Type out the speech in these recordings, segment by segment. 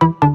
Fala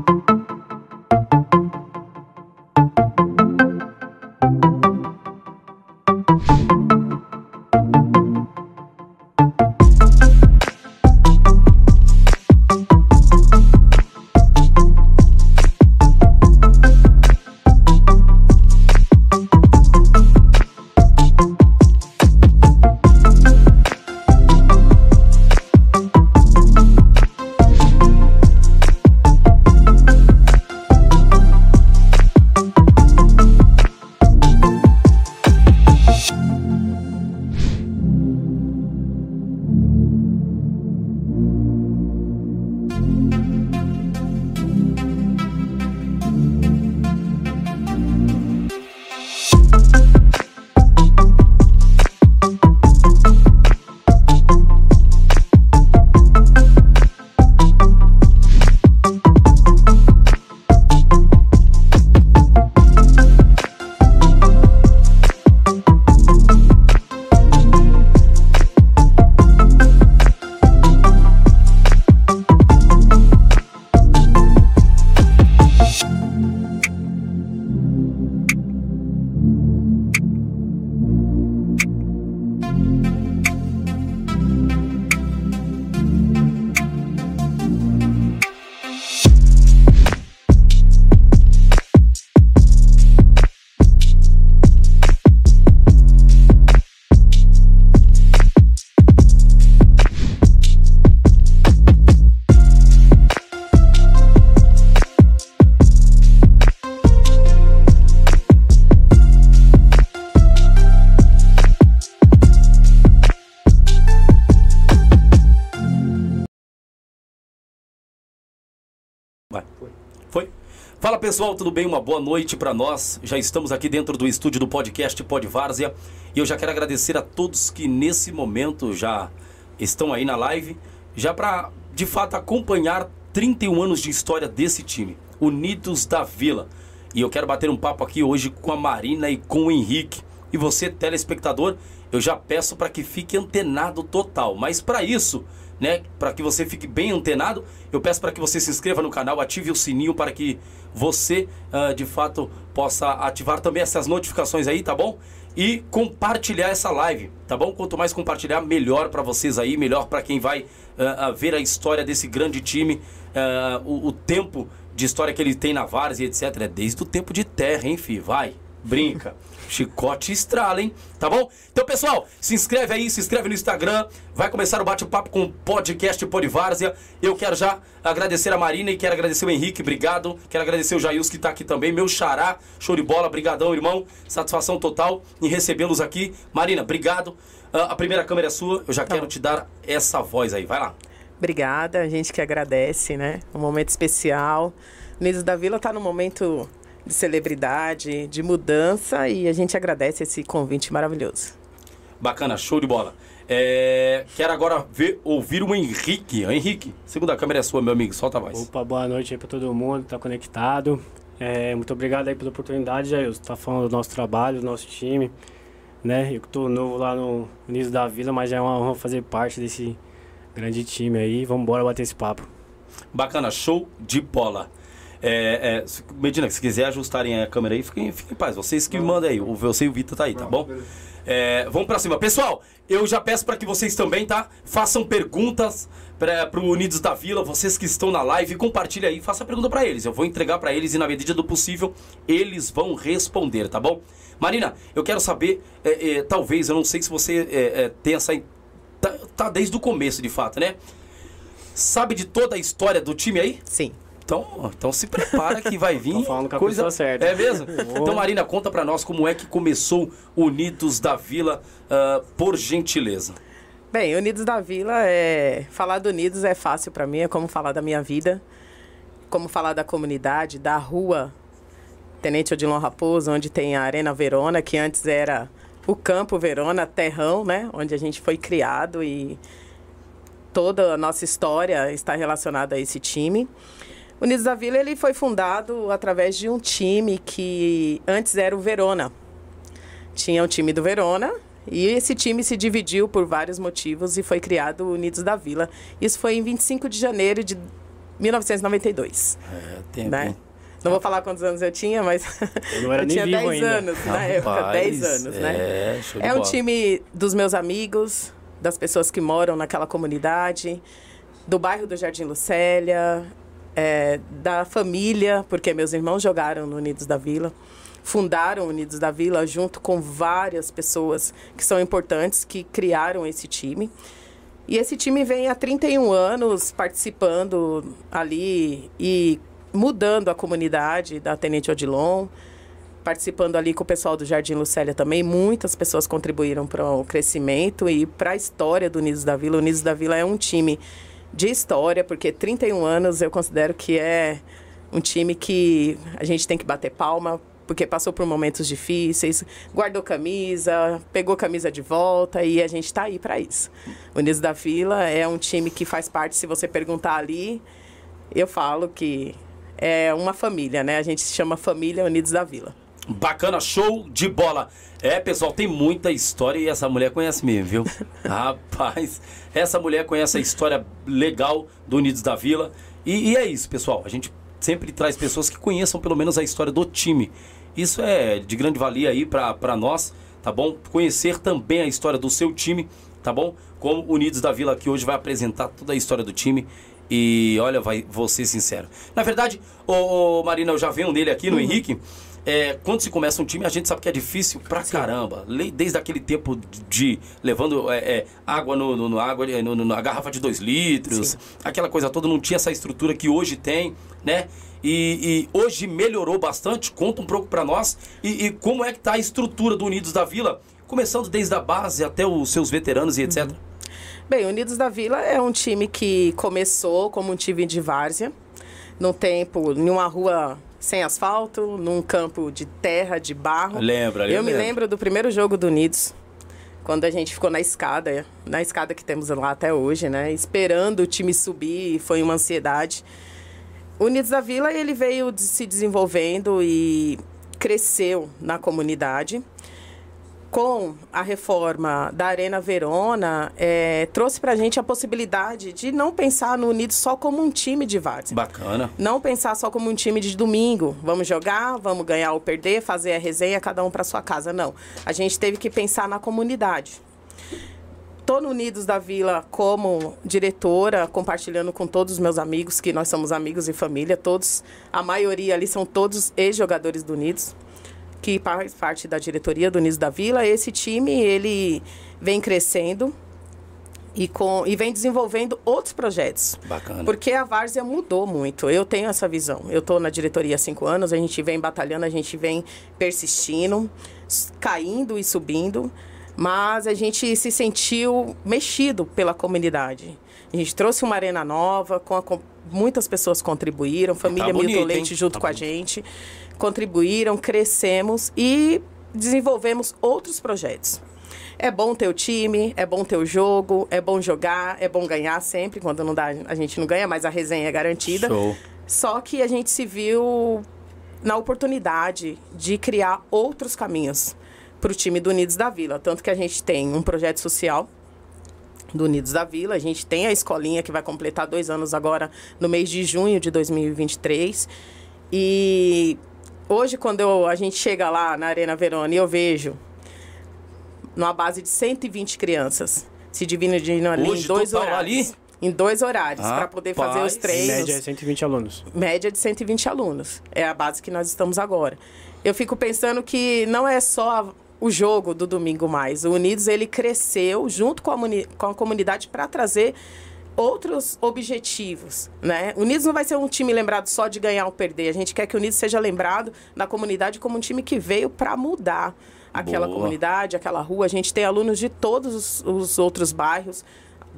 pessoal, tudo bem? Uma boa noite para nós. Já estamos aqui dentro do estúdio do podcast Pod Várzea e eu já quero agradecer a todos que nesse momento já estão aí na live, já para de fato acompanhar 31 anos de história desse time, Unidos da Vila. E eu quero bater um papo aqui hoje com a Marina e com o Henrique. E você, telespectador, eu já peço para que fique antenado total. Mas para isso, né, para que você fique bem antenado, eu peço para que você se inscreva no canal, ative o sininho para que você, uh, de fato, possa ativar também essas notificações aí, tá bom? E compartilhar essa live, tá bom? Quanto mais compartilhar, melhor para vocês aí, melhor para quem vai uh, uh, ver a história desse grande time, o, o, tempo de história que ele tem na Várzea, etc. É desde o tempo de terra, hein, fi? Vai, brinca. Chicote estrala, hein? Tá bom? Então, pessoal, se inscreve aí, se inscreve no Instagram. Vai começar o bate-papo com o podcast Polivárzia. Eu quero já agradecer a Marina e quero agradecer o Henrique, obrigado. Quero agradecer o Jails que tá aqui também, meu xará, show de bola, brigadão, irmão. Satisfação total em recebê-los aqui. Marina, obrigado. Uh, a primeira câmera é sua, eu já tá quero bom. te dar essa voz aí, vai lá. Obrigada, a gente que agradece, né? Um momento especial. Unidos da Vila tá no momento de celebridade, de mudança e a gente agradece esse convite maravilhoso. Bacana, show de bola. É, quero agora ver, ouvir o Henrique. Henrique, segunda câmera é sua, meu amigo, solta a voz. Opa, boa noite aí para todo mundo que tá conectado. É, muito obrigado aí pela oportunidade, Jair. Você tá falando do nosso trabalho, do nosso time, né? Eu que tô novo lá no início da vila, mas já é uma honra fazer parte desse grande time aí. Vamos embora bater esse papo. Bacana, show de bola. É, é, Medina, se quiser ajustarem a câmera aí, fiquem, fiquem em paz. Vocês que mandam aí. O você e o Vitor tá aí, tá bom? É, vamos pra cima. Pessoal, eu já peço para que vocês também, tá? Façam perguntas para pro Unidos da Vila, vocês que estão na live, compartilhe aí, faça a pergunta para eles. Eu vou entregar para eles e na medida do possível eles vão responder, tá bom? Marina, eu quero saber, é, é, talvez, eu não sei se você é, é, tem essa. Tá, tá desde o começo, de fato, né? Sabe de toda a história do time aí? Sim. Então, então se prepara que vai vir falando com a coisa certa. É mesmo? então, Marina, conta para nós como é que começou Unidos da Vila, uh, por gentileza. Bem, Unidos da Vila é falar do Unidos é fácil para mim, é como falar da minha vida, como falar da comunidade, da rua Tenente Odilon Raposo, onde tem a Arena Verona, que antes era o Campo Verona, Terrão, né, onde a gente foi criado e toda a nossa história está relacionada a esse time. Unidos da Vila ele foi fundado através de um time que antes era o Verona. Tinha o time do Verona e esse time se dividiu por vários motivos e foi criado o Unidos da Vila. Isso foi em 25 de janeiro de 1992. É, tempo. Né? Não vou falar quantos anos eu tinha, mas Eu não era eu tinha vivo 10 ainda. anos na época, Rapaz, 10 anos, né? É, de É um bola. time dos meus amigos, das pessoas que moram naquela comunidade, do bairro do Jardim Lucélia, é, da família, porque meus irmãos jogaram no Unidos da Vila, fundaram o Unidos da Vila junto com várias pessoas que são importantes, que criaram esse time. E esse time vem há 31 anos participando ali e mudando a comunidade da Tenente Odilon, participando ali com o pessoal do Jardim Lucélia também. Muitas pessoas contribuíram para o crescimento e para a história do Unidos da Vila. O Unidos da Vila é um time de história, porque 31 anos eu considero que é um time que a gente tem que bater palma, porque passou por momentos difíceis, guardou camisa, pegou camisa de volta e a gente está aí para isso. O Unidos da Vila é um time que faz parte, se você perguntar ali, eu falo que é uma família, né? A gente se chama Família Unidos da Vila. Bacana, show de bola. É, pessoal, tem muita história e essa mulher conhece mesmo, viu? Rapaz, essa mulher conhece a história legal do Unidos da Vila. E, e é isso, pessoal. A gente sempre traz pessoas que conheçam pelo menos a história do time. Isso é de grande valia aí pra, pra nós, tá bom? Conhecer também a história do seu time, tá bom? Como Unidos da Vila que hoje vai apresentar toda a história do time. E olha, vai, vou ser sincero. Na verdade, ô, Marina, eu já venho nele aqui no Henrique. É, quando se começa um time, a gente sabe que é difícil pra caramba. Le- Desde aquele tempo de, levando é, é, água no, no- no água no- no- na garrafa de 2 litros, aquela coisa toda, não tinha essa estrutura que hoje tem, né? E, e hoje melhorou bastante. Conta um pouco pra nós. E, e como é que tá a estrutura do Unidos da Vila, começando desde a base até os seus veteranos e etc. Bem, Unidos da Vila é um time que começou como um time de várzea, num tempo, em uma rua sem asfalto, num campo de terra, de barro. Lembra, Eu me lembra. lembro do primeiro jogo do Unidos, quando a gente ficou na escada, na escada que temos lá até hoje, né? Esperando o time subir, foi uma ansiedade. O Unidos da Vila, ele veio se desenvolvendo e cresceu na comunidade com a reforma da Arena Verona, eh, trouxe para a gente a possibilidade de não pensar no Unidos só como um time de várzea. Bacana. Não pensar só como um time de domingo. Vamos jogar, vamos ganhar ou perder, fazer a resenha, cada um para sua casa. Não. A gente teve que pensar na comunidade. Estou no Unidos da Vila como diretora, compartilhando com todos os meus amigos, que nós somos amigos e família. Todos, a maioria ali são todos ex-jogadores do Unidos que faz parte da diretoria do Unidos da Vila. Esse time, ele vem crescendo e, com, e vem desenvolvendo outros projetos. Bacana. Porque a várzea mudou muito. Eu tenho essa visão. Eu estou na diretoria há cinco anos, a gente vem batalhando, a gente vem persistindo, caindo e subindo, mas a gente se sentiu mexido pela comunidade. A gente trouxe uma arena nova, com, a, com muitas pessoas contribuíram, família bonito, Milton Leite hein? junto Tá com a bonito. gente, contribuíram, crescemos e desenvolvemos outros projetos. É bom ter o time, é bom ter o jogo, é bom jogar, é bom ganhar sempre. Quando não dá, a gente não ganha, mas a resenha é garantida. Show. Só que a gente se viu na oportunidade de criar outros caminhos para o time do Unidos da Vila. Tanto que a gente tem um projeto social do Unidos da Vila. A gente tem a escolinha que vai completar dois anos agora no mês de junho de 2023. E hoje, quando eu- a gente chega lá na Arena Verona e eu vejo numa base de 120 crianças se dividindo ali Hoje, em dois horários. ali? Em dois horários, para poder fazer Rapaz. os treinos média é 120 alunos. média de 120 alunos. É a base que nós estamos agora. Eu fico pensando que não é só o jogo do domingo mais. O Unidos ele cresceu junto com a, com a comunidade para trazer outros objetivos, né? O Unidos não vai ser um time lembrado só de ganhar ou perder. A gente quer que o Unidos seja lembrado na comunidade como um time que veio para mudar aquela Boa. comunidade, aquela rua. A gente tem alunos de todos os, os outros bairros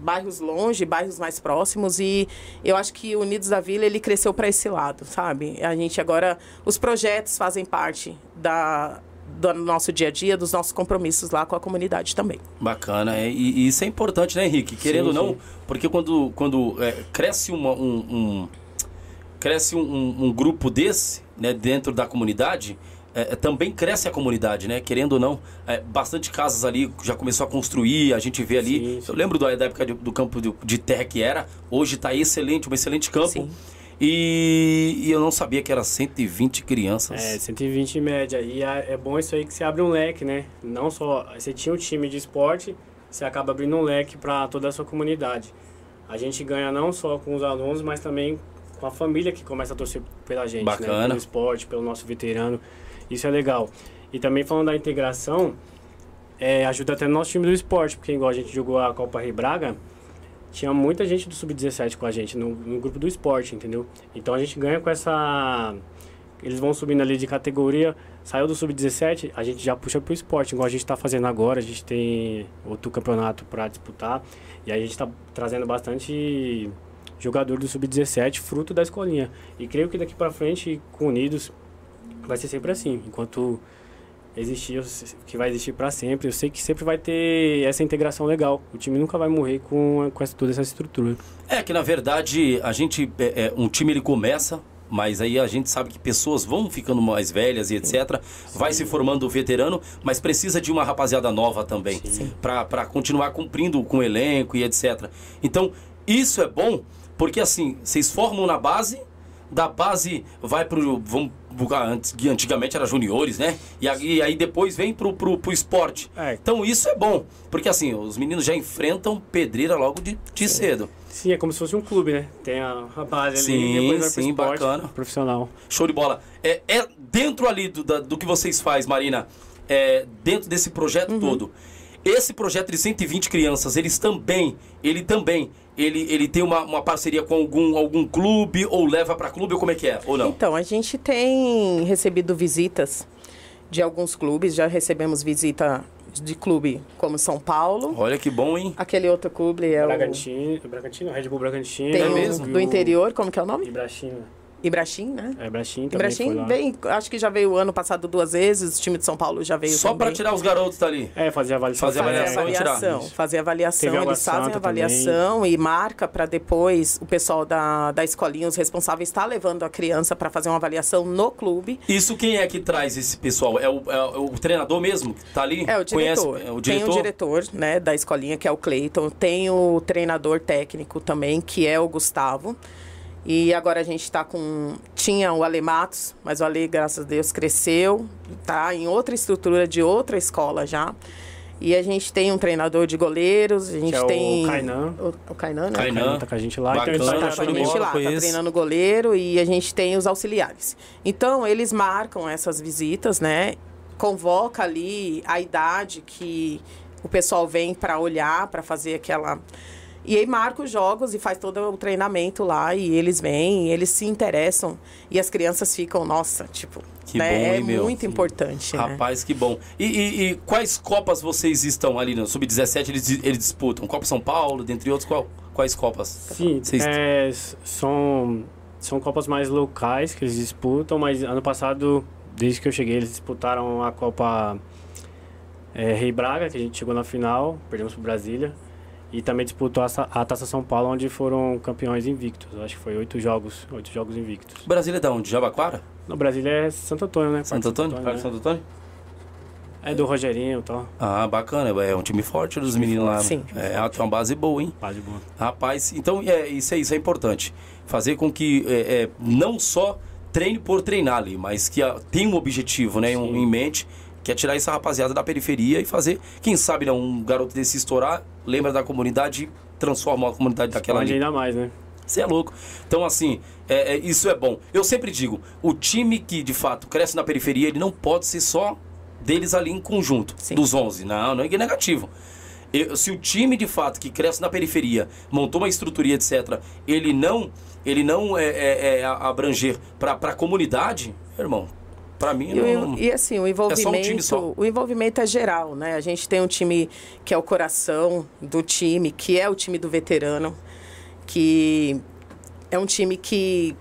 bairros longe, bairros mais próximos e eu acho que o Unidos da Vila ele cresceu para esse lado, sabe? A gente agora os projetos fazem parte da do nosso dia a dia, dos nossos compromissos lá com a comunidade também. Bacana, e, e isso é importante, né, Henrique? Querendo ou não, sim. porque quando, quando é, cresce uma- um, um- cresce um, um- grupo desse, né, dentro da comunidade, é, é, também cresce a comunidade, né? Querendo ou não, é, bastante casas ali já começou a construir, a gente vê ali. Sim, sim. Eu lembro da, da época de- do campo de, de terra que era, hoje está excelente, um excelente campo. Sim. E, e eu não sabia que era 120 crianças. É, 120 em média. E é bom isso aí que você abre um leque, né? Não só. Você tinha um time de esporte, você acaba abrindo um leque para toda a sua comunidade. A gente ganha não só com os alunos, mas também com a família que começa a torcer pela gente, né? Bacana. né? Pelo esporte, pelo nosso veterano. Isso é legal. E também falando da integração, é, ajuda até no nosso time do esporte, porque igual a gente jogou a Copa Rei Braga, tinha muita gente do Sub-17 com a gente no, no, grupo do esporte, entendeu? Então a gente ganha com essa. Eles vão subindo ali de categoria, saiu do Sub-17, a gente já puxa pro esporte, igual a gente está fazendo agora, a gente tem outro campeonato para disputar, e aí a gente está trazendo bastante jogador do Sub-17, fruto da escolinha. E creio que daqui para frente, com Unidos, vai ser sempre assim, enquanto existir, que vai existir para sempre. Eu sei que sempre vai ter essa integração legal. O time nunca vai morrer com, com essa, toda essa estrutura. É que na verdade a gente é, é, um time ele começa mas aí a gente sabe que pessoas vão ficando mais velhas e etc. Sim. Vai se formando veterano, mas precisa de uma rapaziada nova também para continuar cumprindo com o elenco e etc. Então, isso é bom porque assim, vocês formam na base, da base vai pro. Antigamente era juniores, né? E aí, depois vem pro, pro, pro esporte. É. Então isso é bom, porque assim, os meninos já enfrentam pedreira logo de, de cedo. Sim, é como se fosse um clube, né? Tem a, a base sim, ali, depois vai sim, esporte, bacana. profissional. Show de bola. É, é dentro ali do, da, do que vocês fazem, Marina, é, dentro desse projeto uhum. todo, esse projeto de 120 crianças, eles também, ele também, ele, ele tem uma, uma parceria com algum, algum clube ou leva para clube ou como é que é? Ou não? Então, a gente tem recebido visitas de alguns clubes, já recebemos visita de clube como São Paulo. Olha que bom, hein? Aquele outro clube é Bragantino, o... Bragantino, Red Bull Bragantino. Tem é mesmo? do interior, como que é o nome? Ibrachina. Ibrachim, né? É, Ibrachim também Ibrachim bem, acho que já veio ano passado duas vezes, o time de São Paulo já veio Só para tirar os garotos dali? É, fazer avaliação. Fazer avaliação, fazer avaliação, fazer avaliação, eles fazem avaliação também. e marca para depois o pessoal da, da escolinha, os responsáveis, estar tá levando a criança para fazer uma avaliação no clube. Isso quem é que traz esse pessoal? É o, é o treinador mesmo que tá ali? É o diretor. Conhece, é o diretor? Tem o diretor, né, da escolinha, que é o Cleiton. Tem o treinador técnico também, que é o Gustavo. E agora a gente está com. Tinha o Ale Matos, mas o Ale, graças a Deus, cresceu, está em outra estrutura de outra escola já. E a gente tem um treinador de goleiros, a gente que é tem. O Kainan. O, o Kainan, né? Kainan tá com a gente lá. Bacana, então ele tá com a gente lá, tá treinando goleiro e a gente tem os auxiliares. Então, eles marcam essas visitas, né? Convoca ali a idade que o pessoal vem para olhar, para fazer aquela e aí marca os jogos e faz todo o treinamento lá e eles vêm, e eles se interessam e as crianças ficam, nossa, tipo, que né? bom, é hein, meu? muito importante. Né? Rapaz, né? que bom. E, e, e, quais Copas vocês estão ali no Sub-17? Eles, eles disputam? Copa São Paulo, dentre outros, qual, quais Copas? Sim, vocês... é, são, são Copas mais locais que eles disputam, mas ano passado, desde que eu cheguei, eles disputaram a Copa é, Rei Braga, que a gente chegou na final, perdemos para Brasília. E também disputou a, a Taça São Paulo, onde foram campeões invictos. Acho que foi oito jogos, oito jogos invictos. Brasília é da onde? Jabaquara? No Brasília é Santo Antônio, né? Santo Antônio? Santo Antônio, né? Santo Antônio? É do Rogerinho e tal. Ah, bacana. É um time forte dos meninos lá. Sim. É, tem uma base boa, hein? Base boa. Rapaz, então é, isso, é, isso é importante. Fazer com que é, é, não só treine por treinar ali, mas que a, tenha um objetivo né, um, em mente que é tirar essa rapaziada da periferia e fazer, quem sabe, não, um garoto desse estourar, lembra da comunidade e transforma a comunidade daquela ali. ainda mais, né? Você é louco. Então, assim, é, é, isso é bom. Eu sempre digo, o time que de fato cresce na periferia, ele não pode ser só deles ali em conjunto, Sim. dos 11. Não, não é negativo. Eu, se o time de fato que cresce na periferia montou uma estrutura, etc., ele não, ele não é, é, é abranger para a comunidade, irmão, para mim, não, e, e assim, o envolvimento, é um o envolvimento é geral, né? A gente tem um time que é o coração do time, que é o time do veterano, que é um time que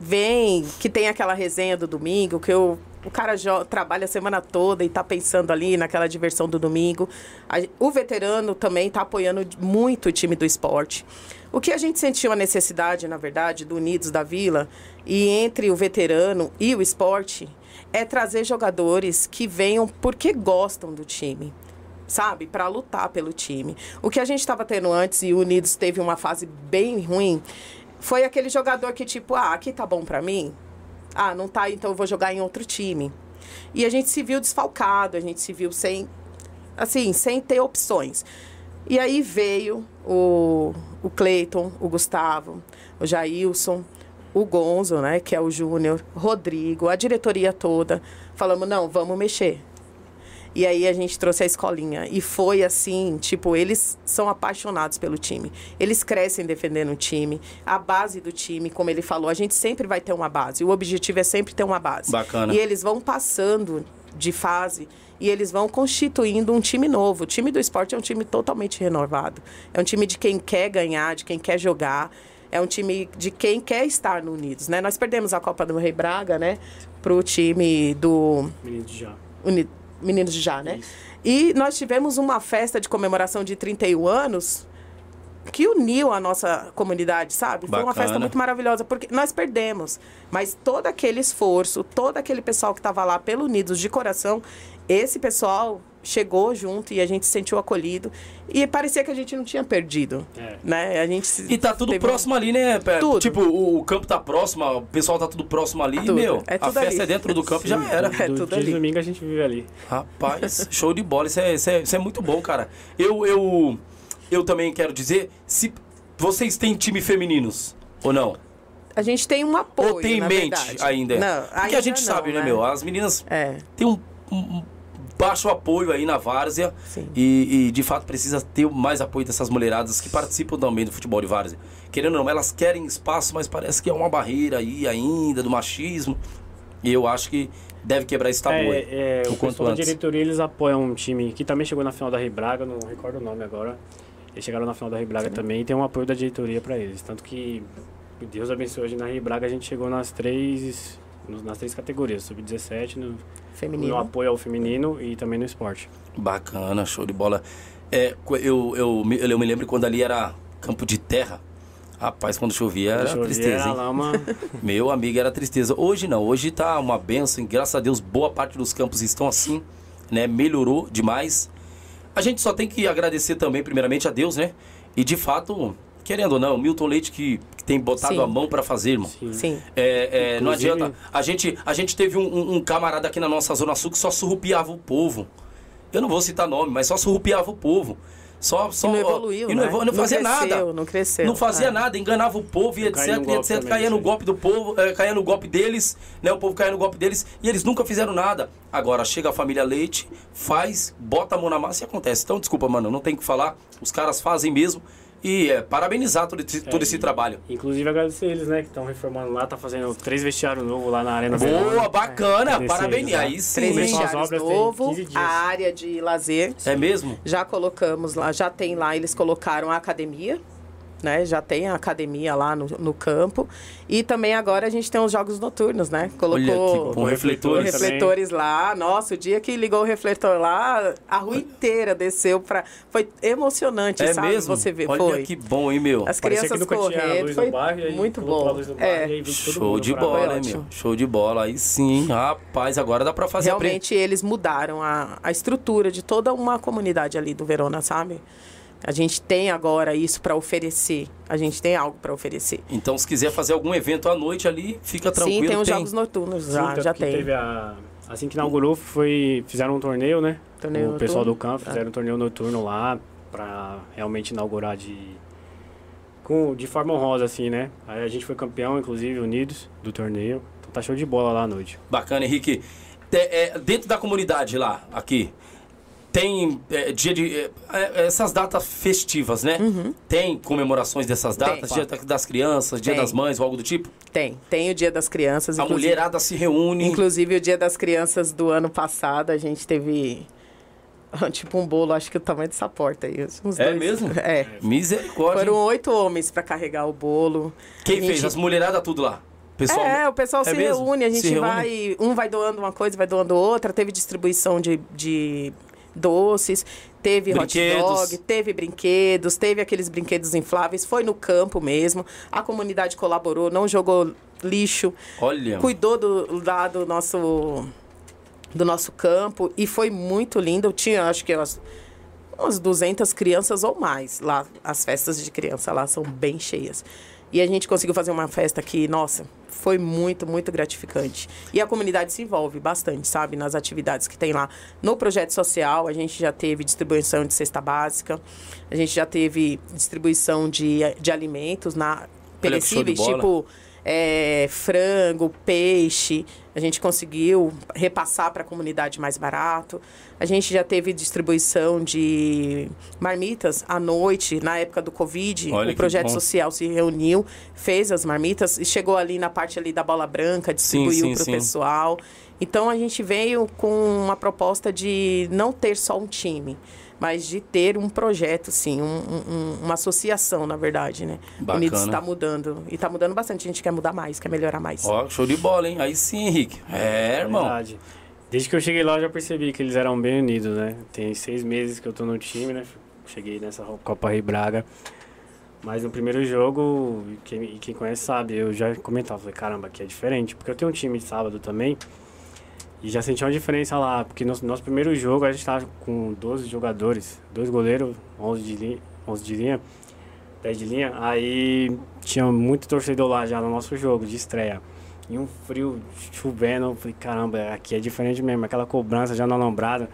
vem, que tem aquela resenha do domingo, que eu o cara trabalha a semana toda e está pensando ali naquela diversão do domingo. A, o veterano também está apoiando muito o time do esporte. O que a gente sentiu a necessidade, na verdade, do Unidos da Vila e entre o veterano e o esporte é trazer jogadores que venham porque gostam do time sabe, para lutar pelo time. O que a gente estava tendo antes e o Unidos teve uma fase bem ruim foi aquele jogador que, tipo, ah, aqui tá bom pra mim? Ah, não tá, então eu vou jogar em outro time. E a gente se viu desfalcado, a gente se viu sem, assim, sem ter opções. E aí veio o, o Cleiton, o Gustavo, o Jailson, o Gonzo, né, que é o Júnior, Rodrigo, a diretoria toda. Falamos, não, vamos mexer. E aí a gente trouxe a escolinha. E foi assim, tipo, eles são apaixonados pelo time. Eles crescem defendendo o time. A base do time, como ele falou, a gente sempre vai ter uma base. O objetivo é sempre ter uma base. Bacana. E eles vão passando de fase e eles vão constituindo um time novo. O time do esporte é um time totalmente renovado. É um time de quem quer ganhar, de quem quer jogar. É um time de quem quer estar no Unidos, né? Nós perdemos a Copa do Rei Braga, né? Pro time do... Menino de já. Uni... Meninos de Já, né? E nós tivemos uma festa de comemoração de 31 anos que uniu a nossa comunidade, sabe? Foi uma Bacana. festa muito maravilhosa, porque nós perdemos. Mas todo aquele esforço, todo aquele pessoal que estava lá pelo Unidos de coração, esse pessoal chegou junto e a gente se sentiu acolhido. E parecia que a gente não tinha perdido, É. né? A gente se- E tá tudo teve um- próximo ali, né? Tudo. Tipo, o, o campo tá próximo, o pessoal tá tudo próximo ali. Tudo. Meu, É a tudo festa ali. é dentro do campo já era. É do tudo dia ali. de domingo a gente vive ali. Rapaz, show de bola. Isso é, isso é, isso é muito bom, cara. Eu, eu, eu também quero dizer, se vocês têm time femininos ou não? A gente tem um apoio, ou tem em na mente verdade. ainda? Não, Porque a ainda gente não, sabe, né, meu? As meninas É, têm um- um baixo apoio aí na várzea. E, e, de fato precisa ter mais apoio dessas mulheradas que participam também do futebol de várzea. Querendo ou não, elas querem espaço, mas parece que é uma barreira aí ainda do machismo. E eu acho que deve quebrar esse tabu aí. É, é, o o quanto da antes. diretoria, eles apoiam um time que também chegou na final da Rio Braga, não recordo o nome agora. Eles chegaram na final da Rio Braga também e tem um apoio da diretoria para eles. Tanto que Deus abençoe hoje na Rio Braga, a gente chegou nas três, nas três categorias, sub-17, no, no feminino. apoio ao feminino e também no esporte. Bacana, show de bola. É, eu, eu, me- eu me lembro quando ali era campo de terra. Rapaz, quando chovia era eu ver, tristeza, a hein? lama, Meu amigo, era tristeza. Hoje não, hoje tá uma benção. e Graças a Deus, boa parte dos campos estão assim, né? Melhorou demais. A gente só tem que agradecer também, primeiramente, a Deus, né? E de fato, querendo ou não, Milton Leite que, que tem botado Sim. a mão para fazer, irmão. sim. Sim. É, é, não adianta. A gente, a gente teve um, um- camarada aqui na nossa Zona Sul que só surrupiava o povo. Eu não vou citar nome, mas só surrupiava o povo. Só, só, E não evoluiu, e não, né? evolu- não fazia cresceu, nada. Não cresceu. Não fazia É. nada, enganava o povo e Não etc, caía no e golpe etc. também, caía no golpe do povo, eh, caía no golpe deles, né? O povo caía no golpe deles e eles nunca fizeram nada. Agora chega a família Leite, faz, bota a mão na massa e acontece. Então, desculpa, mano, não tem o que falar. Os caras fazem mesmo. E é, parabenizar todo, esse- todo É, esse trabalho. Inclusive agradecer eles, né, que estão reformando lá, tá fazendo três vestiários novos lá na Arena Boa, Verona. bacana, Desse parabéns. aí, Aí sim, Três vestiários novo, 15 dias. a área de lazer. É mesmo? Já colocamos lá, já tem lá, eles colocaram a academia, né? Já tem a academia lá no, no campo. E também agora a gente tem os jogos noturnos, né? Colocou com refletores. refletores. refletores lá. Nossa, o dia que ligou o refletor lá, a rua inteira desceu pra. Foi emocionante, É sabe? mesmo? Você vê, Olha foi. que bom, hein, meu? As Parecia crianças correndo, foi muito bom. e É, Show de bola, hein, meu? Show de bola. Aí sim, rapaz, agora dá pra fazer Realmente eles mudaram a, a estrutura de toda uma comunidade ali do Verona, sabe? A gente tem agora isso para oferecer. A gente tem algo para oferecer. Então, se quiser fazer algum evento à noite ali, fica tranquilo. Sim, tem os jogos noturnos Sim, já, tanto já tem. Teve a, assim que inaugurou, foi, fizeram um torneio, né? Torneio o pessoal noturno. do campo fizeram um torneio noturno lá pra realmente inaugurar de com, de forma honrosa, assim, né? Aí a gente foi campeão, inclusive, unidos do torneio. Então tá show de bola lá à noite. Bacana, Henrique. É, dentro da comunidade lá, aqui, tem é, dia de. é, é, essas datas festivas, né? Tem comemorações dessas Tem. datas, dia da- das crianças, dia Tem. das mães ou algo do tipo? Tem. Tem o Dia das Crianças. A mulherada se reúne. Inclusive, o Dia das Crianças do ano passado, a gente teve tipo um bolo, acho que o tamanho dessa porta aí. uns É dois- mesmo? É. Misericórdia. Foram oito homens para carregar o bolo. Quem gente- fez? As mulheradas tudo lá. Pessoal, É, o pessoal É se mesmo? reúne, a Se gente reúne? vai. Um vai doando uma coisa, vai doando outra. Teve distribuição de, de doces, teve Brinquedos. hot dog, teve brinquedos, teve aqueles brinquedos infláveis. Foi no campo mesmo. A comunidade colaborou, não jogou lixo, Olha. cuidou do, lá do nosso, do nosso campo e foi muito lindo. Eu tinha, acho que umas, umas 200 crianças ou mais lá. As festas de criança lá são bem cheias. E a gente conseguiu fazer uma festa que, nossa, foi muito, muito gratificante. E a comunidade se envolve bastante, sabe, nas atividades que tem lá. No projeto social, a gente já teve distribuição de cesta básica, a gente já teve distribuição de, de alimentos na perecíveis, tipo é, frango, peixe, a gente conseguiu repassar para a comunidade mais barato. A gente já teve distribuição de marmitas à noite, na época do Covid. Olha o projeto social se reuniu, fez as marmitas e chegou ali na parte ali da bola branca, distribuiu para o pessoal. Então a gente veio com uma proposta de não ter só um time mas de ter um projeto, sim, um, um, uma associação, na verdade, né? Bacana. Unidos está mudando. E está mudando bastante. A gente quer mudar mais, quer melhorar mais. Ó, show de bola, hein? Aí sim, Henrique. É, irmão. Verdade. Desde que eu cheguei lá, eu já percebi que eles eram bem unidos, né? Tem seis meses que eu tô no time, né? Cheguei nessa Copa Rei Braga. Mas no primeiro jogo, quem, quem conhece sabe, eu já comentava, falei, caramba, aqui é diferente. Porque eu tenho um time de sábado também. E já senti uma diferença lá, porque no nosso primeiro jogo a gente estava com 12 jogadores, dois goleiros, 11 de linha, 11 de linha 10 de linha. Aí tinha muito torcedor lá já no nosso jogo de estreia. E um frio chovendo, eu falei, caramba, aqui é diferente mesmo, aquela cobrança já na alambrada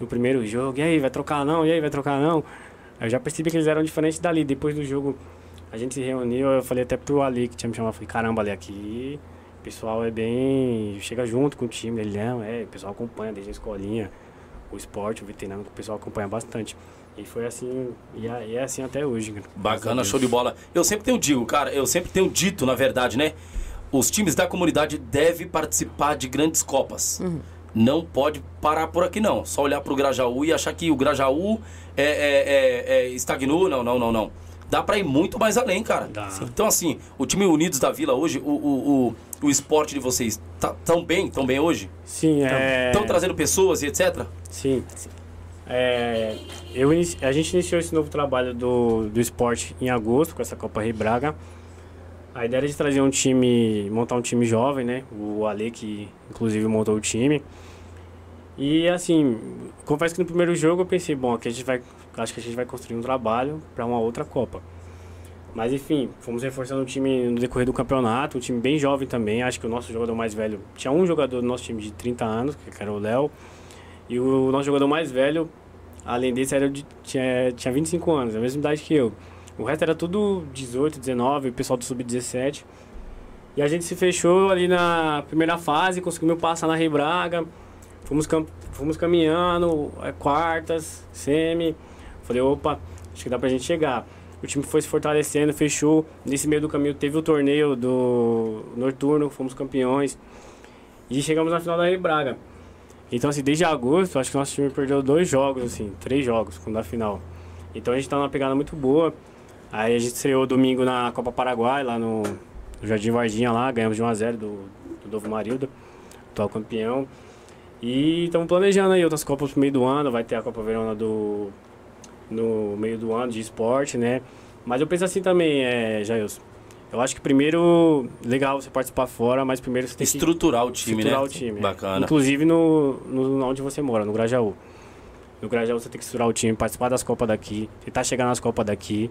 no primeiro jogo. E aí, vai trocar não? E aí, vai trocar não? Eu já percebi que eles eram diferentes dali. Depois do jogo, a gente se reuniu, eu falei até pro Ali que tinha me chamado, falei, caramba, Ali, aqui o pessoal é bem. chega junto com o time, ele não, é, o pessoal acompanha desde a escolinha, o esporte, o veterano, o pessoal acompanha bastante. E foi assim, e é, assim até hoje. Bacana, show de bola. Eu sempre tenho digo, cara, eu sempre tenho dito, na verdade, né? Os times da comunidade devem participar de grandes copas. Uhum. Não pode parar por aqui, não. Só olhar para o Grajaú e achar que o Grajaú é, é, é, é estagnou. Não, não, não, não dá para ir muito mais além, cara. Dá. Então, assim, o time Unidos da Vila hoje, o, o, o, o esporte de vocês, tá, tão bem, tão bem hoje? Sim, é... Estão trazendo pessoas e etc? Sim. É, eu a gente iniciou esse novo trabalho do, do esporte em agosto, com essa Copa Rei Braga. A ideia era de trazer um time, montar um time jovem, né? O Ale, que inclusive montou o time. E assim, confesso que no primeiro jogo eu pensei, bom, aqui a gente vai acho que a gente vai construir um trabalho para uma outra Copa. Mas enfim, fomos reforçando o time no decorrer do campeonato, um time bem jovem também. Acho que o nosso jogador mais velho. Tinha um jogador do nosso time de 30 anos, que era o Léo. E o nosso jogador mais velho, além desse, era de, tinha, tinha 25 anos, a mesma idade que eu. O resto era tudo 18, 19, o pessoal do Sub-17. E a gente se fechou ali na primeira fase, conseguimos passar na Rei Braga. Fomos, cam fomos caminhando, é, quartas, semi. Falei, opa, acho que dá pra gente chegar. O time foi se fortalecendo, fechou. Nesse meio do caminho teve o torneio do Noturno, fomos campeões. E chegamos na final da Rei Braga. Então, assim, desde agosto, acho que nosso time perdeu dois jogos, assim, três jogos na final. Então a gente tá numa pegada muito boa. Aí a gente estreou domingo na Copa Paraguai, lá no, no Jardim Varginha, lá, ganhamos de 1x0 do, do Novo Marilda, atual campeão. E estamos planejando aí outras Copas pro meio do ano, vai ter a Copa Verona do no meio do ano de esporte, né? Mas eu penso assim também, é, Jailson. Eu acho que primeiro, legal você participar fora, mas primeiro você tem estruturar que... o time, estruturar né? o time. Bacana. Inclusive no, no, onde você mora, no Grajaú. No Grajaú você tem que estruturar o time, participar das Copas daqui, tentar chegar nas Copas daqui,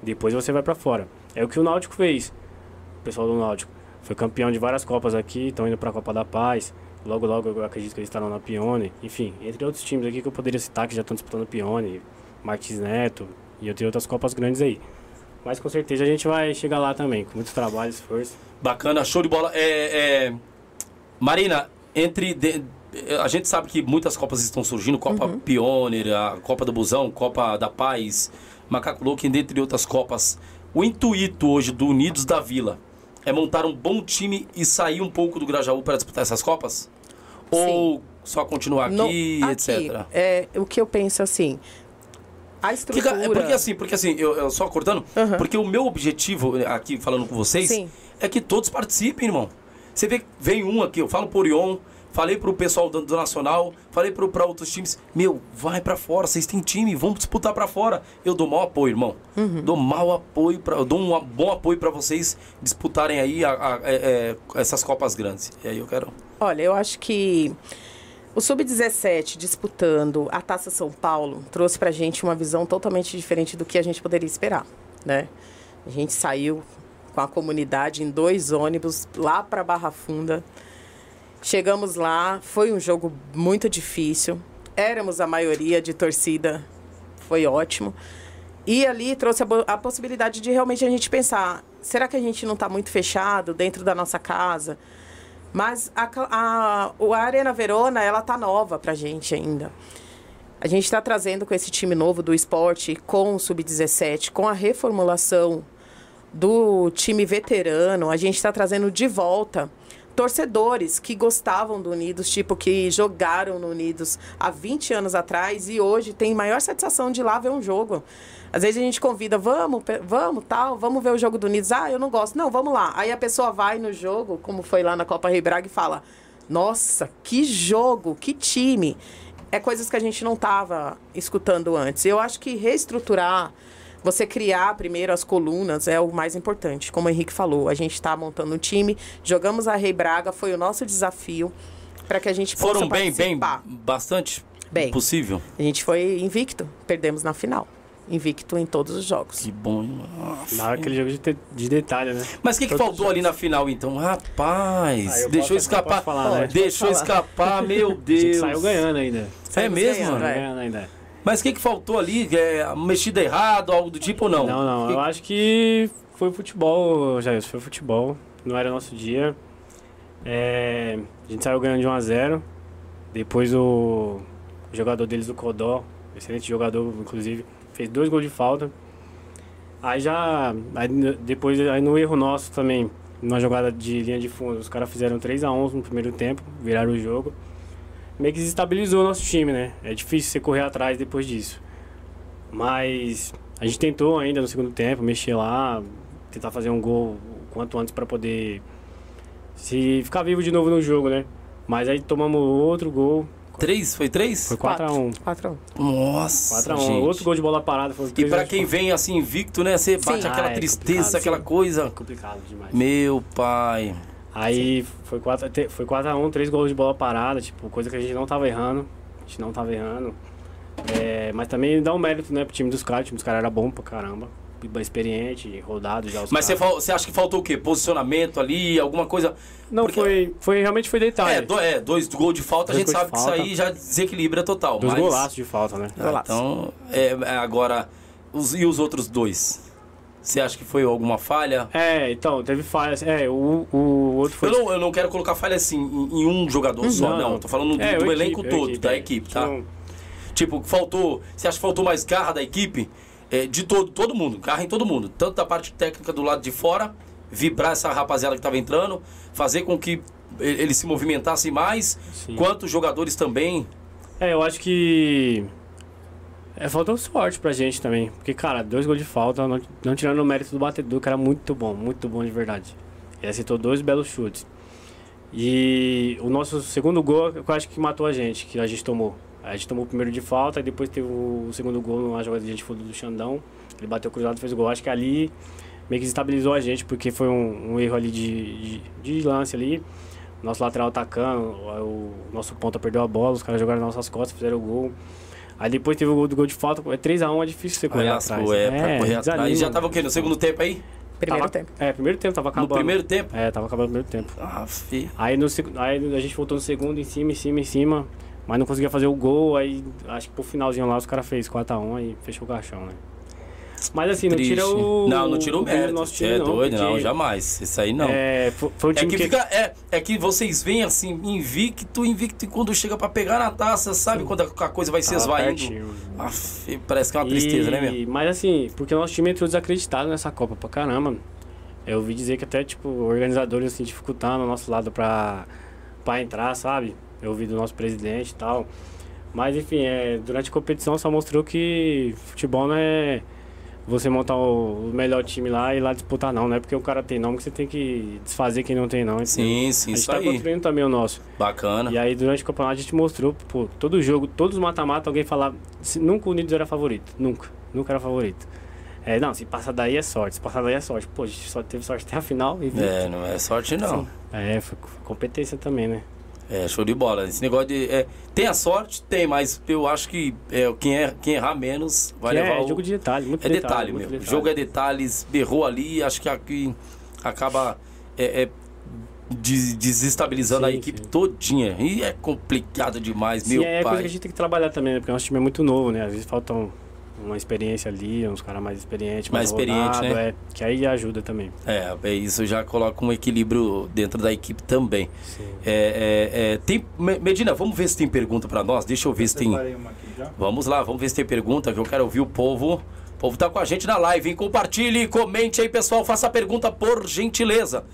depois você vai para fora. É o que o Náutico fez, o pessoal do Náutico. Foi campeão de várias Copas aqui, estão indo para a Copa da Paz. Logo, logo eu acredito que eles estarão na Pione. Enfim, entre outros times aqui que eu poderia citar que já estão disputando Pione, Martins Neto e eu tenho outras Copas grandes aí. Mas com certeza a gente vai chegar lá também, com muito trabalho, esforço. Bacana, show de bola. É, é... Marina, entre. De... A gente sabe que muitas Copas estão surgindo, Copa uhum. Pioneer, a Copa do Busão, Copa da Paz, Macaco Louco, dentre outras Copas. O intuito hoje do Unidos da Vila é montar um bom time e sair um pouco do Grajaú para disputar essas Copas? Sim. Ou só continuar aqui, no, aqui etc? É, o que eu penso assim, a estrutura. Porque, porque assim, porque assim, eu, eu só cortando, uhum. porque o meu objetivo aqui falando com vocês Sim. é que todos participem, irmão. Você vê, vem um aqui, eu falo por Orion, falei pro pessoal do, do Nacional, falei pro, pra outros times, meu, vai para fora, vocês têm time, vamos disputar para fora. Eu dou mau apoio, irmão. Uhum. Dou mau apoio, pra, eu dou um bom apoio para vocês disputarem aí a, a, a, é, é, essas Copas Grandes. E aí eu quero. Olha, eu acho que o Sub-17 disputando a Taça São Paulo trouxe para a gente uma visão totalmente diferente do que a gente poderia esperar, né? A gente saiu com a comunidade em dois ônibus lá para Barra Funda. Chegamos lá, foi um jogo muito difícil. Éramos a maioria de torcida, foi ótimo. E ali trouxe a, a possibilidade de realmente a gente pensar: será que a gente não está muito fechado dentro da nossa casa? Mas a, a, a Arena Verona, ela tá nova pra gente ainda. A gente está trazendo com esse time novo do esporte, com o Sub-17, com a reformulação do time veterano, a gente está trazendo de volta torcedores que gostavam do Unidos, tipo que jogaram no Unidos há 20 anos atrás e hoje tem maior satisfação de ir lá ver um jogo. Às vezes a gente convida, vamos, vamos, tal, vamos ver o jogo do Unidos. Ah, eu não gosto. Não, vamos lá. Aí a pessoa vai no jogo, como foi lá na Copa Rei Braga, e fala: Nossa, que jogo, que time. É coisas que a gente não estava escutando antes. Eu acho que reestruturar, você criar primeiro as colunas é o mais importante. Como o Henrique falou, a gente está montando um time, jogamos a Rei Braga, foi o nosso desafio para que a gente possa Foram bem, bem, bastante bem. possível. A gente foi invicto, perdemos na final invicto em todos os jogos. Que bom. Nossa. aquele jogo de, te, de detalhe, né? Mas o que, que faltou ali na final, então? Rapaz, ah, deixou escapar. Falar, né? Deixou escapar, meu Deus. saiu ganhando ainda. É mesmo? Ganhando, é. ganhando ainda. Mas o que, que faltou ali? É, mexida errado, algo do tipo ou não? Não, não. Que... Eu acho que foi futebol, Jair. Foi futebol. Não era nosso dia. É, a gente saiu ganhando de 1 a 0 Depois o, o jogador deles, o Codó, excelente jogador, inclusive, fez dois gols de falta. Aí já, aí depois, aí no erro nosso também, numa jogada de linha de fundo, os caras fizeram 3 a 11 no primeiro tempo, viraram o jogo. Meio que desestabilizou o nosso time, né? É difícil você correr atrás depois disso. Mas a gente tentou ainda no segundo tempo, mexer lá, tentar fazer um gol quanto antes para poder se ficar vivo de novo no jogo, né? Mas aí tomamos outro gol, Três? Foi três? Foi 4x1. 4x1. Nossa. 4x1. Outro gol de bola parada. Foi e pra quem vem assim invicto, né? Você bate Sim. aquela ah, é tristeza, aquela sim. coisa. É complicado demais. Meu pai. Aí sim. foi 4x1, foi 4 três gols de bola parada, tipo, coisa que a gente não tava errando. A gente não tava errando. É, mas também dá um mérito, né, pro time dos caras. O time dos caras era bom pra caramba experiente, rodado já. Mas você, você acha que faltou o quê? Posicionamento ali, alguma coisa? Não, Porque... foi, foi realmente foi detalhe. É, do, é dois gols de falta, dois a gente sabe que isso aí já desequilibra total. Dois mas... golaços de falta, né? Ah, então, é, é, agora, os, e os outros dois? Você acha que foi alguma falha? É, então, teve falhas. É, o, o outro foi. Eu não, eu não quero colocar falha assim em, em um jogador só, não. não. Tô falando do, é, do elenco equipe, todo, equipe, da equipe, tá? Não... Tipo, faltou. Você acha que faltou mais garra da equipe? É, de todo, todo mundo, carro em todo mundo, tanto da parte técnica do lado de fora, vibrar essa rapaziada que estava entrando, fazer com que eles se movimentassem mais, Sim. quanto os jogadores também. É, eu acho que é, faltou sorte pra gente também. Porque, cara, dois gols de falta, não, não tirando o mérito do batedor, que era muito bom, muito bom de verdade. Ele acertou dois belos chutes. E o nosso segundo gol, eu acho que matou a gente, que a gente tomou. A gente tomou o primeiro de falta, e depois teve o segundo gol numa jogada de gente fundo do Xandão. Ele bateu cruzado e fez o gol. Acho que ali meio que estabilizou a gente, porque foi um, um erro ali de, de, de, lance ali. Nosso lateral atacando, o nosso ponta perdeu a bola, os caras jogaram nas nossas costas, fizeram o gol. Aí depois teve o gol do gol de falta, é 3x1, é difícil você correr atrás. É, pra é, correr atrás. E já tava o quê? No segundo tempo aí? Primeiro tava, tempo. É, primeiro tempo, tava acabando. No primeiro tempo? É, tava acabando o primeiro tempo. Ah, fi. Aí, no, aí a gente voltou no segundo, em cima, em cima, em cima. Mas não conseguia fazer o gol, aí acho que pro finalzinho lá os caras fez 4x1 e fechou o caixão, né? Mas assim, não tira o. Não, não tira o mérito. Nosso time, é não, doido, não, jamais. Isso aí não. É, foi, foi é que, que... Fica, é, é que vocês vêm assim, invicto, invicto, e quando chega pra pegar na taça, sabe quando a coisa vai se esvaindo? Aff, parece que é uma tristeza, e... né, mesmo? Mas assim, porque o nosso time entrou desacreditado nessa Copa pra caramba. Eu ouvi dizer que até, tipo, organizadores assim, dificultando o nosso lado pra, pra entrar, sabe? Eu ouvi do nosso presidente e tal. Mas enfim, é, durante a competição só mostrou que futebol não é você montar o, melhor time lá e ir lá disputar não, não é porque o cara tem nome que você tem que desfazer quem não tem não. Entendeu? Sim, sim, A gente tá aí. construindo também o nosso. Bacana. E aí durante o campeonato a gente mostrou, pô, todo jogo, todos os mata-mata, alguém falava, nunca o Unidos era favorito, nunca, nunca era favorito. É, não, se passar daí é sorte, se passar daí é sorte. Pô, a gente só teve sorte até a final e É, não é sorte não. Sim. É, foi competência também, né? É, show de bola. Esse negócio de. É, tem a sorte? Tem, mas eu acho que é, quem, é, quem errar menos vai que levar. É, o... jogo de detalhe, muito É detalhe. detalhe, muito meu. Detalhe. Jogo é detalhes, berrou ali, acho que aqui acaba é, é, des- desestabilizando a Sim, equipe sim. todinha. E é complicado demais, Sim, meu é coisa pai. que a gente tem que trabalhar também, né? Porque nosso time é muito novo, né? Às vezes falta um- uma experiência ali, uns caras mais experientes, Mais mais, experiente, rodado, né? É, que aí ajuda também. É, isso já coloca um equilíbrio dentro da equipe também. Sim. É, é, é, tem, Me- Medina, vamos ver se tem pergunta pra nós. Deixa eu ver se tem. Separei uma aqui já. Vamos lá, vamos ver se tem pergunta, que eu quero ouvir o povo. O povo tá com a gente na live, hein? Compartilhe, comente aí, pessoal. Faça a pergunta por gentileza.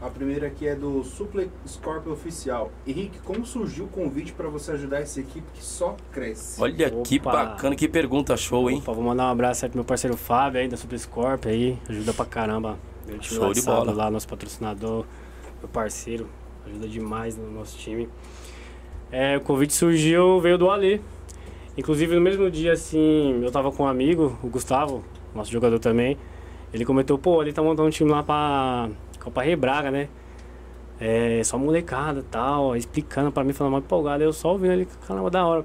A primeira aqui é do Suple Scorpio Oficial. Henrique, como surgiu o convite para você ajudar essa equipe que só cresce? Olha que Opa. bacana, que pergunta show, hein? Opa, vou mandar um abraço aí pro meu parceiro Fábio aí da Superscorp aí, ajuda pra caramba. Meu Show de bola. lá, nosso patrocinador, meu parceiro, ajuda demais no nosso time. É, o convite surgiu, veio do Ali. Inclusive no mesmo dia, assim, eu tava com um amigo, o Gustavo, nosso jogador também. Ele comentou, pô, ele tá montando um time lá pra Copa Rei Braga, né? É, só molecada tal, explicando pra mim, falando mal empolgado. Eu só ouvindo ele, caramba, da hora.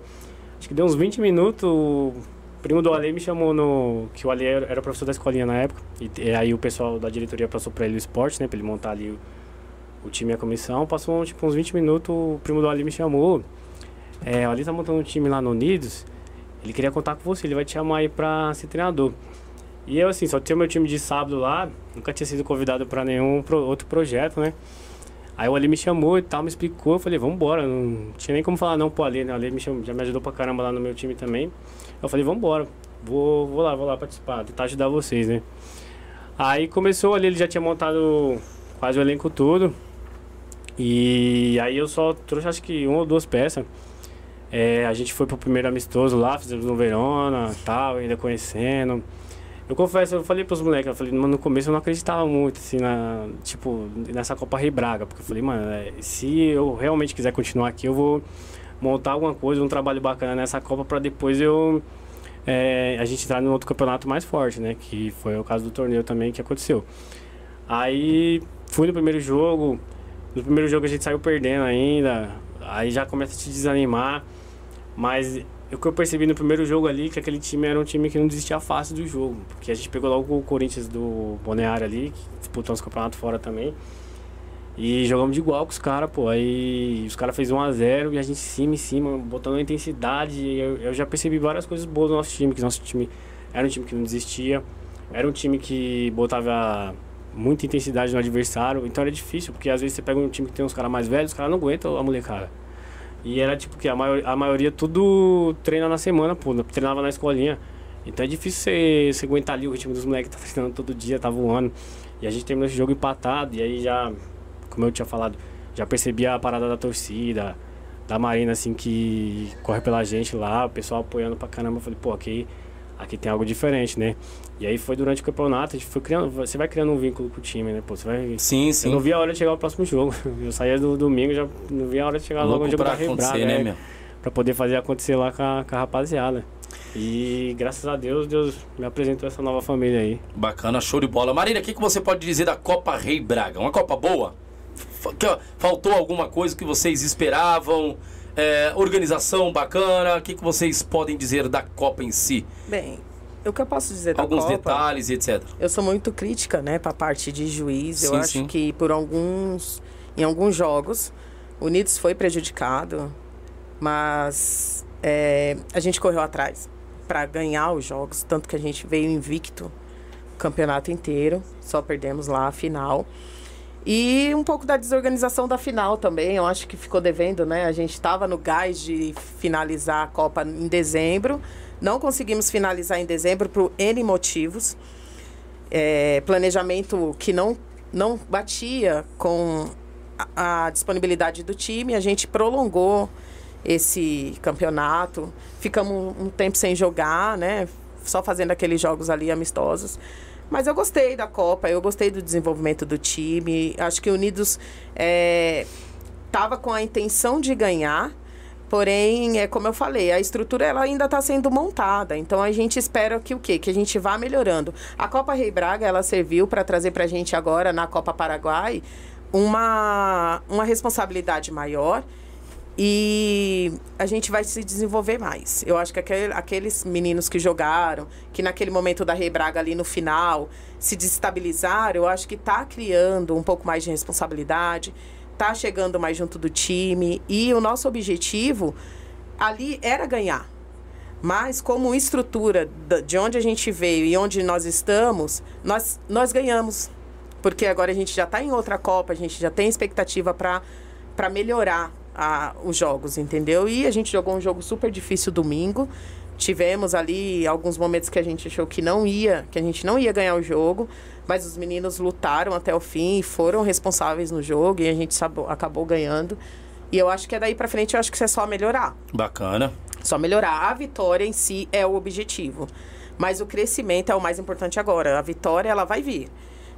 Acho que deu uns 20 minutos, o primo do Ale me chamou no. Que o Ale era, era professor da escolinha na época. E, e aí o pessoal da diretoria passou pra ele o esporte, né? Pra ele montar ali o, o time e a comissão. Passou tipo uns 20 minutos, o primo do Ale me chamou. É, o Ale tá montando um time lá no Unidos. Ele queria contar com você, ele vai te chamar aí pra ser treinador. E eu, assim, só tinha meu time de sábado lá, nunca tinha sido convidado pra nenhum pro- outro projeto, né? Aí o Ali me chamou e tal, me explicou, eu falei, vambora, não tinha nem como falar não pro Ali, né? O Ali me chamou, já me ajudou pra caramba lá no meu time também. Eu falei, vambora, vou, vou lá, vou lá participar, tentar ajudar vocês, né? Aí começou ali, ele já tinha montado quase o elenco todo. E aí eu só trouxe acho que uma ou duas peças. É, a gente foi pro primeiro amistoso lá, fizemos no Verona tal, ainda conhecendo. Eu confesso, eu falei pros moleques, eu falei, mano, no começo eu não acreditava muito, assim, na, tipo, nessa Copa Rei Braga, porque eu falei, mano, é, se eu realmente quiser continuar aqui, eu vou montar alguma coisa, um trabalho bacana nessa Copa pra depois eu é, a gente entrar num outro campeonato mais forte, né? Que foi o caso do torneio também que aconteceu. Aí fui no primeiro jogo, no primeiro jogo a gente saiu perdendo ainda, aí já começa a te desanimar, mas o que eu percebi no primeiro jogo ali que aquele time era um time que não desistia fácil do jogo, porque a gente pegou logo o Corinthians do Boneário ali, que disputou os campeonatos fora também. E jogamos de igual com os caras, pô. Aí os caras fez 1x0 e a gente em cima, em cima, botando a intensidade. Eu, eu já percebi várias coisas boas do nosso time, que nosso time era um time que não desistia, era um time que botava muita intensidade no adversário. Então era difícil, porque às vezes você pega um time que tem uns caras mais velhos, os caras não aguentam a molecada. E era tipo que a, maior, a maioria tudo treina na semana, pô, treinava na escolinha. Então é difícil você, você aguentar ali o ritmo dos moleques que tá treinando todo dia, tá voando. E a gente terminou esse jogo empatado, e aí já, como eu tinha falado, já percebi a parada da torcida, da Marina, assim, que corre pela gente lá, o pessoal apoiando pra caramba. Eu falei, pô, aqui, aqui tem algo diferente, né? E aí foi durante o campeonato, a gente foi criando, você vai criando um vínculo com o time, né? Pô, você vai Sim, eu sim. não via a hora de chegar o próximo jogo. Eu saía do domingo, já não via a hora de chegar logo Louco no jogo pra da acontecer, né, é, meu? pra poder fazer acontecer lá com a, com a rapaziada. E graças a Deus, Deus me apresentou essa nova família aí. Bacana, show de bola. Marília, o que, que você pode dizer da Copa Rei Braga? Uma Copa boa? Faltou alguma coisa que vocês esperavam? É, organização bacana? O que, que vocês podem dizer da Copa em si? Bem, o que eu posso dizer da Alguns Copa... detalhes e etc. Eu sou muito crítica, né, para a parte de juiz. Sim, eu acho sim. que por alguns, em alguns jogos, o Unidos foi prejudicado, mas é, a gente correu atrás para ganhar os jogos, tanto que a gente veio invicto o campeonato inteiro, só perdemos lá a final. E um pouco da desorganização da final também, eu acho que ficou devendo, né? A gente estava no gás de finalizar a Copa em dezembro, não conseguimos finalizar em dezembro por N motivos. É, planejamento que não, não batia com a, a disponibilidade do time, a gente prolongou esse campeonato, ficamos um tempo sem jogar, né? Só fazendo aqueles jogos ali amistosos. Mas eu gostei da Copa, eu gostei do desenvolvimento do time. Acho que Unidos estava com a intenção de ganhar, porém, é como eu falei, a estrutura ela ainda está sendo montada. Então a gente espera que o quê? Que a gente vá melhorando. A Copa Rei Braga ela serviu para trazer para a gente agora na Copa Paraguai uma, uma responsabilidade maior E a gente vai se desenvolver mais. Eu acho que aquele, aqueles meninos que jogaram, que naquele momento da rebraga ali no final se desestabilizaram, eu acho que está criando um pouco mais de responsabilidade, está chegando mais junto do time. E o nosso objetivo ali era ganhar. Mas como estrutura de onde a gente veio e onde nós estamos, nós, nós ganhamos. Porque agora a gente já está em outra Copa, a gente já tem expectativa para melhorar a, os jogos, entendeu? E a gente jogou um jogo super difícil domingo. Tivemos ali alguns momentos que a gente achou que não ia, que a gente não ia ganhar o jogo, mas os meninos lutaram até o fim e foram responsáveis no jogo e a gente acabou ganhando. E eu acho que é daí para frente, eu acho que isso é só melhorar. Bacana. Só melhorar. A vitória em si é o objetivo. Mas o crescimento é o mais importante agora. A vitória, ela vai vir.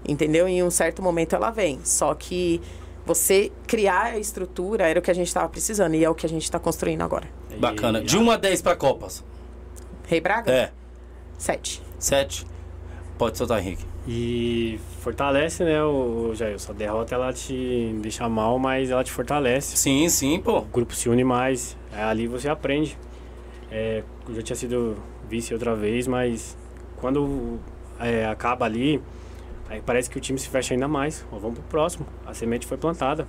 Entendeu? Em um certo momento ela vem. Só que você criar a estrutura era o que a gente estava precisando e é o que a gente está construindo agora. Bacana. De 1 a 10 para Copas. Rei Braga? É. 7. 7. Pode soltar, Henrique. E fortalece, né, o Jailson. A derrota ela te deixa mal, mas ela te fortalece. Sim, sim, pô. O grupo se une mais. É, ali você aprende. É, eu já tinha sido vice outra vez, mas quando é, acaba ali, Aí parece que o time se fecha ainda mais. Ó, vamos pro próximo. A semente foi plantada.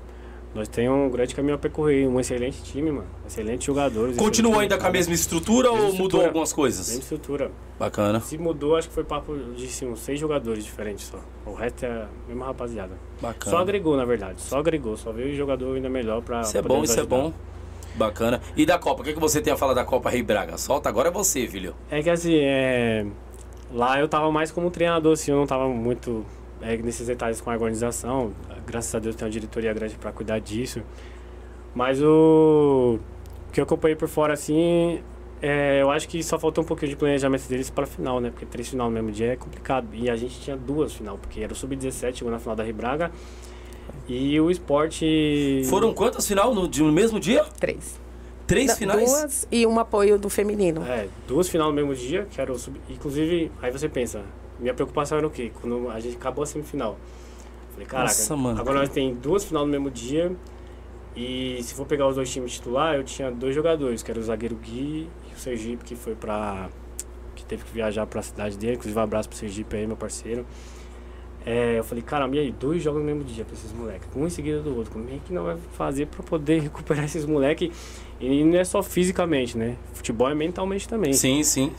Nós temos um grande caminho a percorrer, um excelente time, mano. Excelentes jogadores. Continua excelente ainda com a mesma estrutura mesma ou estrutura. mudou algumas coisas? Mesma estrutura. Bacana. Se mudou, acho que foi papo de assim, uns seis jogadores diferentes só. O resto é a mesma rapaziada. Bacana. Só agregou, na verdade. Só agregou. Só veio o jogador ainda melhor pra. Isso é bom, isso é ajudar. bom. Bacana. E da Copa? O que, que você tem a falar da Copa Rei Braga? Solta, agora é você, filho. É que assim, é... lá eu tava mais como treinador, assim, eu não tava muito é, nesses detalhes com a organização. Graças a Deus tem uma diretoria grande para cuidar disso. Mas o o que eu acompanhei por fora, assim, é, eu acho que só faltou um pouquinho de planejamento deles para final, né? Porque três final no mesmo dia é complicado. E a gente tinha duas final, porque era o Sub-17, chegou na final da Ribraga. E o esporte. Foram quantas final no, de- no mesmo dia? Três. Três Não, finais? Duas e um apoio do feminino. É, duas final no mesmo dia, que era o sub... Inclusive, aí você pensa, minha preocupação era o quê? Quando a gente acabou a semifinal. Falei, caraca, Nossa, agora nós tem duas final no mesmo dia. E se for pegar os dois times titular, eu tinha dois jogadores, que era o zagueiro Gui e o Sergipe, que foi pra. que teve que viajar pra cidade dele, inclusive um abraço pro Sergipe aí, meu parceiro. É, eu falei, caramba, e aí, dois jogos no mesmo dia pra esses moleques, um em seguida do outro. Como é que não vai fazer pra poder recuperar esses moleques? E não é só fisicamente, né? Futebol é mentalmente também. Sim, sim.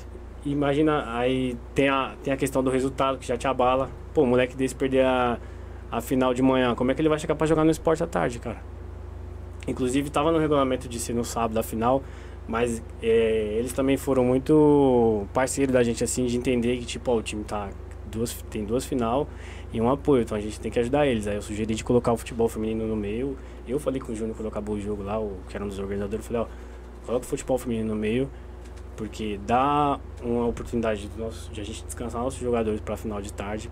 Imagina, aí tem a, tem a questão do resultado que já te abala. Pô, moleque desse perder a, a final de manhã, como é que ele vai chegar pra jogar no esporte à tarde, cara? Inclusive, tava no regulamento de ser no sábado a final, mas é, eles também foram muito parceiros da gente, assim, de entender que, tipo, ó, o time tá duas, tem duas final e um apoio, então a gente tem que ajudar eles. Aí eu sugeri de colocar o futebol feminino no meio. Eu falei com o Júnior quando acabou o jogo lá, o, que era um dos organizadores, eu falei, ó, coloca o futebol feminino no meio, porque dá uma oportunidade de, nosso, de a gente descansar nossos jogadores para a final de tarde.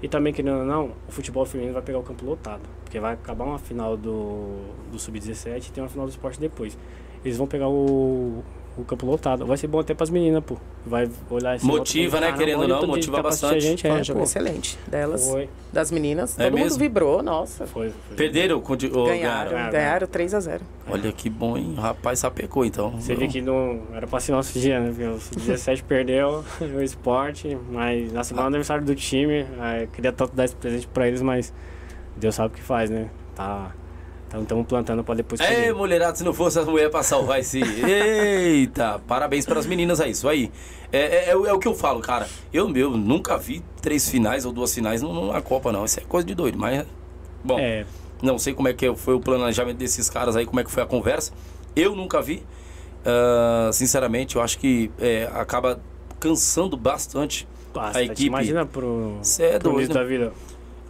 E também, querendo ou não, o futebol feminino vai pegar o campo lotado. Porque vai acabar uma final do, do Sub-17 e tem uma final do esporte depois. Eles vão pegar o, o campo lotado. Vai ser bom até pras meninas, pô. Vai olhar esse Motiva, né, querendo ou não, motiva bastante. A gente, Foi é, um pô. excelente delas, Foi, das meninas. É Todo mesmo? mundo vibrou, nossa. foi. foi. Perderam? ou Ganharam, ganharam. ganharam 3 a 0 Olha que bom, hein? Rapaz, sapecou então. Você vê que não era pra ser nosso dia, né? Porque o 17 perdeu o esporte, mas na semana do aniversário do time, aí, queria tanto dar esse presente pra eles, mas Deus sabe o que faz, né? Tá. Estamos plantando pra depois Ei, colher. mulherada, se não fosse as mulheres pra salvar esse. Eita! Parabéns para as meninas aí, isso aí. É, é, é o- é o que eu falo, cara. Eu, meu, nunca vi três finais ou duas finais numa Copa, não. Isso é coisa de doido, mas. Bom, É, não sei como é que foi o planejamento desses caras aí, como é que foi a conversa. Eu nunca vi. Ah, sinceramente, eu acho que é, acaba cansando bastante basta. a equipe. Imagina pro, Cê é pro doido. início da vida.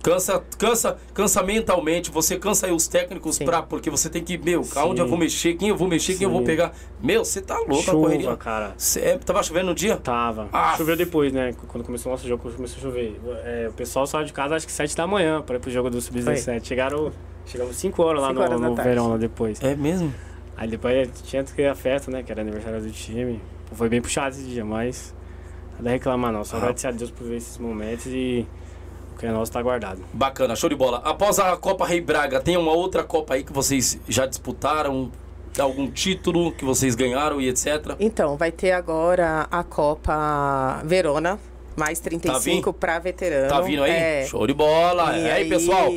Cansa, cansa, cansa mentalmente, você cansa aí os técnicos Sim. pra, porque você tem que, meu, Sim. aonde eu vou mexer, quem eu vou mexer, quem eu vou Sim. pegar. Meu, você tá louco a Chuva, correria. cara. Cê, é, tava chovendo no dia? Tava. Ah. Choveu depois, né? Quando começou o nosso jogo, começou a chover. É, o pessoal saiu de casa acho que 7 da manhã para ir pro jogo do Sub-17. Chegaram. Chegamos 5 horas lá Cinco no, horas no verão lá depois. É mesmo? Aí depois tinha que ir a festa, né? Que era aniversário do time. Foi bem puxado esse dia, mas nada a reclamar não. Só Ah. agradecer a Deus por ver esses momentos e que é nosso tá guardado. Bacana, show de bola. Após a Copa Rei Braga, tem uma outra Copa aí que vocês já disputaram? algum título que vocês ganharam e etc. Então, vai ter agora a Copa Verona, mais 35 para veterano. Tá vindo aí? É, Show de bola. E é aí, aí- pessoal.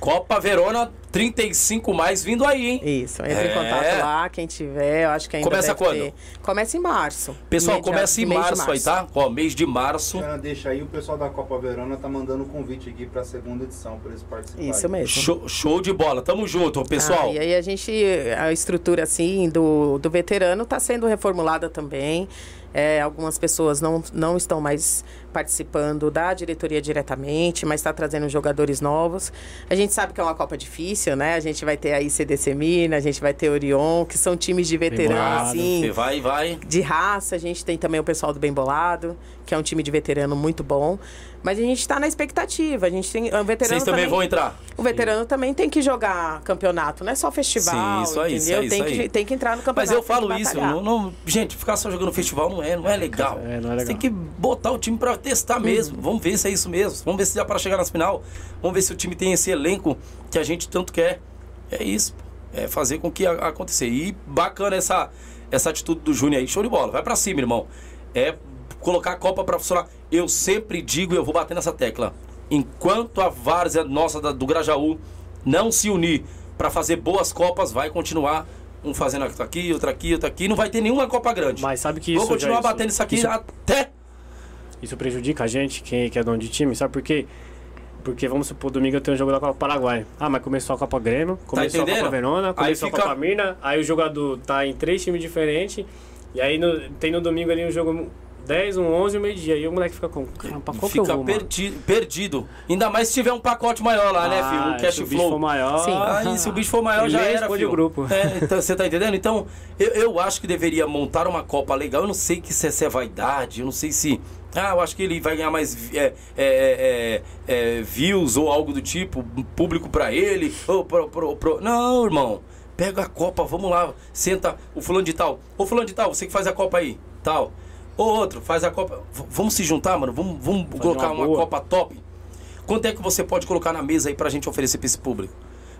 Copa Verona 35 mais vindo aí, hein? Isso, entre É. em contato lá, quem tiver, eu acho que ainda Começa deve quando? ter. Começa em março. Pessoal, começa em de março, aí, tá? Ó, mês de março. Já deixa aí, o pessoal da Copa Verona tá mandando um convite aqui pra segunda edição, pra eles participarem. Isso mesmo. Show, show de bola. Tamo junto, pessoal. Ah, e aí a gente, a estrutura assim do, do veterano está sendo reformulada também. É, algumas pessoas não, não estão mais participando da diretoria diretamente, mas está trazendo jogadores novos. A gente sabe que é uma Copa difícil, né? A gente vai ter aí CDC Mina, a gente vai ter Orion, que são times de veterano, Bolado. assim, Você vai, vai. de raça. A gente tem também o pessoal do Bem Bolado, que é um time de veterano muito bom. Mas a gente está na expectativa. A gente tem. O veterano Vocês também vão entrar. o veterano também tem que jogar campeonato, não é só festival, Sim, isso aí, entendeu? isso aí, tem, isso que, aí. tem que entrar no campeonato. Mas eu falo isso, não, não- gente, ficar só jogando festival não é, não é legal. É, não é Você tem legal. que botar o time pra testar mesmo. Vamos ver se é isso mesmo. Vamos ver se dá pra chegar nas final. Vamos ver se o time tem esse elenco que a gente tanto quer. É isso. É fazer com que acontecer. E bacana essa, essa atitude do Júnior aí. Show de bola. Vai pra cima, irmão. É colocar a Copa pra funcionar. Eu sempre digo e eu vou bater nessa tecla. Enquanto a várzea nossa da- do Grajaú não se unir pra fazer boas Copas, vai continuar um fazendo aqui, outro aqui, outro aqui. Não vai ter nenhuma Copa grande. Mas sabe que Vou isso. continuar Jair, batendo isso aqui isso- até. Isso prejudica a gente, quem que é dono de time, sabe por quê? Porque vamos supor, domingo eu tenho um jogo da Copa Paraguai. Ah, mas começou a Copa Grêmio, começou a entendendo? Copa Verona, começou fica- a Copa Mina, aí o jogador tá em três times diferentes, e aí no- tem no domingo ali um jogo 10, um 11 e um meio-dia. E o moleque fica com. Cara, pra qual que eu Fica vou, mano? perdi- perdido. Ainda mais se tiver um pacote maior lá, né, filho? Ah, O cash se o bicho flow. for maior. Sim. Aí, se o bicho for maior, já era, filho. grupo. É, então, você tá entendendo? Então, eu, eu acho que deveria montar uma Copa legal. Eu não sei que se, se é vaidade, eu não sei se... Ah, eu acho que ele vai ganhar mais é, é, é, é, views ou algo do tipo, público pra ele. Ou pro, pro- pro- Não, irmão. Pega a Copa, vamos lá. Senta o fulano de tal. Ô, fulano de tal, você que faz a Copa aí, tal. Ô, outro, faz a Copa. V- vamos se juntar, mano? Vamos, vamos colocar uma uma. Copa top? Quanto é que você pode colocar na mesa aí pra gente oferecer pra esse público?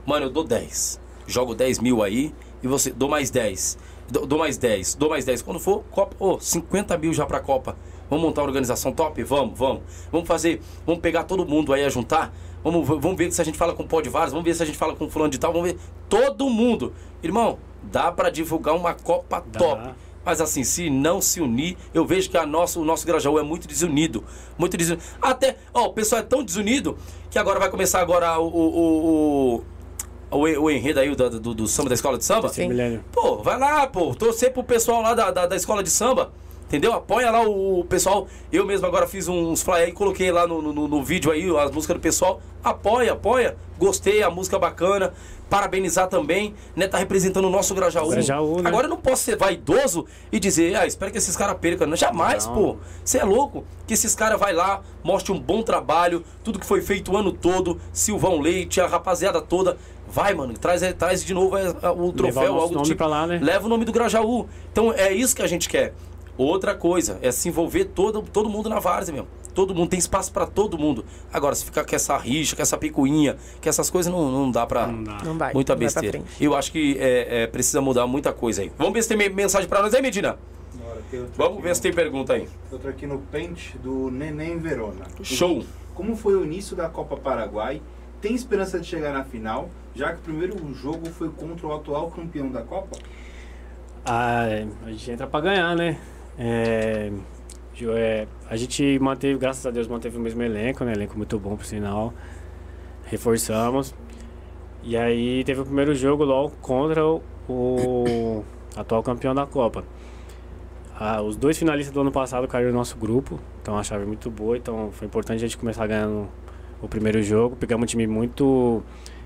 Mano, eu dou 10. Jogo 10 mil aí e você. Dou mais 10. Dou, dou mais 10. Dou mais 10. Quando for, Copa. Ô, 50 mil já pra Copa. Vamos montar uma organização top? Vamos, vamos. Vamos fazer. Vamos pegar todo mundo aí a juntar. Vamos, vamos ver se a gente fala com o Pó de Varas. Vamos ver se a gente fala com fulano de tal. Vamos ver. Todo mundo. Irmão, dá pra divulgar uma Copa Dá. top. Mas assim, se não se unir, eu vejo que a nossa, o nosso Grajaú é muito desunido. Muito desunido. Até, ó, o pessoal é tão desunido que agora vai começar agora o. o, o, o, enredo aí do, do, do samba da escola de samba. Sim. Pô, vai lá, pô. Torcer pro pessoal lá da, da, da escola de samba. Entendeu? Apoia lá o, pessoal. Eu mesmo agora fiz uns flyers aí, coloquei lá no, no, no vídeo aí as músicas do pessoal. Apoia, apoia. Gostei, a música bacana. Parabenizar também, né? Tá representando o nosso Grajaú. Grajaú, né? Agora eu não posso ser vaidoso e dizer, ah, espero que esses caras percam. Não, Jamais, Não. pô. Você é louco? Que esses caras vai lá, mostre um bom trabalho, tudo que foi feito o ano todo, Silvão Leite, a rapaziada toda. Vai, mano, traz, é, traz de novo é, é, o troféu, nosso algo do nome tipo. pra lá, né? Leva o nome do Grajaú. Então é isso que a gente quer. Outra coisa é se envolver todo, todo mundo na várzea mesmo. Todo mundo tem espaço pra todo mundo. Agora, se ficar com essa rixa, com essa picuinha, com essas coisas, não, não dá pra. Não vai. Muita não vai pra besteira. Eu acho que é, é, precisa mudar muita coisa aí. Vamos ver se tem me- mensagem pra nós aí, Medina. Vamos ver no- se tem pergunta aí. Outro aqui no Pente do Neném Verona. Show. Como foi o início da Copa Paraguai? Tem esperança de chegar na final, já que o primeiro jogo foi contra o atual campeão da Copa? Ah, a gente entra pra ganhar, né? É, é, a gente manteve, graças a Deus, manteve o mesmo elenco, né? Elenco muito bom, por sinal. Reforçamos. E aí teve o primeiro jogo logo contra o, o atual campeão da Copa. Ah, os dois finalistas do ano passado caíram no nosso grupo, então a chave é muito boa, então foi importante a gente começar ganhando o primeiro jogo. Pegamos um time muito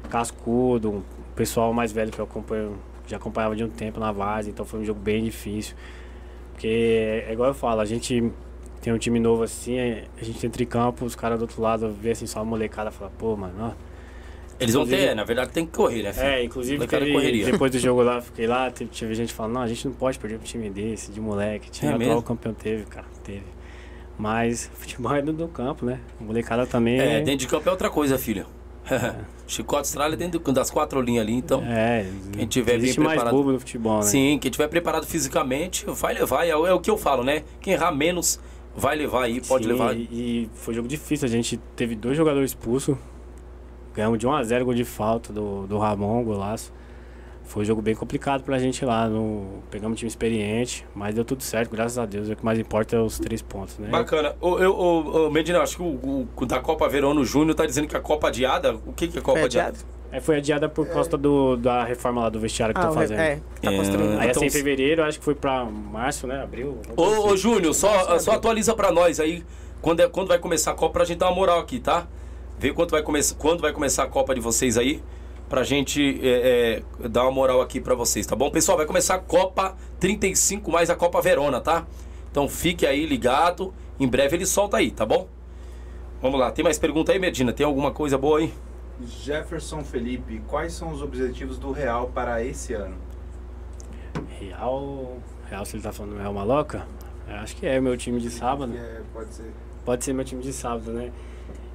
cascudo, um pessoal mais velho que eu acompanho, já acompanhava de um tempo na base, então foi um jogo bem difícil. Porque é igual eu falo, a gente tem um time novo assim, a gente entra em campo, os caras do outro lado vê assim só a molecada e fala, pô, mano, ó. Eles vão ter, na verdade tem que correr, né, filho? É, inclusive teve- depois do jogo lá, fiquei lá, teve, tive gente falando, não, a gente não pode perder um time desse, de moleque. Tinha É atual mesmo? campeão teve, cara, teve. Mas futebol é dentro do campo, né? A molecada também. É, dentro de campo é outra coisa, filho. Chicote Estrada dentro das quatro linhas ali, então. É, Quem tiver bem existe mais preparado- bobo no futebol, né? Sim, quem tiver preparado fisicamente, vai levar. É, o- é o que eu falo, né? Quem errar menos, vai levar aí, pode Sim, levar. E, e foi um jogo difícil. A gente teve dois jogadores expulsos. Ganhamos de 1 a 0 gol de falta do, do Ramon, golaço. Foi um jogo bem complicado pra gente lá. No, pegamos um time experiente, mas deu tudo certo, graças a Deus. O que mais importa é os três pontos, né? Bacana. Ô, eu, ô, ô, Medina, acho que o, o da Copa Verona Júnior tá dizendo que a Copa adiada. O que, que é Copa Foi adiada? adiado? É, foi adiada por causa do, da reforma lá do vestiário que Ah, re- fazendo. é, tá É. construindo. Aí Então, assim, em se- fevereiro, acho que foi pra março, né? Abril. Ô, ô assim. Júnior, só, só atualiza pra nós aí quando, é, quando vai começar a Copa pra gente dar uma moral aqui, tá? Vê quando vai, come quando vai começar a Copa de vocês aí, pra gente é, é, dar uma moral aqui pra vocês, tá bom? Pessoal, vai começar a Copa 35 mais a Copa Verona, tá? Então fique aí ligado, em breve ele solta aí, tá bom? Vamos lá, tem mais pergunta aí, Medina? Tem alguma coisa boa aí? Jefferson Felipe, quais são os objetivos do Real para esse ano? Real. Real, se ele tá falando Real Maloca? Eu acho que é meu time de sábado. É, pode ser. Pode ser meu time de sábado, né?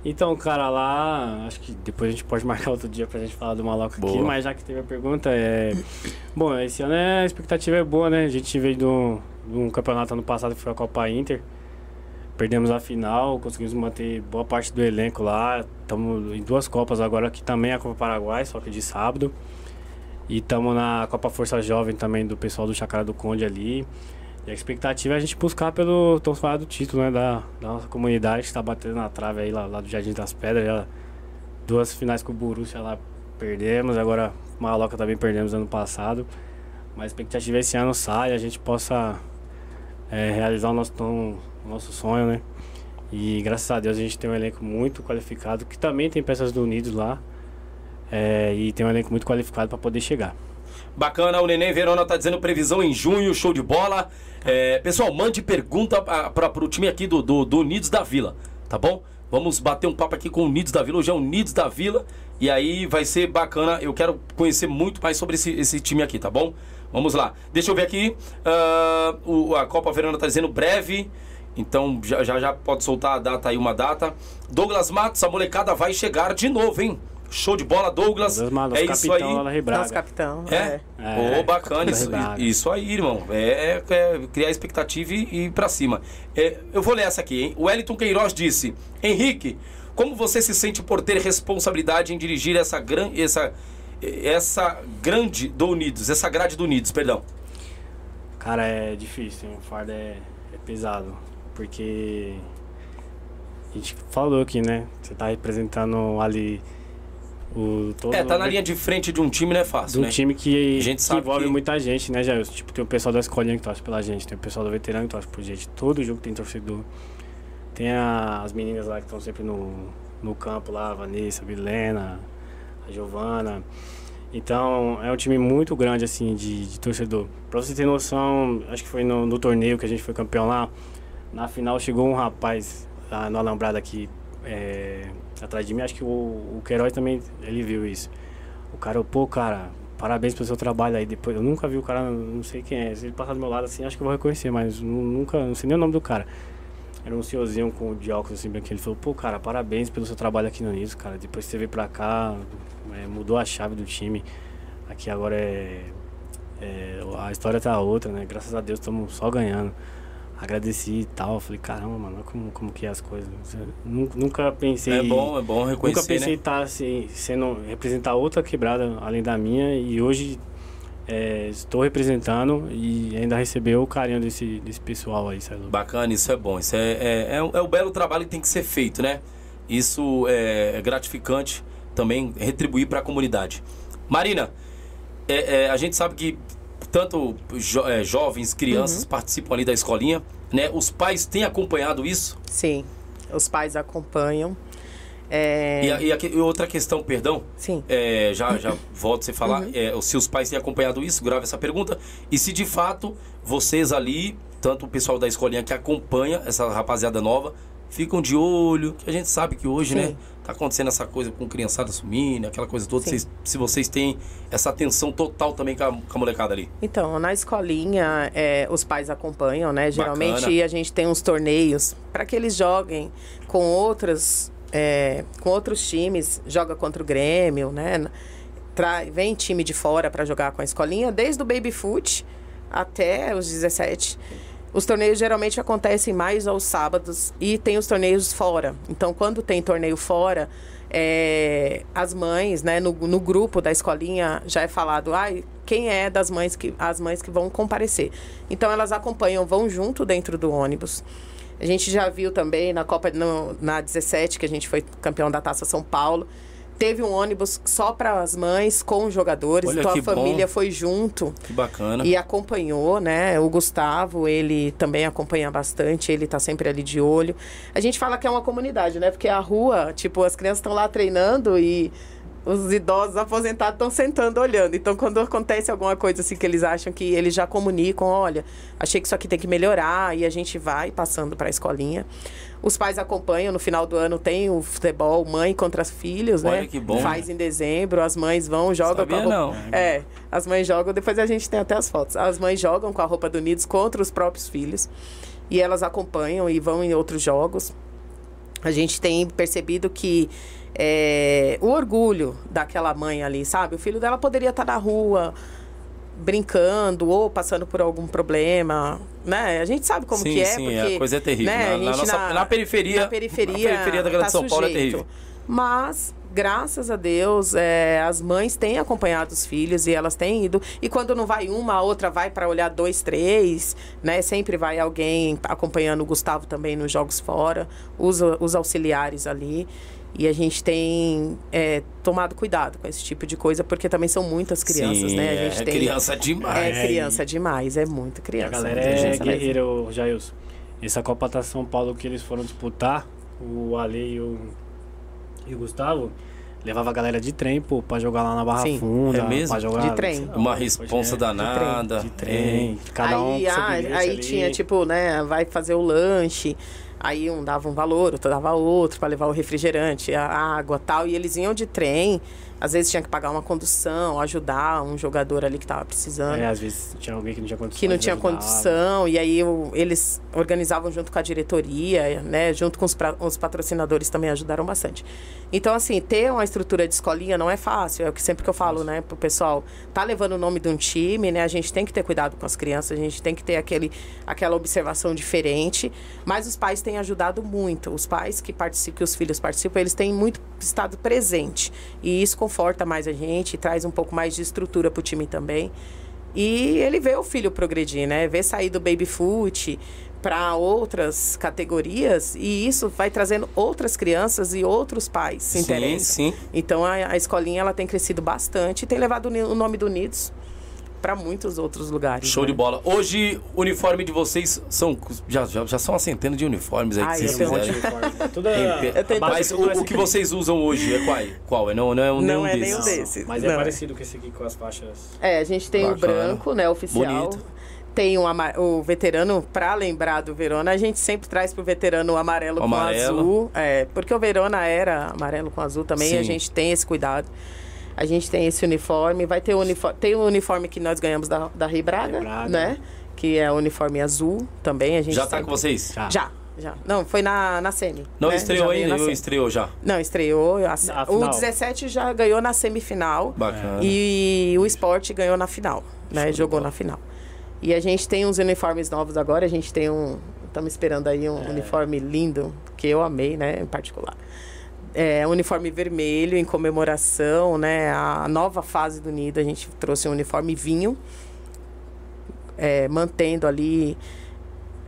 Então, cara, lá, acho que depois a gente pode marcar outro dia pra gente falar do Maloca aqui, Boa. mas já que teve a pergunta, é. Bom, esse ano é, a expectativa é boa, né? A gente veio de um, de um campeonato ano passado que foi a Copa Inter. Perdemos a final, conseguimos manter boa parte do elenco lá. Estamos em duas Copas agora, que também é a Copa Paraguai, só que de sábado. E estamos na Copa Força Jovem também do pessoal do Chacara do Conde ali. E a expectativa é a gente buscar pelo tão falado título, né? Da, da nossa comunidade que está batendo na trave aí lá, lá do Jardim das Pedras. Já duas finais com o Borussia lá perdemos, agora Maloca também perdemos ano passado. Mas a expectativa é esse ano sai, a gente possa é, realizar o nosso, o nosso sonho, né? E graças a Deus a gente tem um elenco muito qualificado, que também tem peças do Unidos lá. é, e tem um elenco muito qualificado para poder chegar. Bacana, o Neném Verona tá dizendo previsão em junho, show de bola. É, pessoal, mande pergunta para o time aqui do, do, do Unidos da Vila, tá bom? Vamos bater um papo aqui com o Unidos da Vila. Hoje é o Unidos da Vila. E aí vai ser bacana. Eu quero conhecer muito mais sobre esse, esse time aqui, tá bom? Vamos lá. Deixa eu ver aqui. ah, o- a Copa Verona tá dizendo breve. Então já, já já pode soltar a data aí, uma data. Douglas Matos, a molecada vai chegar de novo, hein? Show de bola, Douglas. Douglas Matos, é isso aí. Nosso capitão. É? É. É, Ô, bacana, isso, isso aí, irmão. É, é criar expectativa e ir pra cima. É, eu vou ler essa aqui, hein? O Wellington Queiroz disse: Henrique, como você se sente por ter responsabilidade em dirigir essa, gran, essa, essa grande do Unidos, essa grade do Unidos, perdão? Cara, é difícil, hein? o fardo é, é pesado, porque a gente falou aqui, né? Você tá representando ali o todo É, tá na linha de frente de um time não é fácil, do né? time que, que envolve que- muita gente, né, Jair? Tipo, tem o pessoal da escolinha que torce pela gente, tem o pessoal do veterano que torce por gente. Todo jogo tem torcedor. Tem a- as meninas lá que estão sempre no, no campo lá, a Vanessa, a Vilena, a Giovana. Então, é um time muito grande, assim, de, de torcedor. Pra você ter noção, acho que foi no, no torneio que a gente foi campeão lá, na final chegou um rapaz lá no Alambrado aqui, é, atrás de mim, acho que o, o Queiroz também, ele viu isso. O cara, pô, cara, parabéns pelo seu trabalho aí. Depois, eu nunca vi o cara, não sei quem é. Se ele passar do meu lado assim, acho que eu vou reconhecer, mas nu- nunca, não sei nem o nome do cara. Era um senhorzinho com de óculos assim, que ele falou, pô, cara, parabéns pelo seu trabalho aqui no Nisso, cara. Depois que você veio pra cá, é, mudou a chave do time. Aqui agora é, é, A história tá outra, né? Graças a Deus estamos só ganhando. Agradeci e tal. Falei, caramba, mano, como, como que é as coisas. Nu- Nunca pensei. É bom, é bom Nunca reconhecer, pensei né? estar assim, sendo representar outra quebrada além da minha e hoje é, estou representando e ainda recebeu o carinho desse, desse pessoal aí, sabe? Bacana, isso é bom. Isso é, é, é, é o belo trabalho que tem que ser feito, né? Isso é gratificante também retribuir para a comunidade. Marina, é, é, a gente sabe que tanto jo- é, jovens, crianças participam ali da escolinha, né? Os pais têm acompanhado isso. Sim. Os pais acompanham. É, E, a- e a e outra questão, perdão, Sim. é, já, já volto a você falar, Uhum. é, se os pais têm acompanhado isso, grave essa pergunta. E se de fato vocês ali, tanto o pessoal da escolinha que acompanha essa rapaziada nova, ficam de olho, que a gente sabe que hoje, Sim. né, tá acontecendo essa coisa com criançada sumindo, aquela coisa toda. Vocês- se vocês têm essa atenção total também com a, com a molecada ali. Então, na escolinha, é, os pais acompanham, né? Geralmente Bacana. a gente tem uns torneios para que eles joguem com outras é, com outros times, joga contra o Grêmio, né? Tra vem time de fora para jogar com a escolinha, desde o baby foot até os 17. Os torneios geralmente acontecem mais aos sábados e tem os torneios fora. Então, quando tem torneio fora, é, as mães, né, no, no, grupo da escolinha já é falado, ah, quem é das mães que as mães que vão comparecer. Então elas acompanham, vão junto dentro do ônibus. A gente já viu também na Copa no, na 17 que a gente foi campeão da Taça São Paulo teve um ônibus só para as mães com os jogadores, Olha, então a família bom. foi junto. Que bacana. E acompanhou, né? O Gustavo, ele também acompanha bastante, ele tá sempre ali de olho. A gente fala que é uma comunidade, né? Porque a rua, tipo, as crianças estão lá treinando e os idosos aposentados estão sentando olhando. Então, quando acontece alguma coisa assim que eles acham que eles já comunicam, olha, achei que isso aqui tem que melhorar e a gente vai passando para a escolinha. Os pais acompanham, no final do ano tem o futebol mãe contra filhos, olha né? Que bom. Faz em dezembro, as mães vão, jogam Sabia com a roupa. Não. É, as mães jogam, depois a gente tem até as fotos. As mães jogam com a roupa do Unidos contra os próprios filhos. E elas acompanham e vão em outros jogos. A gente tem percebido que é, o orgulho daquela mãe ali, sabe? O filho dela poderia estar na rua brincando ou passando por algum problema, né? A gente sabe como sim, que é, sim, porque a coisa é terrível. Né? Na, na, nossa, na, na, periferia, na periferia, na periferia da Grande tá São Paulo é terrível. Mas graças a Deus, é, as mães têm acompanhado os filhos e elas têm ido. E quando não vai uma, a outra vai para olhar dois, três, né? Sempre vai alguém acompanhando o Gustavo também nos jogos fora, os, os auxiliares ali. E a gente tem é, tomado cuidado com esse tipo de coisa, porque também são muitas crianças, Sim, né? A gente é tem... criança demais. É criança demais, é muita criança. A galera é guerreira, Jailson. Essa Copa da São Paulo que eles foram disputar, o Ale e o, e o Gustavo, levava a galera de trem, pô, pra jogar lá na Barra Sim, Funda. É mesmo? Jogar, de trem. Uma responsa danada. De trem. De trem. Cada um aí, ah, aí tinha, tipo, né, vai fazer o lanche. Aí um dava um valor, outro dava outro para levar o refrigerante, a água tal. E eles iam de trem. Às vezes tinha que pagar uma condução, ajudar um jogador ali que estava precisando. É, às vezes tinha alguém que não tinha condição. Que não tinha ajudava. condição. E aí o, eles organizavam junto com a diretoria, né? Junto com os, pra, os patrocinadores também ajudaram bastante. Então, assim, ter uma estrutura de escolinha não é fácil. É o que sempre que eu falo, né, pro pessoal. Tá levando o nome de um time, né? A gente tem que ter cuidado com as crianças, a gente tem que ter aquele, aquela observação diferente. Mas os pais têm ajudado muito. Os pais que participam, que os filhos participam, eles têm muito estado presente. E isso conforta mais a gente, traz um pouco mais de estrutura para o time também. E ele vê o filho progredir, né? Vê sair do baby foot para outras categorias e isso vai trazendo outras crianças e outros pais se interessam. Sim, sim. Então a, a escolinha ela tem crescido bastante e tem levado o nome do Unidos para muitos outros lugares. Show né? de bola. Hoje, o uniforme de vocês são. Já, já, já são uma centena de uniformes aí Ai, que vocês eu tenho fizeram. Tudo é, Mas o, o que vocês usam hoje é qual? Qual? É não, não é um- Não nenhum é desses. nenhum desses. Mas é não. parecido com esse aqui com as faixas. É, a gente tem o Bacana. branco, né, oficial. Bonito. Tem o, ama- o veterano, para lembrar do Verona, a gente sempre traz pro veterano o amarelo, O amarelo. com azul. É, porque o Verona era amarelo com azul também, e a gente tem esse cuidado. A gente tem esse uniforme, vai ter o uniforme, tem o uniforme que nós ganhamos da, da Rei Braga, Braga. né? Que é o uniforme azul também. A gente Já tá sempre- com vocês? Já. Já, já. Não, foi na, na semi. Não né? estreou ainda? semi. estreou já? Não, estreou. a- o final. 17 já ganhou na semifinal. Bacana. E o esporte ganhou na final, né? Show Jogou na final. E a gente tem uns uniformes novos agora, a gente tem um. Estamos esperando aí um uniforme lindo, que eu amei, né, em particular. É, uniforme vermelho em comemoração, né? A nova fase do Nido, a gente trouxe um uniforme vinho, é, mantendo ali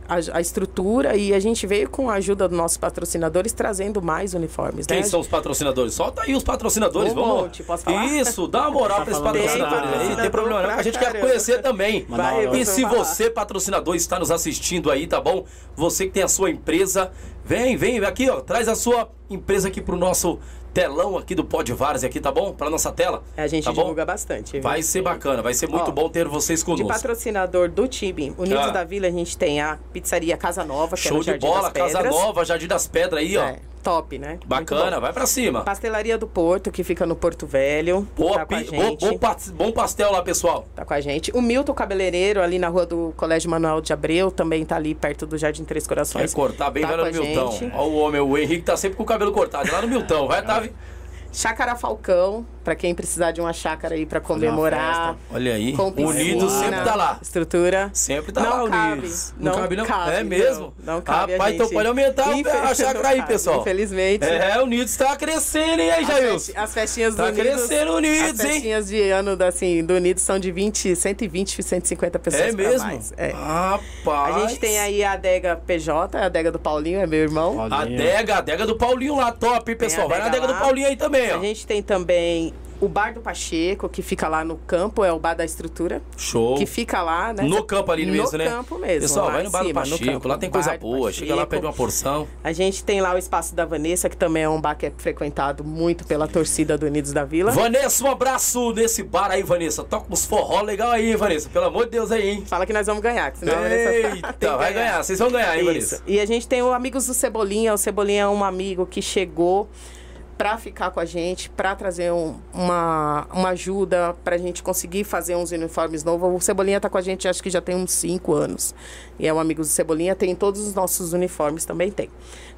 a, a estrutura e a gente veio com a ajuda dos nossos patrocinadores trazendo mais uniformes, Quem né? são os patrocinadores? Solta aí os patrocinadores, Um vamos. monte, posso falar? Isso, dá uma moral Tá para esses falando patrocinadores tem aí, não tem problema não, que a gente pra quer caramba. conhecer também. Vai, E se falar. você, patrocinador, está nos assistindo aí, tá bom? Você que tem a sua empresa, vem, vem aqui, ó, traz a sua empresa aqui pro nosso telão aqui do Pod Várzea aqui, tá bom? Pra nossa tela. A gente tá bom? divulga bastante. viu? Vai ser bacana, vai ser muito Ó, bom ter vocês De conosco. patrocinador do time Unidos Ah. da Vila, a gente tem a pizzaria Casa Nova, que é Show no de Jardim bola, das Casa. Nova, Jardim das Pedras aí, ó. Top, né? Bacana, vai pra cima. Pastelaria do Porto, que fica no Porto Velho. Boa, tá pi- bom, bom bom pastel lá, pessoal. Tá com a gente. O Milton Cabeleireiro, ali na rua do Colégio Manuel de Abreu, também tá ali perto do Jardim Três Vai Corações. cortar bem, tá vai lá no a Miltão. gente. Ó o homem, o Henrique tá sempre com o cabelo cortado. é Lá no Miltão, vai, tá? Chácara Falcão, pra quem precisar de uma chácara aí pra comemorar. Olha aí. Com piscina, Unidos sempre tá lá. Estrutura. Sempre tá Não lá, cabe, Unidos. não cabe, não? cabe, é mesmo? não, não cabe a Rapaz, então pode aumentar a chácara não aí, pessoal. Infelizmente. É, o Unidos tá crescendo, hein, aí, As, Jailson? as festinhas do Tá Unidos. crescendo o Unidos, as hein? festinhas de ano assim, do Unidos são de 20, 120, 150 pessoas. É mesmo? mais. É. Rapaz. A gente tem aí a adega PJ, a adega do Paulinho, é meu irmão. A Paulinho. adega, a adega do Paulinho lá, top, hein, pessoal. a Vai na adega adega do lá. Paulinho aí também, A ó. gente tem também o Bar do Pacheco, que fica lá no campo, é o Bar da Estrutura, Show. que fica lá, né? No campo ali mesmo, no né? campo mesmo. Pessoal, vai no Bar do cima, no Pacheco, campo. lá tem coisa do boa. Chega lá, pede uma porção. A gente tem lá o Espaço da Vanessa, que também é um bar que é frequentado muito pela torcida do Unidos da Vila. Vanessa, um abraço nesse bar aí, Vanessa. Toca uns forró legal aí, Vanessa. Pelo amor de Deus aí, hein? Fala que nós vamos ganhar, que senão a Vanessa Eita, vai ganhar. Vocês vão ganhar, hein, Isso. Vanessa? E a gente tem o Amigos do Cebolinha. O Cebolinha é um amigo que chegou para ficar com a gente, para trazer um- uma, uma ajuda, para a gente conseguir fazer uns uniformes novos. O Cebolinha tá com a gente, acho que já tem uns 5 anos. E é um Amigos do Cebolinha, tem todos os nossos uniformes, também tem.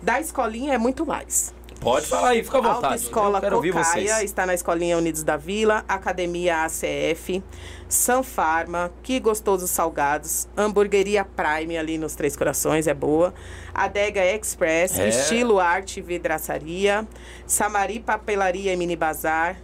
Da escolinha é muito mais. Pode falar aí, fica à vontade. Quero ouvir Cocaia está na Escolinha Unidos da Vila, Academia ACF, Sanfarma, Que Gostoso Salgados, Hamburgueria Prime ali nos Três Corações, é boa, Adega Express, É. Estilo Arte e Vidraçaria, Samari Papelaria e Mini Bazar,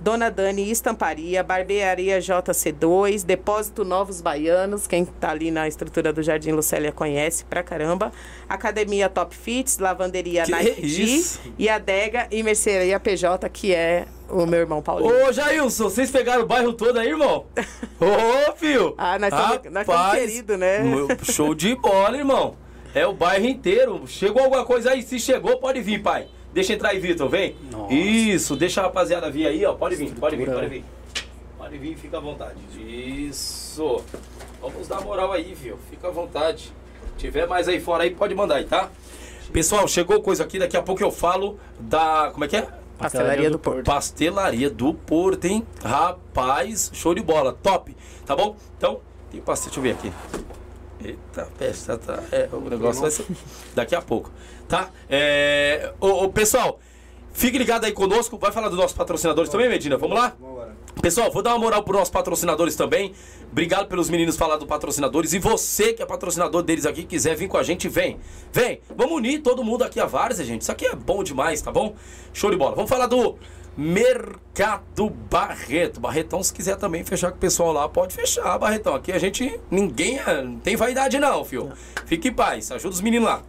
Dona Dani Estamparia, Barbearia JC2, Depósito Novos Baianos, quem tá ali na estrutura do Jardim Lucélia conhece pra caramba. Academia Top Fits, Lavanderia Que Nike isso? G e Adega e Mercearia PJ, que é o meu irmão Paulinho. Ô, Jailson, vocês pegaram o bairro todo aí, irmão? Ô, filho! Ah, nós estamos queridos, né? Show de bola, irmão. É o bairro inteiro. Chegou alguma coisa aí? Se chegou, pode vir, pai. Deixa entrar aí, Vitor, vem. Nossa. Isso, deixa a rapaziada vir aí, ó. Pode vir, pode vir, pode vir. Pode vir, fica à vontade. Isso. Vamos dar moral aí, viu? Fica à vontade. tiver mais aí fora aí, pode mandar aí, tá? Pessoal, chegou coisa aqui, daqui a pouco eu falo da. Como é que é? Pastelaria do Porto. Pastelaria do Porto, hein? Rapaz, show de bola, top. Tá bom? Então, tem pastel, deixa eu ver aqui. Eita, peste, tá, é, o negócio vai ser daqui a pouco, tá? É, ô, ô, pessoal, fique ligado aí conosco. Vai falar dos nossos patrocinadores também, Medina? Vamos lá? Vamos embora. Pessoal, vou dar uma moral para nossos patrocinadores também. Obrigado pelos meninos falar do patrocinadores. E você que é patrocinador deles aqui, quiser vir com a gente, vem. Vem. Vamos unir todo mundo aqui a várzea, gente. Isso aqui é bom demais, tá bom? Show de bola. Vamos falar do Mercado Barreto. Barretão, se quiser também fechar com o pessoal lá, pode fechar, Barretão. Aqui a gente, ninguém é- não tem vaidade não, fio. Fique em paz. Ajuda os meninos lá.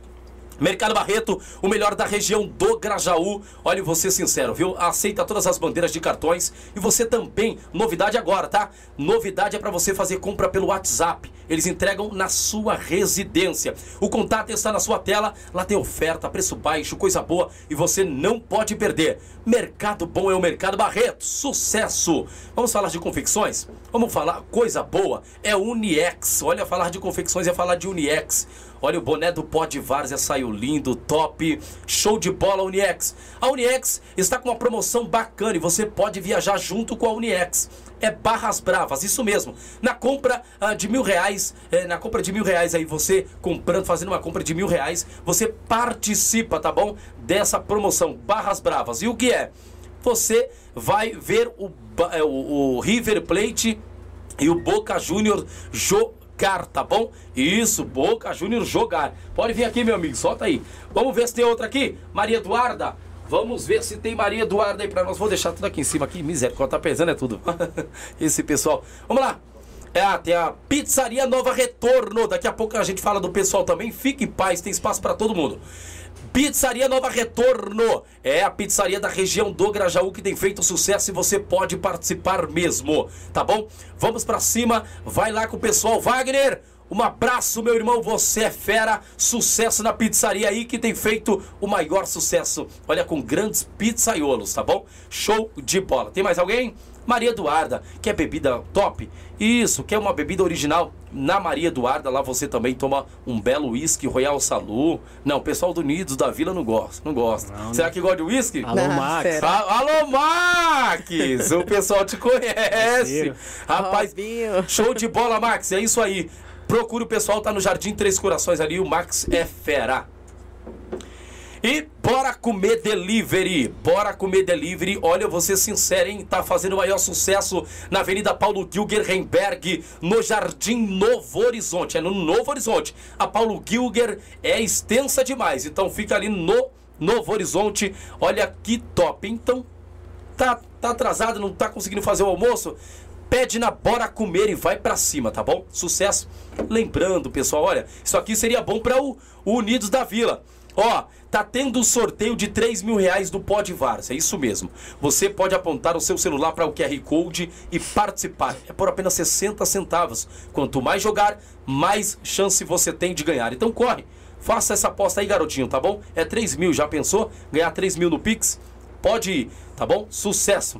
Mercado Barreto, o melhor da região do Grajaú. Olha, ser sincero, viu? Aceita todas as bandeiras de cartões. E você também, novidade agora, tá? Novidade é para você fazer compra pelo WhatsApp. Eles entregam na sua residência. O contato está na sua tela. Lá tem oferta, preço baixo, coisa boa. E você não pode perder. Mercado bom é o Mercado Barreto. Sucesso! Vamos falar de confecções? Vamos falar coisa boa. É Uniex. Olha, falar de confecções é falar de Uniex. Olha, o boné do pó de várzea saiu lindo, top. Show de bola, Uniex. A Uniex está com uma promoção bacana e você pode viajar junto com a Uniex. É Barras Bravas, isso mesmo. Na compra ah, de mil reais, eh, na compra de mil reais aí, você comprando, fazendo uma compra de mil reais, você participa, tá bom? Dessa promoção Barras Bravas. E o que é? Você vai ver o, eh, o, o River Plate e o Boca Júnior jogar, tá bom? Isso, Boca Júnior jogar. Pode vir aqui, meu amigo, solta aí. Vamos ver se tem outra aqui. Maria Eduarda. Vamos ver se tem Maria Eduarda aí pra nós. Vou deixar tudo aqui em cima aqui. Misericórdia, tá pesando é tudo. Esse pessoal. Vamos lá. É, tem a Pizzaria Nova Retorno. Daqui a pouco a gente fala do pessoal também. Fique em paz, tem espaço pra todo mundo. Pizzaria Nova Retorno. É a pizzaria da região do Grajaú que tem feito sucesso e você pode participar mesmo, tá bom? Vamos pra cima, vai lá com o pessoal. Wagner, Um abraço, meu irmão. Você é fera. Sucesso na pizzaria aí que tem feito o maior sucesso. Olha, com grandes pizzaiolos, tá bom? Show de bola. Tem mais alguém? Maria Eduarda, quer bebida top? Isso, quer uma bebida original? Na Maria Eduarda, lá você também toma um belo uísque Royal Salu. Não, o pessoal do Unidos da Vila não gosta, não gosta. Não, Será não. que gosta de uísque? Alô, Não, Max. sério. Ah, Alô, Max! o pessoal te conhece. Rapaz, Robinho. show de bola, Max. É isso aí. Procure o pessoal, tá no Jardim Três Corações ali. O Max é fera. E bora comer delivery. Bora comer delivery. Olha, eu vou ser sincero, hein? Tá fazendo o maior sucesso na Avenida Paulo Gilger no Jardim Novo Horizonte. É no Novo Horizonte. A Paulo Gilger é extensa demais. Então fica ali no Novo Horizonte. Olha que top. Então, tá, tá atrasado, não tá conseguindo fazer o almoço? Pede na Bora Comer e vai pra cima, tá bom? Sucesso. Lembrando, pessoal, olha, isso aqui seria bom para o Unidos da Vila. Ó, tá tendo um sorteio de 3 mil reais do Pod Vars, é isso mesmo. Você pode apontar o seu celular para o QR Code e participar. É por apenas 60 centavos. Quanto mais jogar, mais chance você tem de ganhar. Então corre, faça essa aposta aí, garotinho, tá bom? É 3 mil, já pensou? Ganhar 3 mil no Pix? Pode ir, tá bom? Sucesso!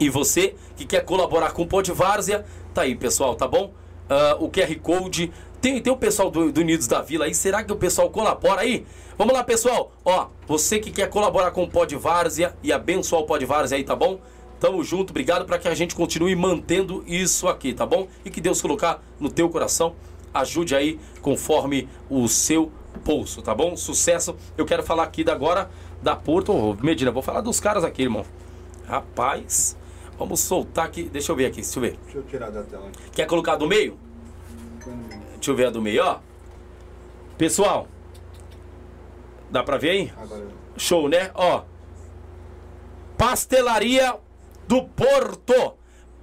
E você que quer colaborar com o Pod Várzea, tá aí, pessoal, tá bom? Ah, o QR Code. Tem, tem o pessoal do, do Unidos da Vila aí. Será que o pessoal colabora aí? Vamos lá, pessoal. Ó, você que quer colaborar com o Pod Várzea e abençoar o Pod Várzea aí, tá bom? Tamo junto, obrigado para que a gente continue mantendo isso aqui, tá bom? E que Deus colocar no teu coração, ajude aí conforme o seu bolso, tá bom? Sucesso. Eu quero falar aqui da agora da Porto Ô, Medina. Vou falar dos caras aqui, irmão. Rapaz, vamos soltar aqui. Deixa eu ver aqui, deixa eu ver. Deixa eu tirar da tela aqui. Quer colocar do meio? Deixa eu ver a do meio, ó. Pessoal, dá pra ver aí? Show, né? Ó. Pastelaria do Porto.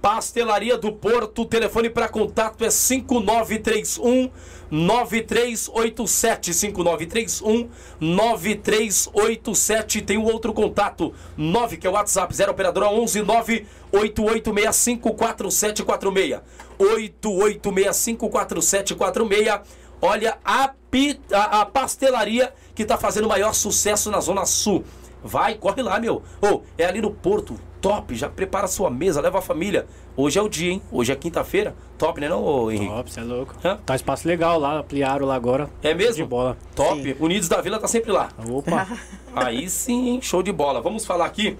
Pastelaria do Porto. O telefone para contato é 5931 9387 5931 9387. Tem o outro contato 9 que é o WhatsApp 0 operadora 11 98865 4746 8865 4746. Olha a, pi- a, pastelaria que está fazendo o maior sucesso na Zona Sul. Vai, corre lá, meu. Ô, é ali no Porto. Top, já prepara a sua mesa, leva a família. Hoje é o dia, hein? Hoje é quinta-feira. Top, né não, ô, Henrique? Top, você é louco. Hã? Tá um espaço legal lá, ampliaram lá agora. É mesmo? De bola. Top. Sim. Unidos da Vila tá sempre lá. Opa. Aí sim, hein? show de bola. Vamos falar aqui.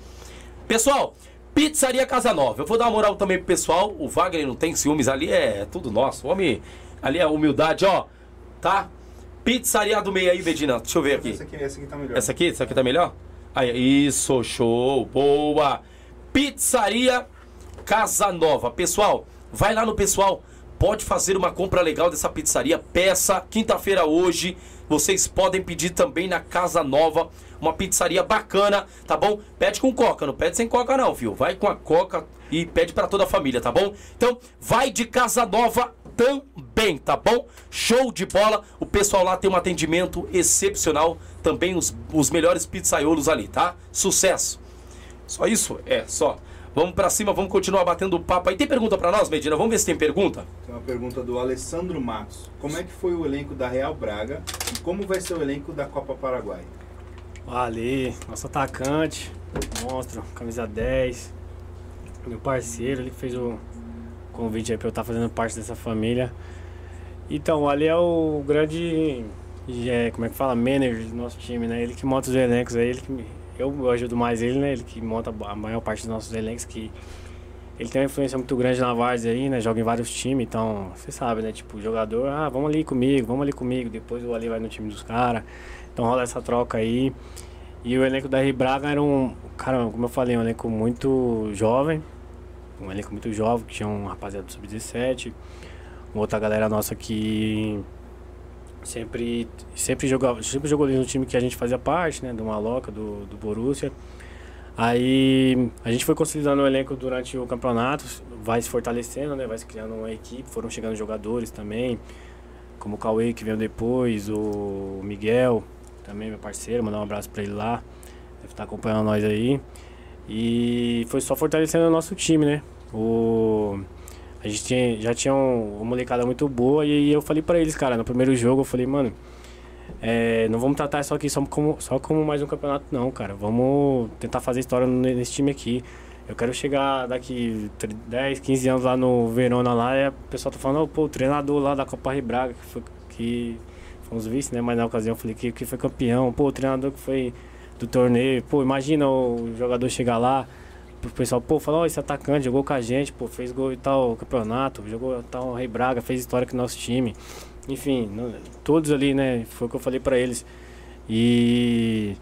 Pessoal, Pizzaria Casa Nova. Eu vou dar uma moral também pro pessoal. O Wagner não tem ciúmes ali, é tudo nosso. Homem, ali é humildade, ó. Tá? Pizzaria do meio aí, Bedina. Deixa eu ver aqui. Essa aqui, essa aqui tá melhor. Essa aqui? Essa aqui tá melhor? Aí, isso, show, boa. Pizzaria Casa Nova. Pessoal, vai lá no pessoal. Pode fazer uma compra legal dessa pizzaria. Peça, quinta-feira hoje. Vocês podem pedir também na Casa Nova. Uma pizzaria bacana, tá bom? Pede com coca, não pede sem coca não, viu? Vai com a coca e pede pra toda a família, tá bom? Então, vai de Casa Nova também, tá bom? Show de bola. O pessoal lá tem um atendimento excepcional. Também os, os melhores pizzaiolos ali, tá? Sucesso. Só isso? É, só. Vamos pra cima, vamos continuar batendo papo aí. Tem pergunta pra nós, Medina? Vamos ver se tem pergunta? Tem uma pergunta do Alessandro Matos. Como é que foi o elenco da Real Braga e como vai ser o elenco da Copa Paraguai? Ali, nosso atacante, monstro, camisa 10. Meu parceiro, ele fez o convite aí pra eu estar fazendo parte dessa família. Então, ali é o grande, é, como é que fala, manager do nosso time, né? Ele que monta os elencos aí, ele que eu ajudo mais ele, né? Ele que monta a maior parte dos nossos elencos, que ele tem uma influência muito grande na Várzea aí, né? Joga em vários times, então, você sabe, né? Tipo, jogador, ah, vamos ali comigo, vamos ali comigo. Depois o Ali vai no time dos caras. Então rola essa troca aí. E o elenco da Rio Braga era um, cara, como eu falei, um elenco muito jovem. Um elenco muito jovem, que tinha um rapaziada do Sub-17. Uma outra galera nossa que sempre, sempre, jogava, sempre jogou ali no time que a gente fazia parte, né? Do Maloca, do, do Borussia. Aí a gente foi consolidando o elenco durante o campeonato, vai se fortalecendo, né? Vai se criando uma equipe, foram chegando jogadores também, como o Cauê que veio depois, o Miguel, também meu parceiro, mandar um abraço pra ele lá, deve estar acompanhando nós aí. E foi só fortalecendo o nosso time, né? O... A gente tinha, já tinha um, uma molecada muito boa e, eu falei para eles, cara, no primeiro jogo eu falei, mano, é, não vamos tratar isso aqui só como, só como mais um campeonato, não, cara. Vamos tentar fazer história nesse time aqui. Eu quero chegar daqui 10, 15 anos lá no Verona lá e o pessoal tá falando, oh, pô, o treinador lá da Copa Ribraga, que foi que fomos vice, né? Mas na ocasião eu falei que, que foi campeão, pô, o treinador que foi do torneio, pô, imagina o jogador chegar lá o pessoal, pô, falou, oh, esse atacante jogou com a gente, pô, fez gol e tal campeonato, jogou tal Rei Braga, fez história com o nosso time. Enfim, todos ali, né? Foi o que eu falei para eles. E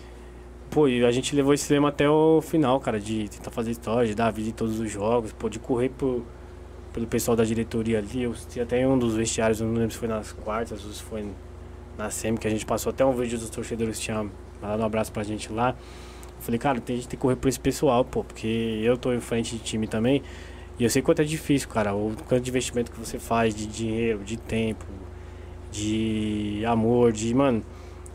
pô, a gente levou esse lema até o final, cara, de tentar fazer história, de dar vida em todos os jogos, pô, de correr por, pelo pessoal da diretoria ali. Eu tinha até um dos vestiários, não lembro se foi nas quartas ou se foi na SEMI, que a gente passou até um vídeo dos torcedores que tinha mandado um abraço pra gente lá. Falei, cara, tem, a gente tem que correr por esse pessoal, pô, porque eu tô em frente de time também. E eu sei quanto é difícil, cara, o quanto de investimento que você faz, de dinheiro, de tempo, de amor, de, mano,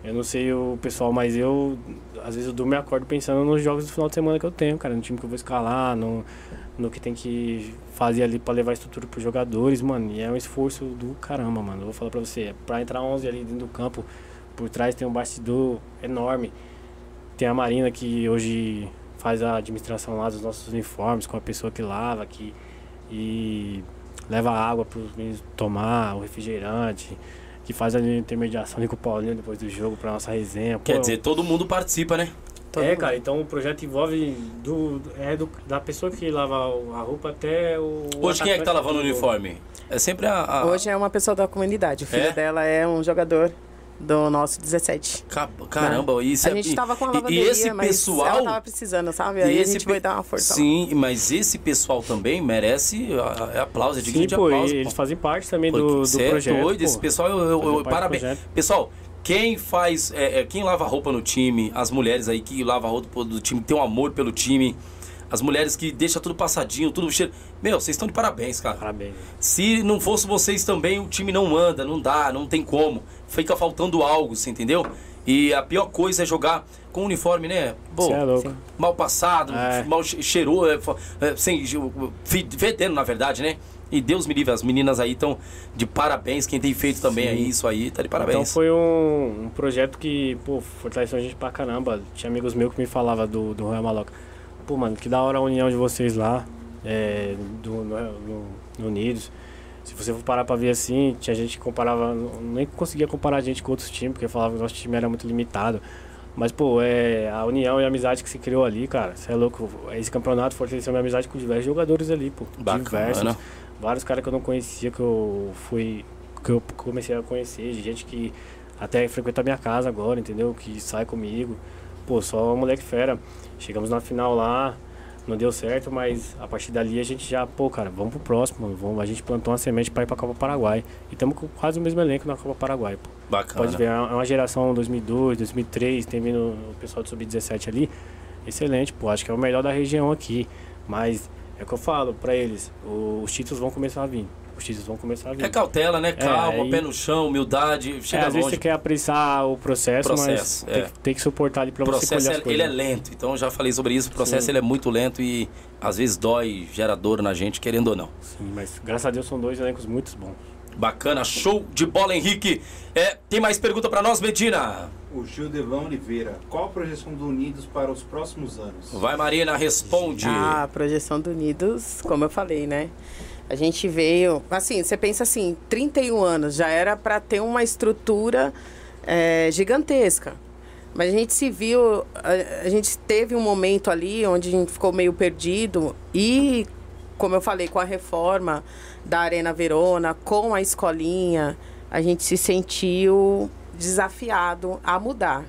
eu não sei o pessoal, mas eu, às vezes eu durmo e acordo pensando nos jogos do final de semana que eu tenho, cara, no time que eu vou escalar, no, no que tem que fazer ali para levar estrutura pros jogadores, mano, e é um esforço do caramba, mano. Eu vou falar pra você, pra entrar 11 ali dentro do campo, por trás tem um bastidor enorme. Tem a Marina que hoje faz a administração lá dos nossos uniformes com a pessoa que lava aqui e leva água para os meninos tomar, o refrigerante, que faz a intermediação ali com o Paulinho depois do jogo para nossa resenha. Quer Pô, dizer, todo mundo participa, né? Todo é, mundo. cara, então o projeto envolve do, é do, da pessoa que lava a roupa até o. Hoje quem é que tá lavando o uniforme? É sempre a, a, Hoje é uma pessoa da comunidade. O filho é? dela é um jogador do nosso 17. Caramba, né? isso A é, gente tava com a lavanderia, e esse pessoal, ela tava precisando, sabe? Aí a gente vai dar uma força Sim, lá. mas esse pessoal também merece aplauso, é digno sim, de pô, aplauso. eles fazem parte também do, do é projeto. Doido, esse pessoal, eu, eu, eu parabéns. Pessoal, quem faz, é, é, quem lava roupa no time, as mulheres aí que lavam a roupa do time, tem um amor pelo time, as mulheres que deixam tudo passadinho, tudo cheiro. Meu, vocês estão de parabéns, cara. Parabéns. Se não fosse vocês também, o time não anda, não dá, não tem como. Fica faltando algo, você entendeu? E a pior coisa é jogar com uniforme, né? Bom, é louco. mal passado, é. mal cheirou, é, é, sem fedendo, na verdade, né? E Deus me livre, as meninas aí estão de parabéns. Quem tem feito também aí isso aí, tá de parabéns. Então foi um, um projeto que, pô, fortaleceu a gente pra caramba. Tinha amigos meus que me falavam do, do Royal Maloca. Pô, mano, que da hora a união de vocês lá, é, do, no, no, no Unidos. Se você for parar pra ver assim, tinha gente que comparava, nem conseguia comparar a gente com outros times, porque falava que o nosso time era muito limitado. Mas, pô, é a união e a amizade que se criou ali, cara, você é louco. Esse campeonato fortaleceu minha amizade com diversos jogadores ali, pô. Bacana. Diversos. Vários caras que eu não conhecia, que eu fui. que eu comecei a conhecer, gente que até frequenta a minha casa agora, entendeu? Que sai comigo. Pô, só moleque fera. Chegamos na final lá, não deu certo, mas a partir dali a gente já, pô, cara, vamos pro próximo. Vamos, a gente plantou uma semente para ir pra Copa Paraguai. E estamos com quase o mesmo elenco na Copa Paraguai, pô. Bacana. Pode ver, é uma geração 2002, 2003, tem vindo o pessoal do Sub-17 ali. Excelente, pô, acho que é o melhor da região aqui. Mas é o que eu falo para eles, os títulos vão começar a vir os títulos vão começar a vir. É cautela, né? Calma, é, pé no chão, humildade, chega é, às longe. vezes você quer apressar o processo, processo mas é. tem, tem, que suportar ali para você colher as é, Ele é lento, então eu já falei sobre isso, o processo ele é muito lento e às vezes dói, gera dor na gente, querendo ou não. Sim, mas graças a Deus são dois elencos muito bons. Bacana, show de bola, Henrique. É, tem mais pergunta para nós, Medina? O Gildevan Oliveira, qual a projeção do Unidos para os próximos anos? Vai, Marina, responde. Ah, a projeção do Unidos, como eu falei, né? A gente veio, assim, você pensa assim, 31 anos, já era para ter uma estrutura é, gigantesca. Mas a gente se viu, a, a, gente teve um momento ali onde a gente ficou meio perdido e, como eu falei, com a reforma da Arena Verona, com a escolinha, a gente se sentiu desafiado a mudar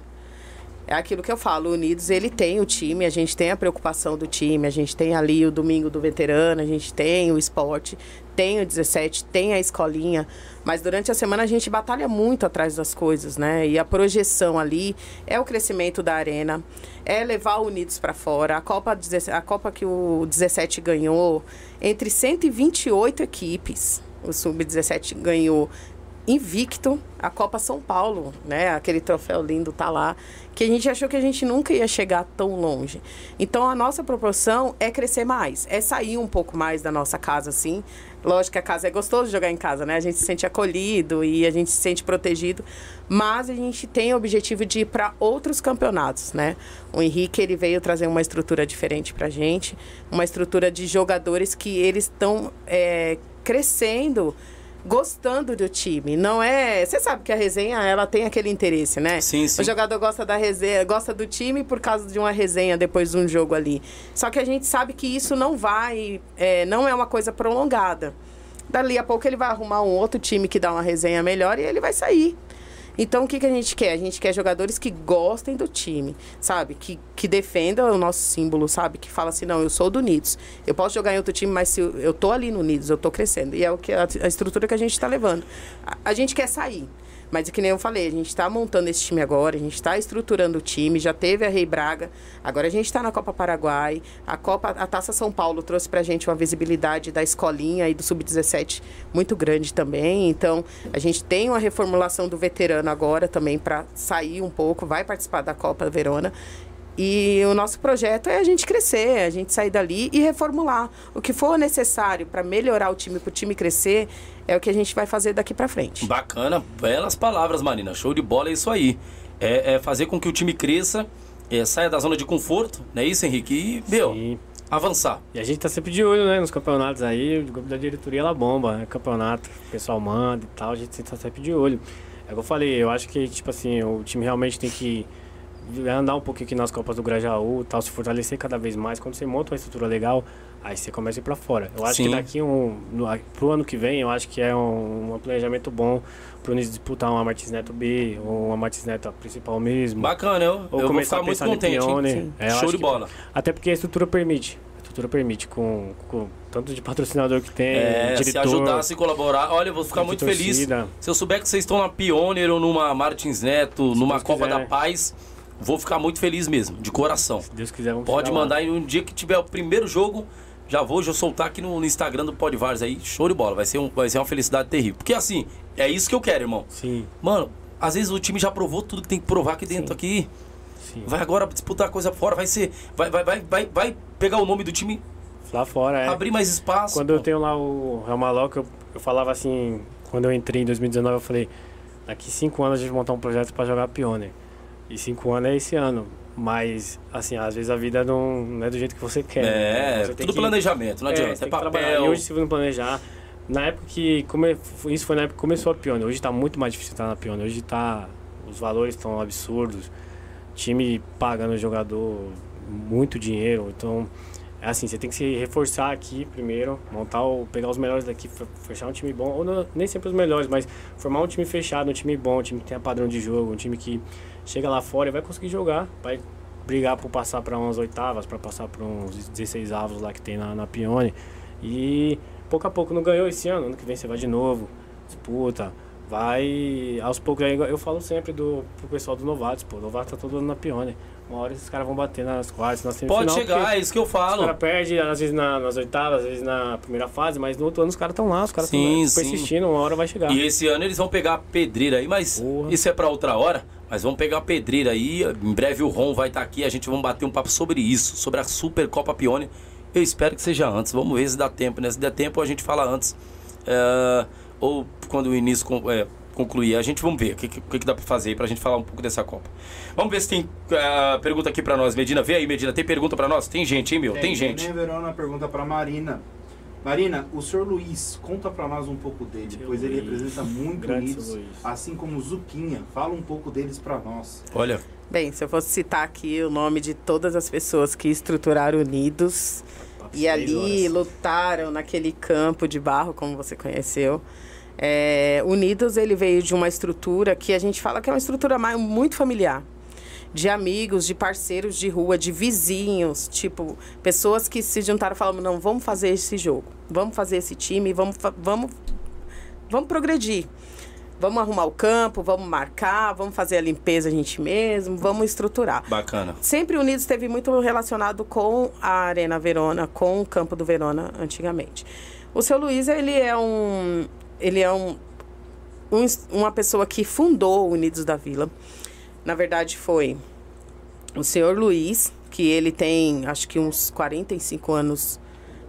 é aquilo que eu falo, Unidos ele tem o time, a gente tem a preocupação do time, a gente tem ali o domingo do veterano, a gente tem o esporte, tem o 17, tem a escolinha, mas durante a semana a gente batalha muito atrás das coisas, né? E a projeção ali é o crescimento da arena, é levar o Unidos para fora. A Copa, a Copa que o 17 ganhou, entre 128 equipes, o Sub-17 ganhou invicto a Copa São Paulo, né? Aquele troféu lindo tá lá, que a gente achou que a gente nunca ia chegar tão longe. Então a nossa proporção é crescer mais, é sair um pouco mais da nossa casa, assim. Lógico que a casa é gostoso jogar em casa, né? A gente se sente acolhido e a gente se sente protegido, mas a gente tem o objetivo de ir para outros campeonatos, né? O Henrique ele veio trazer uma estrutura diferente para gente, uma estrutura de jogadores que eles estão é, crescendo gostando do time. Não é. Você sabe que a resenha ela tem aquele interesse, né? Sim, sim. O jogador gosta da resenha, gosta do time por causa de uma resenha depois de um jogo ali. Só que a gente sabe que isso não vai, é, não é uma coisa prolongada. Dali a pouco ele vai arrumar um outro time que dá uma resenha melhor e ele vai sair. Então, o que, que a gente quer? A gente quer jogadores que gostem do time, sabe? Que, que defendam o nosso símbolo, sabe? Que fala assim, não, eu sou do Unidos. Eu posso jogar em outro time, mas se eu, eu tô ali no Unidos, eu tô crescendo. E é o que a, a estrutura que a gente está levando. A, a gente quer sair. Mas é que nem eu falei, a gente está montando esse time agora, a gente está estruturando o time, já teve a Rei Braga, agora a gente está na Copa Paraguai, a Copa, a Taça São Paulo trouxe para a gente uma visibilidade da escolinha e do Sub-17 muito grande também. Então, a gente tem uma reformulação do veterano agora também para sair um pouco, vai participar da Copa Verona. E o nosso projeto é a gente crescer, a gente sair dali e reformular. O que for necessário para melhorar o time, para o time crescer, é o que a gente vai fazer daqui para frente. Bacana, belas palavras, Marina. Show de bola é isso aí. É, é fazer com que o time cresça, é, saia da zona de conforto, não é isso, Henrique? E, meu, Sim. avançar. E a gente tá sempre de olho, né, nos campeonatos aí, o grupo da diretoria ela bomba, né? Campeonato, o pessoal manda e tal, a gente tá sempre de olho. É o que eu falei, eu acho que, tipo assim, o time realmente tem que andar um pouquinho aqui nas Copas do Grajaú, tal, se fortalecer cada vez mais. Quando você monta uma estrutura legal, aí você começa a ir pra fora. Eu acho Sim. que daqui um, no, pro ano que vem, eu acho que é um, um planejamento bom pro Unis disputar uma Martins Neto B, ou uma Martins Neto principal mesmo. Bacana, eu, Ou eu vou começar ficar a muito contente. Pione. É, Show de que- bola. Até porque a estrutura permite. A estrutura permite, com, com tanto de patrocinador que tem, É, se diretor, ajudar, se colaborar. Olha, eu vou ficar muito feliz. Se eu souber que vocês estão na Pioneer ou numa Martins Neto, numa Deus Copa quiser. da Paz, vou ficar muito feliz mesmo, de coração. Se Deus quiser, vamos Pode chegar lá. mandar aí um dia que tiver o primeiro jogo, já vou já soltar aqui no, no Instagram do Podvars aí, show de bola. Vai ser, um, vai ser uma felicidade terrível. Porque assim, é isso que eu quero, irmão. Sim, Mano, às vezes o time já provou tudo que tem que provar aqui dentro Sim. aqui. sim. Vai agora disputar coisa fora, vai ser. Vai, vai, vai, vai, vai pegar o nome do time, Lá fora, é. abrir mais espaço. Quando pô. eu tenho lá o Real Maloc, eu, eu falava assim, quando eu entrei em 2019, eu falei, daqui cinco anos a gente vai montar um projeto pra jogar Pioneer. E cinco anos é esse ano. Mas, assim, às vezes a vida não, não é do jeito que você quer. É, Você tem tudo que- planejamento, não É, adianta. É, tem que trabalhar. papel. E hoje, se você não planejar, na época que. Come, isso foi na época que começou a Pioneer. Hoje tá muito mais difícil estar na Pioneer. Hoje tá. Os valores estão absurdos. Time pagando o jogador muito dinheiro. Então, é assim, você tem que se reforçar aqui primeiro, montar o, pegar os melhores daqui, fe- fechar um time bom, ou não- nem sempre os melhores, mas formar um time fechado, um time bom, um time que tenha padrão de jogo, um time que chega lá fora e vai conseguir jogar, vai brigar por passar para umas oitavas, para passar para uns 16 avos lá que tem na, na Pione. E pouco a pouco não ganhou esse ano, ano que vem você vai de novo, disputa, vai aos poucos. aí Eu falo sempre do pro pessoal do Novatos, pô, o Novato tá todo ano na Pione. Uma hora esses caras vão bater nas quartas, na semifinal. Pode chegar, é isso que eu Os falo. caras perdem, às vezes na- nas oitavas, às vezes na primeira fase, mas no outro ano os caras estão lá, os caras estão persistindo, uma hora vai chegar. E esse ano eles vão pegar a pedreira aí, mas Porra. isso é pra outra hora. Mas vamos pegar a pedreira aí. Em breve o Ron vai estar aqui. A gente vai bater um papo sobre isso, sobre a Super Copa Pione. Eu espero que seja antes. Vamos ver se dá tempo, né? Se der tempo, a gente fala antes. É, ou quando o início é, concluir. A gente vamos ver o que, que, que dá pra fazer aí pra gente falar um pouco dessa Copa. Vamos ver se tem é, pergunta aqui pra nós. Medina, vê aí, Medina. Tem pergunta pra nós? Tem gente, hein, meu? Tem, gente. Nenê Verona pergunta pra Marina. Marina, o senhor Luiz, conta pra nós um pouco dele, Seu pois ele Luiz. representa muito Grande unidos, Luiz. assim como o Zuquinha. Fala um pouco deles pra nós. Olha, Bem, se eu fosse citar aqui o nome de todas as pessoas que estruturaram Unidos e ali horas. lutaram naquele campo de barro, como você conheceu. É, Unidos ele veio de uma estrutura que a gente fala que é uma estrutura mais, muito familiar. De amigos, de parceiros de rua, de vizinhos, tipo, pessoas que se juntaram e falaram, não, vamos fazer esse jogo, vamos fazer esse time, vamos, vamos, vamos progredir. Vamos arrumar o campo, vamos marcar, vamos fazer a limpeza a gente mesmo, vamos estruturar. bacana. Sempre o Unidos esteve muito relacionado com a Arena Verona, com o campo do Verona antigamente. O seu Luiz, ele é um ele é um um, uma pessoa que fundou o Unidos da Vila. Na verdade, foi o senhor Luiz, que ele tem acho que uns 45 anos,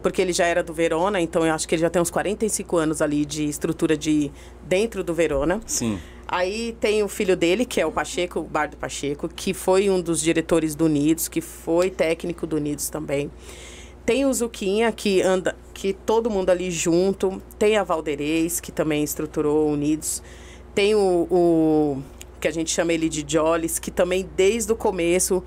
porque ele já era do Verona, então eu acho que ele já tem uns 45 anos ali de estrutura de dentro do Verona. Sim. Aí tem o filho dele, que é o Pacheco, o Bardo Pacheco, que foi um dos diretores do Unidos, que foi técnico do Unidos também. Tem o Zuquinha, que anda, que todo mundo ali junto. Tem a Valderez, que também estruturou o Unidos. Tem o, o que a gente chama ele de Jollis, que também desde o começo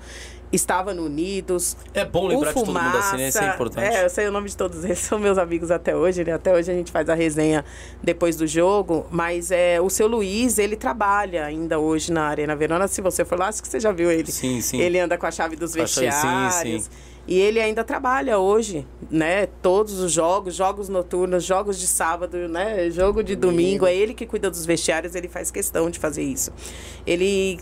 estava no Unidos. É bom lembrar o de todo mundo assim, né? Isso é importante. É, eu sei o nome de todos eles, são meus amigos até hoje, né? Até hoje a gente faz a resenha depois do jogo, mas é, o seu Luiz, ele trabalha ainda hoje na Arena Verona. Se você for lá, acho que você já viu ele. Sim, sim. Ele anda com a chave dos chave, sim, vestiários. sim. E ele ainda trabalha hoje, né? Todos os jogos, jogos noturnos, jogos de sábado, né? Jogo de domingo. É ele que cuida dos vestiários, ele faz questão de fazer isso. Ele,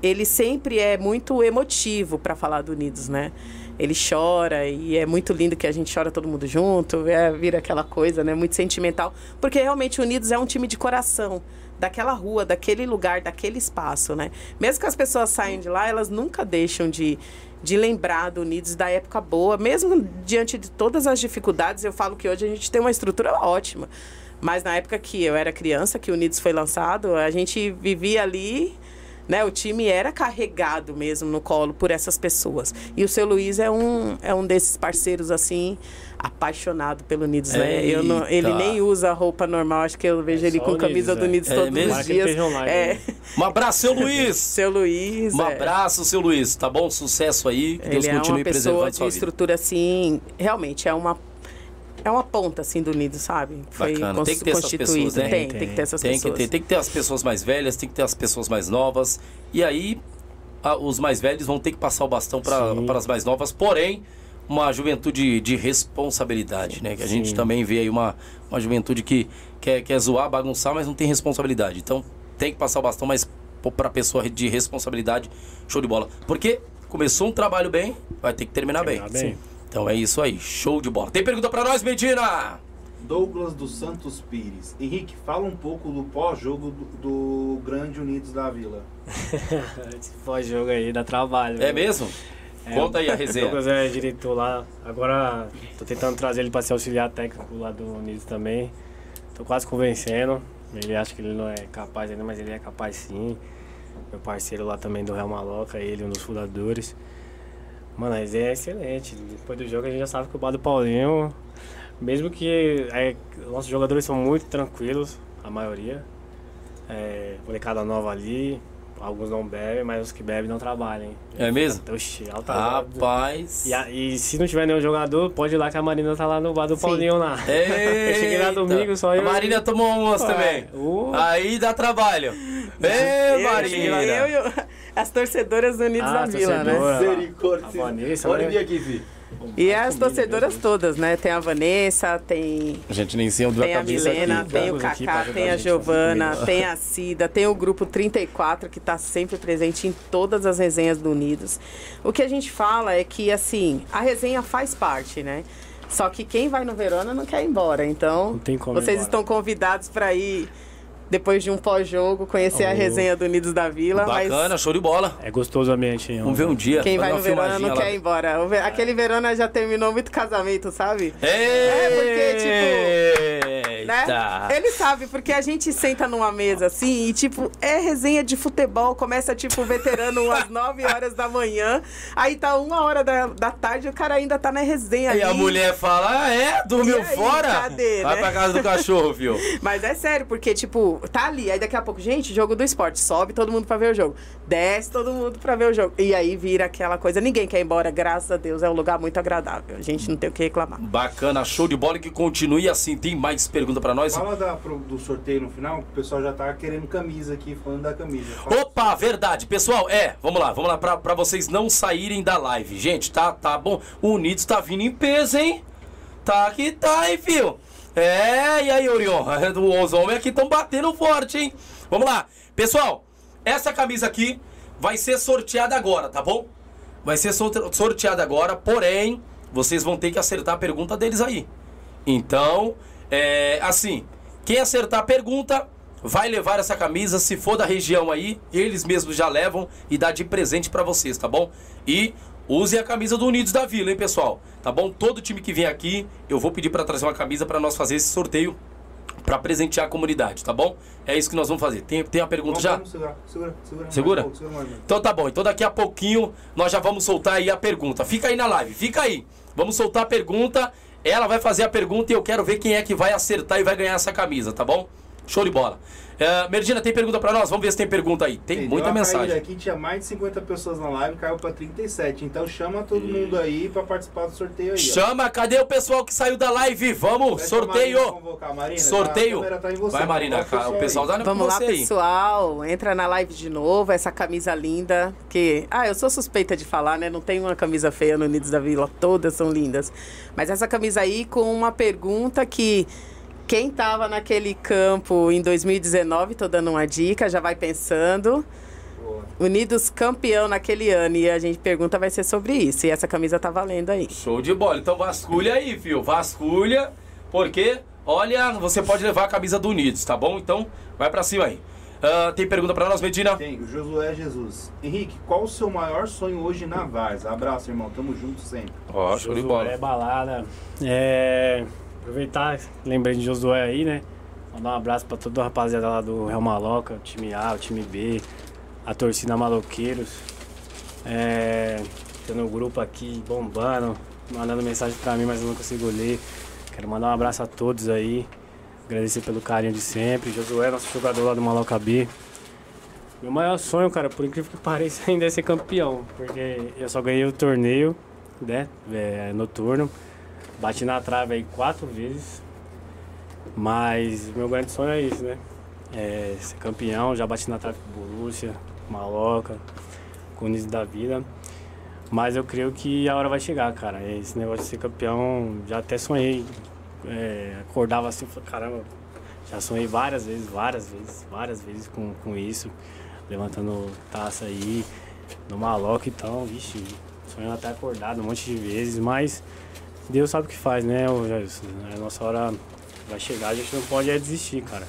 ele sempre é muito emotivo para falar do Unidos, né? Ele chora e é muito lindo que a gente chora todo mundo junto, é, vira aquela coisa, né? Muito sentimental. Porque realmente o Unidos é um time de coração daquela rua, daquele lugar, daquele espaço, né? Mesmo que as pessoas saiam de lá, elas nunca deixam de, de lembrar do Unidos da época boa, mesmo diante de todas as dificuldades. Eu falo que hoje a gente tem uma estrutura ótima, mas na época que eu era criança, que o Unidos foi lançado, a gente vivia ali. Né, o time era carregado mesmo no colo por essas pessoas. E o seu Luiz é um, é um desses parceiros assim apaixonado pelo Unidos, né? Eu não, ele nem usa roupa normal, acho que eu vejo É ele com camisa Unidos, do é. Unidos É todos mesmo? os dias. É, né? Um abraço, seu Luiz! seu Luiz. Um é. abraço, seu Luiz. Tá bom? Sucesso aí. Que Deus Ele é continue uma pessoa de estrutura assim, realmente é uma é uma ponta assim do Unido, sabe? Foi Bacana. Tem que ter essas constituído. pessoas, né? Tem, Tem, tem que ter essas Tem que, pessoas. ter, tem que ter as pessoas mais velhas, tem que ter as pessoas mais novas. E aí, a- os mais velhos vão ter que passar o bastão para as mais novas. Porém, uma juventude de responsabilidade, né? Que a gente Sim. também vê aí uma, uma juventude que quer, quer zoar, bagunçar, mas não tem responsabilidade. Então, tem que passar o bastão, mas para pessoa de responsabilidade, show de bola. Porque começou um trabalho bem, vai ter que terminar, Terminar bem. bem. Sim. Então é isso aí, show de bola. Tem pergunta para nós, Medina? Douglas dos Santos Pires. Henrique, fala um pouco do pós-jogo do, do Grande Unidos da Vila. Esse pós-jogo aí dá trabalho. É viu? mesmo? É, Conta aí a O resenha. Douglas é diretor lá. Agora tô tentando trazer ele para ser auxiliar técnico lá do Unidos também. Tô quase convencendo. Ele acha que ele não é capaz ainda, mas ele é capaz sim. Meu parceiro lá também do Real Maloca, ele, um dos fundadores. Mano, a resenha é excelente. Depois do jogo a gente já sabe que o Bar do Paulinho, mesmo que é, nossos jogadores são muito tranquilos, a maioria. É, molecada nova ali, alguns não bebem, mas os que bebem não trabalham. hein? É mesmo? Oxi, alta Rapaz. e, a- e se não tiver nenhum jogador, pode ir lá que a Marina tá lá no bar do Paulinho lá. Eu cheguei lá domingo, só eu. A Marina tomou Ué, também. uh. Aí dá trabalho. Eu, Marina. eu e o- as torcedoras do Unidos Ah, da Vila, né? Misericórdia. A Vanessa, Pode né? aqui, filho. E as Comida, torcedoras todas, né? Tem a Vanessa, tem A gente nem sei onde Tem a Milena, tem o Vamos aqui Kaká, pra tem ajudar a a gente Giovana, tem a Cida, tem o grupo 34 que está sempre presente em todas as resenhas do Unidos. O que a gente fala é que, assim, a resenha faz parte, né? Só que quem vai no Verona não quer ir embora. Então, Não tem como ir vocês embora. estão convidados para ir, depois de um pós-jogo, conhecer a Oh. resenha do Unidos da Vila. Bacana, mas show de bola. É gostoso o ambiente. hein? Vamos ver um dia. quem vai no Verona filmaginha não lá. quer ir embora. Aquele Verona já terminou muito casamento, sabe? Ei, É, porque, tipo, né? Ele sabe, porque a gente senta numa mesa assim e, tipo, é resenha de futebol, começa, tipo, veterano às 9 horas da manhã, aí tá uma hora da, da tarde e o cara ainda tá na resenha a ali. mulher fala, ah, é? Dormiu E aí, fora? cadê, Vai né? pra casa do cachorro, viu? Mas é sério, porque, tipo, tá ali, aí daqui a pouco, gente, jogo do esporte, sobe todo mundo pra ver o jogo, desce todo mundo pra ver o jogo, e aí vira aquela coisa, ninguém quer ir embora, graças a Deus, é um lugar muito agradável, a gente não tem o que reclamar. Bacana, show de bola e que continue assim. Tem mais pergunta pra nós? Fala da- pro- do sorteio no final, que o pessoal já tá querendo camisa aqui, falando da camisa. Fala- Opa, verdade. Pessoal, é, vamos lá, vamos lá, pra, pra vocês não saírem da live. Gente, tá, tá bom. O Unidos tá vindo em peso, hein? Tá que tá, hein, fio? É, e aí, Orion? Os homens aqui estão batendo forte, hein? Vamos lá. Pessoal, essa camisa aqui vai ser sorteada agora, tá bom? Vai ser sorte- sorteada agora, porém, vocês vão ter que acertar a pergunta deles aí. Então, é, assim, quem acertar a pergunta, vai levar essa camisa, se for da região aí, eles mesmos já levam e dá de presente para vocês, tá bom? E use a camisa do Unidos da Vila, hein, pessoal? Tá bom? Todo time que vem aqui, eu vou pedir para trazer uma camisa para nós fazer esse sorteio para presentear a comunidade, tá bom? É isso que nós vamos fazer. Tem, tem uma pergunta Vamos, já? vamos segurar, segura, segura. mais Segura? um pouco, segura mais. Então tá bom. Então daqui a pouquinho nós já vamos soltar aí a pergunta. Fica aí na live, fica aí. Vamos soltar a pergunta. Ela vai fazer a pergunta e eu quero ver quem é que vai acertar e vai ganhar essa camisa, tá bom? Show de bola. É, Merdina, tem pergunta pra nós? Vamos ver se tem pergunta aí. Tem muita mensagem. Aqui tinha mais de 50 pessoas na live, caiu pra 37. Então chama todo mundo aí pra participar do sorteio aí. ó. Chama, cadê o pessoal que saiu da live? Vamos, pra Marina sorteio. convocar. Marina, tá- a Sorteio. tá em você, Vai, Marina, o pessoal tá Vamos lá, você aí. pessoal. Entra na live de novo, essa camisa linda. Que, ah, eu sou suspeita de falar, né? Não tem uma camisa feia no Unidos da Vila, todas são lindas. Mas essa camisa aí com uma pergunta que quem tava naquele campo em 2019, tô dando uma dica, já vai pensando. Boa. Unidos campeão naquele ano e a gente pergunta vai ser sobre isso. E essa camisa tá valendo aí. Show de bola. Então vasculha aí, fio. Vasculha, porque, olha, você pode levar a camisa do Unidos, tá bom? Então, vai pra cima aí. Ah, tem pergunta pra nós, Medina? Tem, o Josué Jesus. Henrique, qual o seu maior sonho hoje na Vars? Abraço, irmão. Tamo junto sempre. Ó, show de bola. É balada. É, aproveitar, lembrei de Josué aí, né? Mandar um abraço pra toda a rapaziada lá do Real Maloca, o time A, o time B, a torcida Maloqueiros. É, tendo um grupo aqui bombando, mandando mensagem pra mim, mas eu não consigo ler. Quero mandar um abraço a todos aí. Agradecer pelo carinho de sempre. Josué, nosso jogador lá do Maloca B. Meu maior sonho, cara, por incrível que pareça, ainda é ser campeão. Porque eu só ganhei o torneio, né? É, noturno. Bati na trave aí quatro vezes. Mas meu grande sonho é isso, né? É ser campeão. Já bati na trave com Borussia, Maloca, com o Niso da Vida. Mas eu creio que a hora vai chegar, cara. Esse negócio de ser campeão, já até sonhei. É, acordava assim, caramba, já sonhei várias vezes, várias vezes, várias vezes com, com isso. Levantando taça aí, no maloca e tal, vixe, sonhando até acordado um monte de vezes, mas Deus sabe o que faz, né, Jailson? A nossa hora vai chegar, a gente não pode é desistir, cara.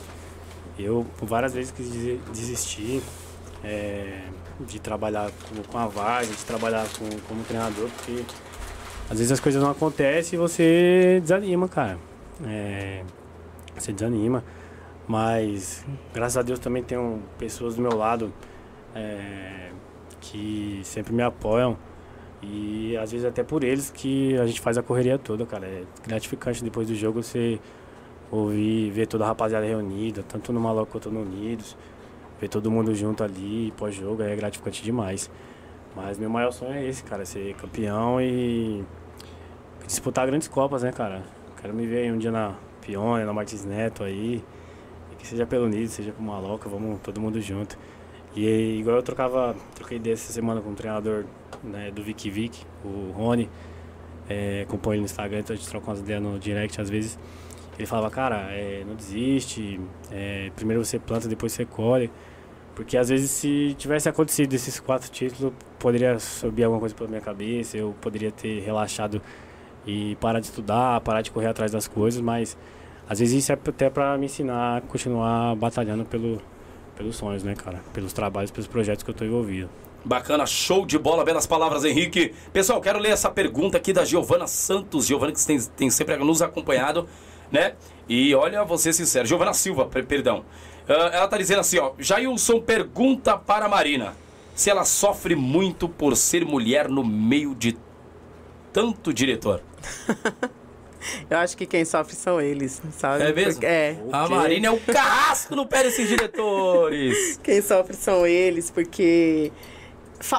Eu várias vezes quis desi- desistir é, de trabalhar com, com a vaga, de trabalhar com, como treinador, porque às vezes as coisas não acontecem e você desanima, cara. É, você desanima. Mas graças a Deus também tenho pessoas do meu lado é, que sempre me apoiam. E às vezes até por eles que a gente faz a correria toda, cara. É gratificante depois do jogo você ouvir, ver toda a rapaziada reunida, tanto no Maloco quanto no Unidos, ver todo mundo junto ali pós-jogo é gratificante demais. Mas meu maior sonho é esse, cara, ser campeão e disputar grandes copas, né, cara? Quero me ver aí um dia na Pione, na Martins Neto aí, que seja pelo Unidos, seja pro Maloca, vamos todo mundo junto. E igual eu trocava, troquei ideia essa semana com o treinador né, do Vic Vic, o Rony, é, acompanho ele no Instagram, então a gente troca umas ideias no direct às vezes. Ele falava, cara, é, não desiste, é, primeiro você planta, depois você colhe. Porque às vezes se tivesse acontecido esses quatro títulos, poderia subir alguma coisa pela minha cabeça, eu poderia ter relaxado e parar de estudar, parar de correr atrás das coisas, mas às vezes isso é até para me ensinar a continuar batalhando pelo, pelos sonhos, né, cara? Pelos trabalhos, pelos projetos que eu tô envolvido. Bacana, show de bola, belas palavras, Henrique. Pessoal, quero ler essa pergunta aqui da Giovana Santos. Giovana que tem, tem sempre nos acompanhado, né? E olha, vou ser sincero, Giovana Silva, per- perdão. Ah, ela tá dizendo assim, ó. Jailson pergunta para a Marina se ela sofre muito por ser mulher no meio de tanto diretor. Eu acho que quem sofre são eles, sabe? É mesmo? Porque- é. A? Marina é o carrasco no pé desses diretores. Quem sofre são eles, porque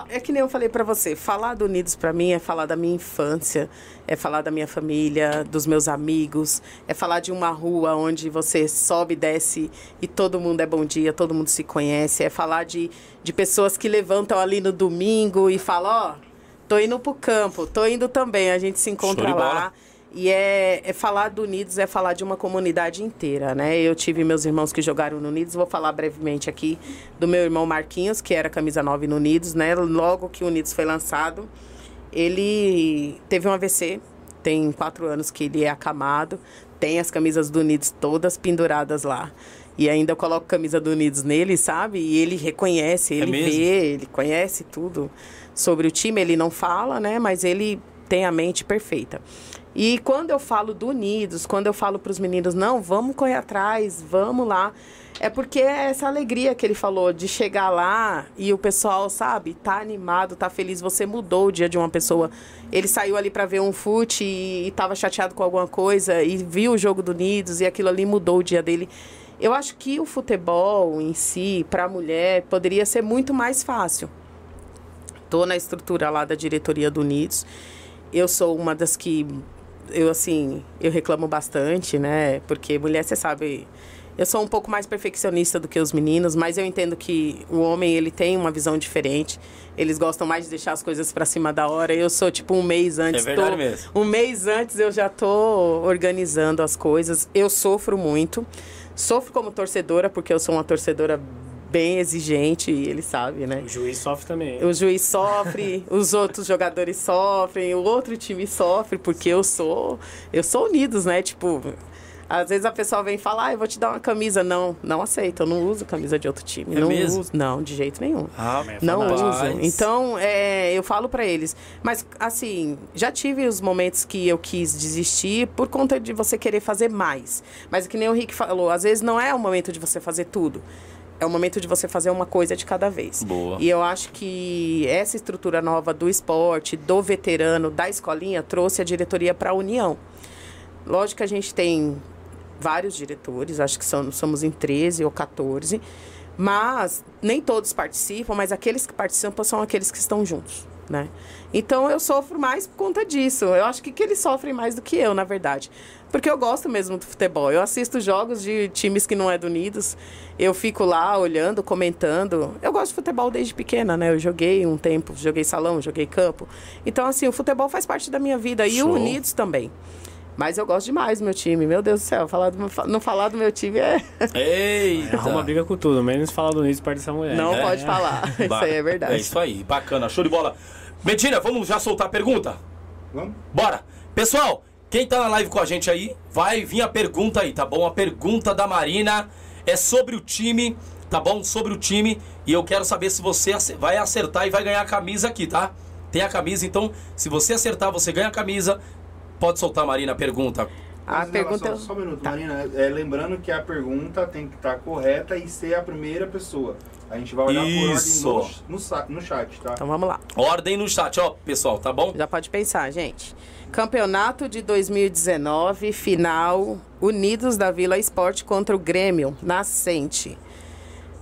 é que nem eu falei pra você, falar do Unidos pra mim é falar da minha infância, é falar da minha família, dos meus amigos, é falar de uma rua onde você sobe desce e todo mundo é bom dia, todo mundo se conhece, é falar de, de pessoas que levantam ali no domingo e falam, ó, tô indo pro campo, tô indo também, a gente se encontra de bola. E é, é falar do Unidos, é falar de uma comunidade inteira, né? Eu tive meus irmãos que jogaram no Unidos, vou falar brevemente aqui do meu irmão Marquinhos, que era camisa 9 no Unidos, né? Logo que o Unidos foi lançado, ele teve um AVC, tem quatro anos que ele é acamado, tem as camisas do Unidos todas penduradas lá. E ainda eu coloco camisa do Unidos nele, sabe? E ele reconhece, ele mesmo? vê, ele conhece tudo sobre o time. Ele não fala, né? Mas ele tem a mente perfeita. E quando eu falo do Unidos, quando eu falo para os meninos, não, vamos correr atrás, vamos lá. É porque é essa alegria que ele falou de chegar lá e o pessoal, sabe, tá animado, tá feliz. Você mudou o dia de uma pessoa. Ele saiu ali para ver um fute e, e tava chateado com alguma coisa e viu o jogo do Unidos e aquilo ali mudou o dia dele. Eu acho que o futebol em si, para a mulher, poderia ser muito mais fácil. Tô na estrutura lá da diretoria do Unidos. Eu sou uma das que eu assim, eu reclamo bastante, né? Porque mulher, você sabe, eu sou um pouco mais perfeccionista do que os meninos, mas eu entendo que o homem ele tem uma visão diferente. Eles gostam mais de deixar as coisas para cima da hora. Eu sou tipo um mês antes. É verdade tô- mesmo. Um mês antes eu já tô organizando as coisas. Eu sofro muito. Sofro como torcedora porque eu sou uma torcedora bem exigente e ele sabe, né? O juiz sofre também. O juiz sofre, os outros jogadores sofrem, o outro time sofre, porque eu sou. Eu sou unidos, né? Tipo, às vezes a pessoa vem falar, ah, eu vou te dar uma camisa. Não, não aceito, eu não uso camisa de outro time. É não mesmo? uso. Não, de jeito nenhum. Ah, Não rapaz. uso. Então, é, eu falo pra eles. Mas, assim, já tive os momentos que eu quis desistir por conta de você querer fazer mais. Mas, que nem o Rick falou, às vezes não é o momento de você fazer tudo. É o momento de você fazer uma coisa de cada vez. Boa. E eu acho que essa estrutura nova do esporte, do veterano, da escolinha, trouxe a diretoria para a união. Lógico que a gente tem vários diretores, acho que são, somos em 13 ou 14, mas nem todos participam, mas aqueles que participam são aqueles que estão juntos, né? Então eu sofro mais por conta disso. Eu acho que, que eles sofrem mais do que eu, na verdade. Porque eu gosto mesmo do futebol. Eu assisto jogos de times que não é do Unidos. Eu fico lá olhando, comentando. Eu gosto de futebol desde pequena, né? Eu joguei um tempo, joguei salão, joguei campo. Então, assim, o futebol faz parte da minha vida. E Show. o Unidos também. Mas eu gosto demais do meu time. Meu Deus do céu, falar do meu- não falar do meu time é. Eita. Arruma briga com tudo, menos falar do Nisso perto dessa mulher. Não É. pode falar. Isso aí é verdade. É isso aí, bacana, show de bola. Medina, vamos já soltar a pergunta? Vamos? Bora! Pessoal, quem tá na live com a gente aí, vai vir a pergunta aí, tá bom? A pergunta da Marina é sobre o time, tá bom? Sobre o time. E eu quero saber se você vai acertar e vai ganhar a camisa aqui, tá? Tem a camisa, então, se você acertar, você ganha a camisa. Pode soltar, Marina, a pergunta. A Mas, pergunta Só, só um minuto, Tá. Marina. É, lembrando que a pergunta tem que estar correta e ser a primeira pessoa. A gente vai olhar Isso. por ordem no, no, no chat, tá? Então vamos lá. Ordem no chat, ó, pessoal, tá bom? Já pode pensar, gente. Campeonato de 2019, final, Unidos da Vila Esporte contra o Grêmio, nascente.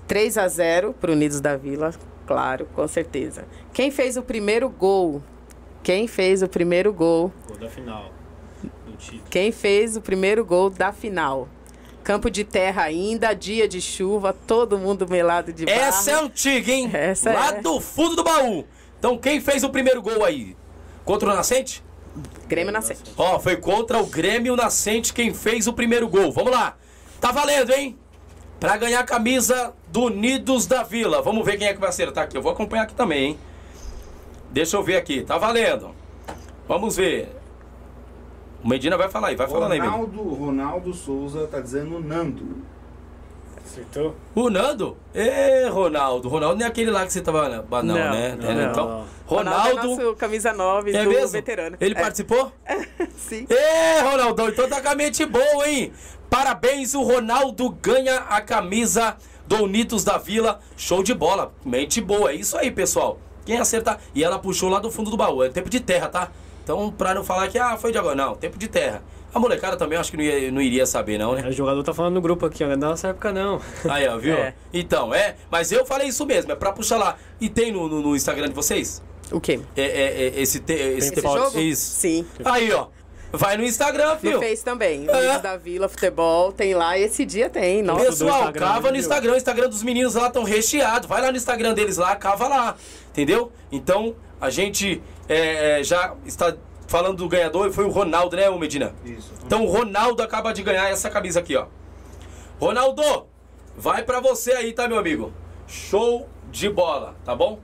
3 a 0 para Unidos da Vila, claro, com certeza. Quem fez o primeiro gol? Quem fez o primeiro gol? Gol da final. Quem fez o primeiro gol da final? Campo de terra ainda, dia de chuva, todo mundo melado de barro. Essa é antiga, hein? Essa Lá é. do fundo do baú. Então, quem fez o primeiro gol aí? Contra o Nascente? Grêmio nascente. Ó, foi contra o Grêmio Nascente quem fez o primeiro gol. Vamos lá. Tá valendo, hein? Pra ganhar a camisa do Unidos da Vila. Vamos ver quem é que vai acertar aqui. Eu vou acompanhar aqui também, hein? Deixa eu ver aqui. Tá valendo. Vamos ver. O Medina vai falar aí. Vai falando aí. Ronaldo, Ronaldo Souza tá dizendo Nando. Acertou? O Nando? Ê, Ronaldo. Ronaldo não é aquele lá que você tava... Não, não, né? não, É, não. Então, Ronaldo é Ronaldo... nosso camisa 9 É do mesmo? veterano. Ele É, participou? Sim. Ê, Ronaldão, então tá com a mente boa, hein? Parabéns, o Ronaldo ganha a camisa do Unidos da Vila. Show de bola, mente boa. É isso aí, pessoal. Quem acertar. E ela puxou lá do fundo do baú. É tempo de terra, tá? Então, pra não falar que, ah, foi de agora. Não, tempo de terra. A molecada também acho que não, ia- não iria saber, não, né? O jogador tá falando no grupo aqui, ó. Não é da nossa época, não. Aí, ó, viu? É. Então, é. Mas eu falei isso mesmo, é pra puxar lá. E tem no, no- no Instagram de vocês? O quê? É, é- é esse, te, esse, Esse jogo? Isso. Sim. Aí, ó. Vai no Instagram, No filho. Face também. É. Da Vila, futebol, tem lá. Esse dia tem. Nossa. Pessoal, cava no? Instagram. O Instagram dos meninos lá estão recheados. Vai lá no Instagram deles lá, cava lá. Entendeu? Então, a gente é, é, já está falando do ganhador. Foi o Ronaldo, né, Medina? Isso. Então, o Ronaldo acaba de ganhar essa camisa aqui, ó. Ronaldo, vai pra você aí, tá, meu amigo? Show de bola, tá bom?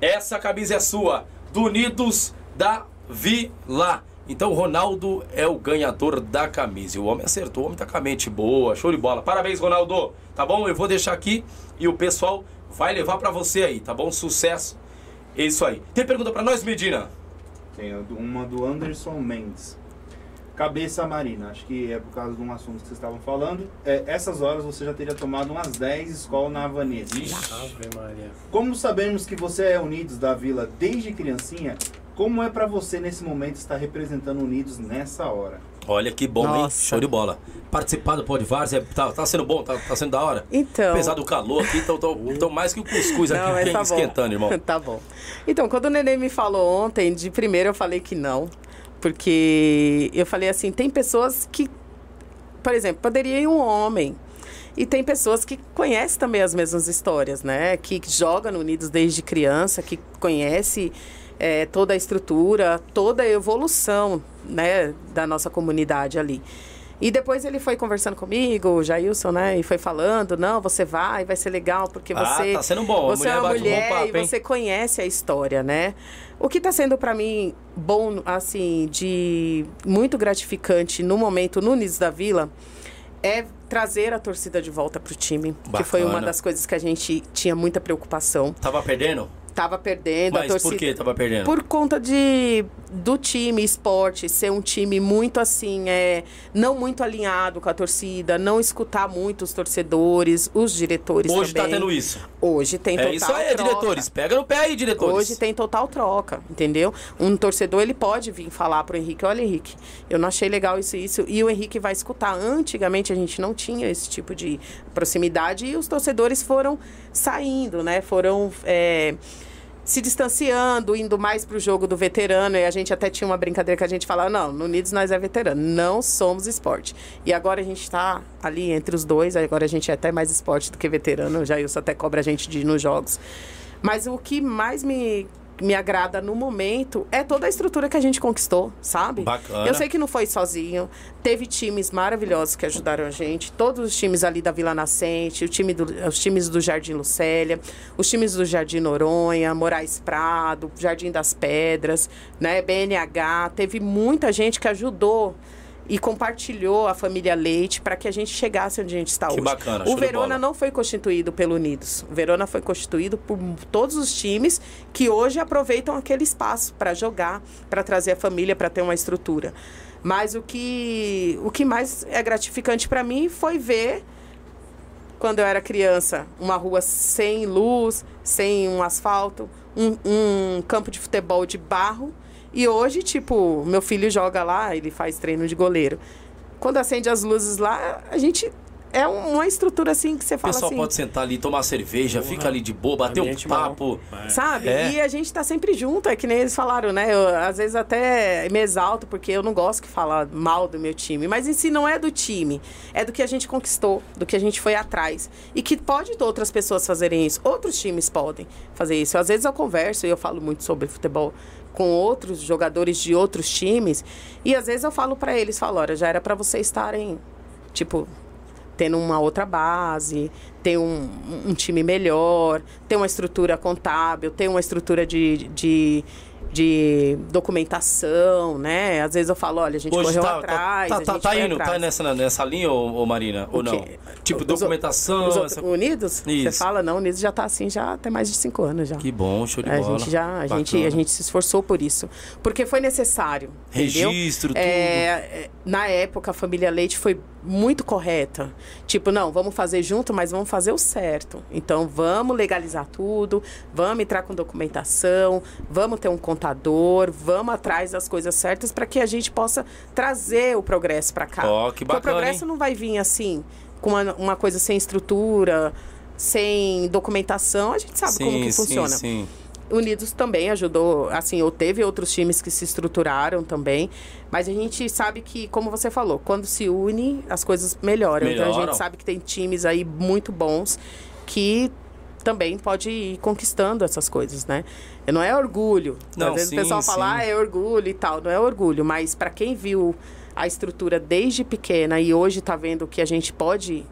Essa camisa é sua, do Unidos da Vila. Então o Ronaldo é o ganhador da camisa. E o homem acertou, o homem tá com a mente boa, show de bola. Parabéns, Ronaldo. Tá bom? Eu vou deixar aqui e o pessoal vai levar para você aí, tá bom? Sucesso. É isso aí. Tem pergunta para nós, Medina? Tem uma do Anderson Mendes. Cabeça Marina, acho que é por causa de um assunto que vocês estavam falando. É, essas horas você já teria tomado umas 10 escolas na Vanessa. Ave Maria. Como sabemos que você é Unidos da Vila desde criancinha, como é pra você nesse momento estar representando Unidos nessa hora? Olha que bom, Nossa. hein? Show de bola. Participar do Pode Várzea, tá, tá sendo bom? Tá, tá sendo da hora? Então. Apesar do calor aqui, tô, tô, tô mais que o cuscuz Não, aqui mas quem- tá bom. esquentando, irmão. tá bom. Então, quando o neném me falou ontem, de primeiro eu falei que não. Porque eu falei assim, tem pessoas que, por exemplo, poderia ir um homem. E tem pessoas que conhecem também as mesmas histórias, né? Que joga no Unidos desde criança, que conhece eh, toda a estrutura, toda a evolução, né, da nossa comunidade ali. E depois ele foi conversando comigo, o Jailson, né? E foi falando, não, você vai, vai ser legal, porque Ah, você... tá sendo bom, Você é mulher uma bate um mulher papo, e você conhece a história, né? O que está sendo para mim bom, assim, de muito gratificante no momento no Unidos da Vila é trazer a torcida de volta pro time, que foi uma Bacana. das coisas que a gente tinha muita preocupação. Tava perdendo? Tava perdendo a Mas torcida por que tava perdendo? por conta de do time esporte ser um time muito assim é não muito alinhado com a torcida não escutar muito os torcedores os diretores Hoje tá também tendo isso. hoje tem total É isso aí, troca. diretores. Pega no pé aí, diretores. Hoje tem total troca, entendeu? Um torcedor ele pode vir falar pro Henrique, olha Henrique, eu não achei legal isso e isso, e o Henrique vai escutar. Antigamente a gente não tinha esse tipo de proximidade e os torcedores foram saindo, né? Foram é, se distanciando, indo mais pro jogo do veterano. E a gente até tinha uma brincadeira que a gente falava, não, no Unidos nós é veterano, não somos esporte. E agora a gente está ali entre os dois, agora a gente é até mais esporte do que veterano, já isso até cobra a gente de ir nos jogos. Mas o que mais me, me agrada no momento é toda a estrutura que a gente conquistou, sabe? Bacana. Eu sei que não foi sozinho. Teve times maravilhosos que ajudaram a gente. Todos os times ali da Vila Nascente, o time do- os times do Jardim Lucélia, os times do Jardim Noronha, Moraes Prado, Jardim das Pedras, né? BNH. Teve muita gente que ajudou e compartilhou a família Leite para que a gente chegasse onde a gente está Que hoje. bacana, o Verona não foi constituído pelo Unidos. O Verona foi constituído por todos os times que hoje aproveitam aquele espaço para jogar, para trazer a família, para ter uma estrutura. Mas o que, o que mais é gratificante para mim foi ver, quando eu era criança, uma rua sem luz, sem um asfalto, um, um campo de futebol de barro. E hoje, tipo, meu filho joga lá, ele faz treino de goleiro. Quando acende as luzes lá, a gente. É um- uma estrutura assim que você O fala pessoal assim. pode sentar ali, tomar cerveja, Porra. fica ali de boa, bater um papo. É. Sabe? É. E a gente tá sempre junto, é que nem eles falaram, né? Eu, às vezes até me exalto, porque eu não gosto que falar mal do meu time. Mas em si não é do time, é do que a gente conquistou, do que a gente foi atrás. E que pode outras pessoas fazerem isso. Outros times podem fazer isso. Às vezes eu converso e eu falo muito sobre futebol com outros jogadores de outros times. E às vezes eu falo pra eles, falo, olha, já era pra vocês estarem, tipo, tendo uma outra base, ter um, um time melhor, ter uma estrutura contábil, ter uma estrutura de, de, de documentação, né? Às vezes eu falo, olha, a gente Hoje correu tá, atrás, tá, a tá, tá foi indo, tá atrás. nessa, nessa linha, ô, ô Marina? Ou O não? quê? Tipo, Os- documentação. Os essa- Unidos? Você Isso. fala, não, Unidos já tá assim já tem mais de cinco anos já. Que bom, show de a bola. gente já, a gente, a gente se esforçou por isso. Porque foi necessário. entendeu? Registro, tudo. É, é, na época, a família Leite foi muito correta. Tipo, não, vamos fazer junto, mas vamos fazer o certo. Então, vamos legalizar tudo, vamos entrar com documentação, vamos ter um contador, vamos atrás das coisas certas para que a gente possa trazer o progresso para cá. Ó, que Porque bacana, o progresso hein? não vai vir assim, com uma, uma coisa sem estrutura, sem documentação. A gente sabe como que sim, funciona. Sim, Unidos também ajudou, assim, ou teve outros times que se estruturaram também, mas a gente sabe que, como você falou, quando se une, as coisas melhoram. Então a Melhoram. gente sabe que tem times aí muito bons que também pode ir conquistando essas coisas, né? Não é orgulho. Não, Às vezes sim, o pessoal fala, ah, é orgulho e tal. Não é orgulho, mas para quem viu a estrutura desde pequena e hoje tá vendo o que a gente pode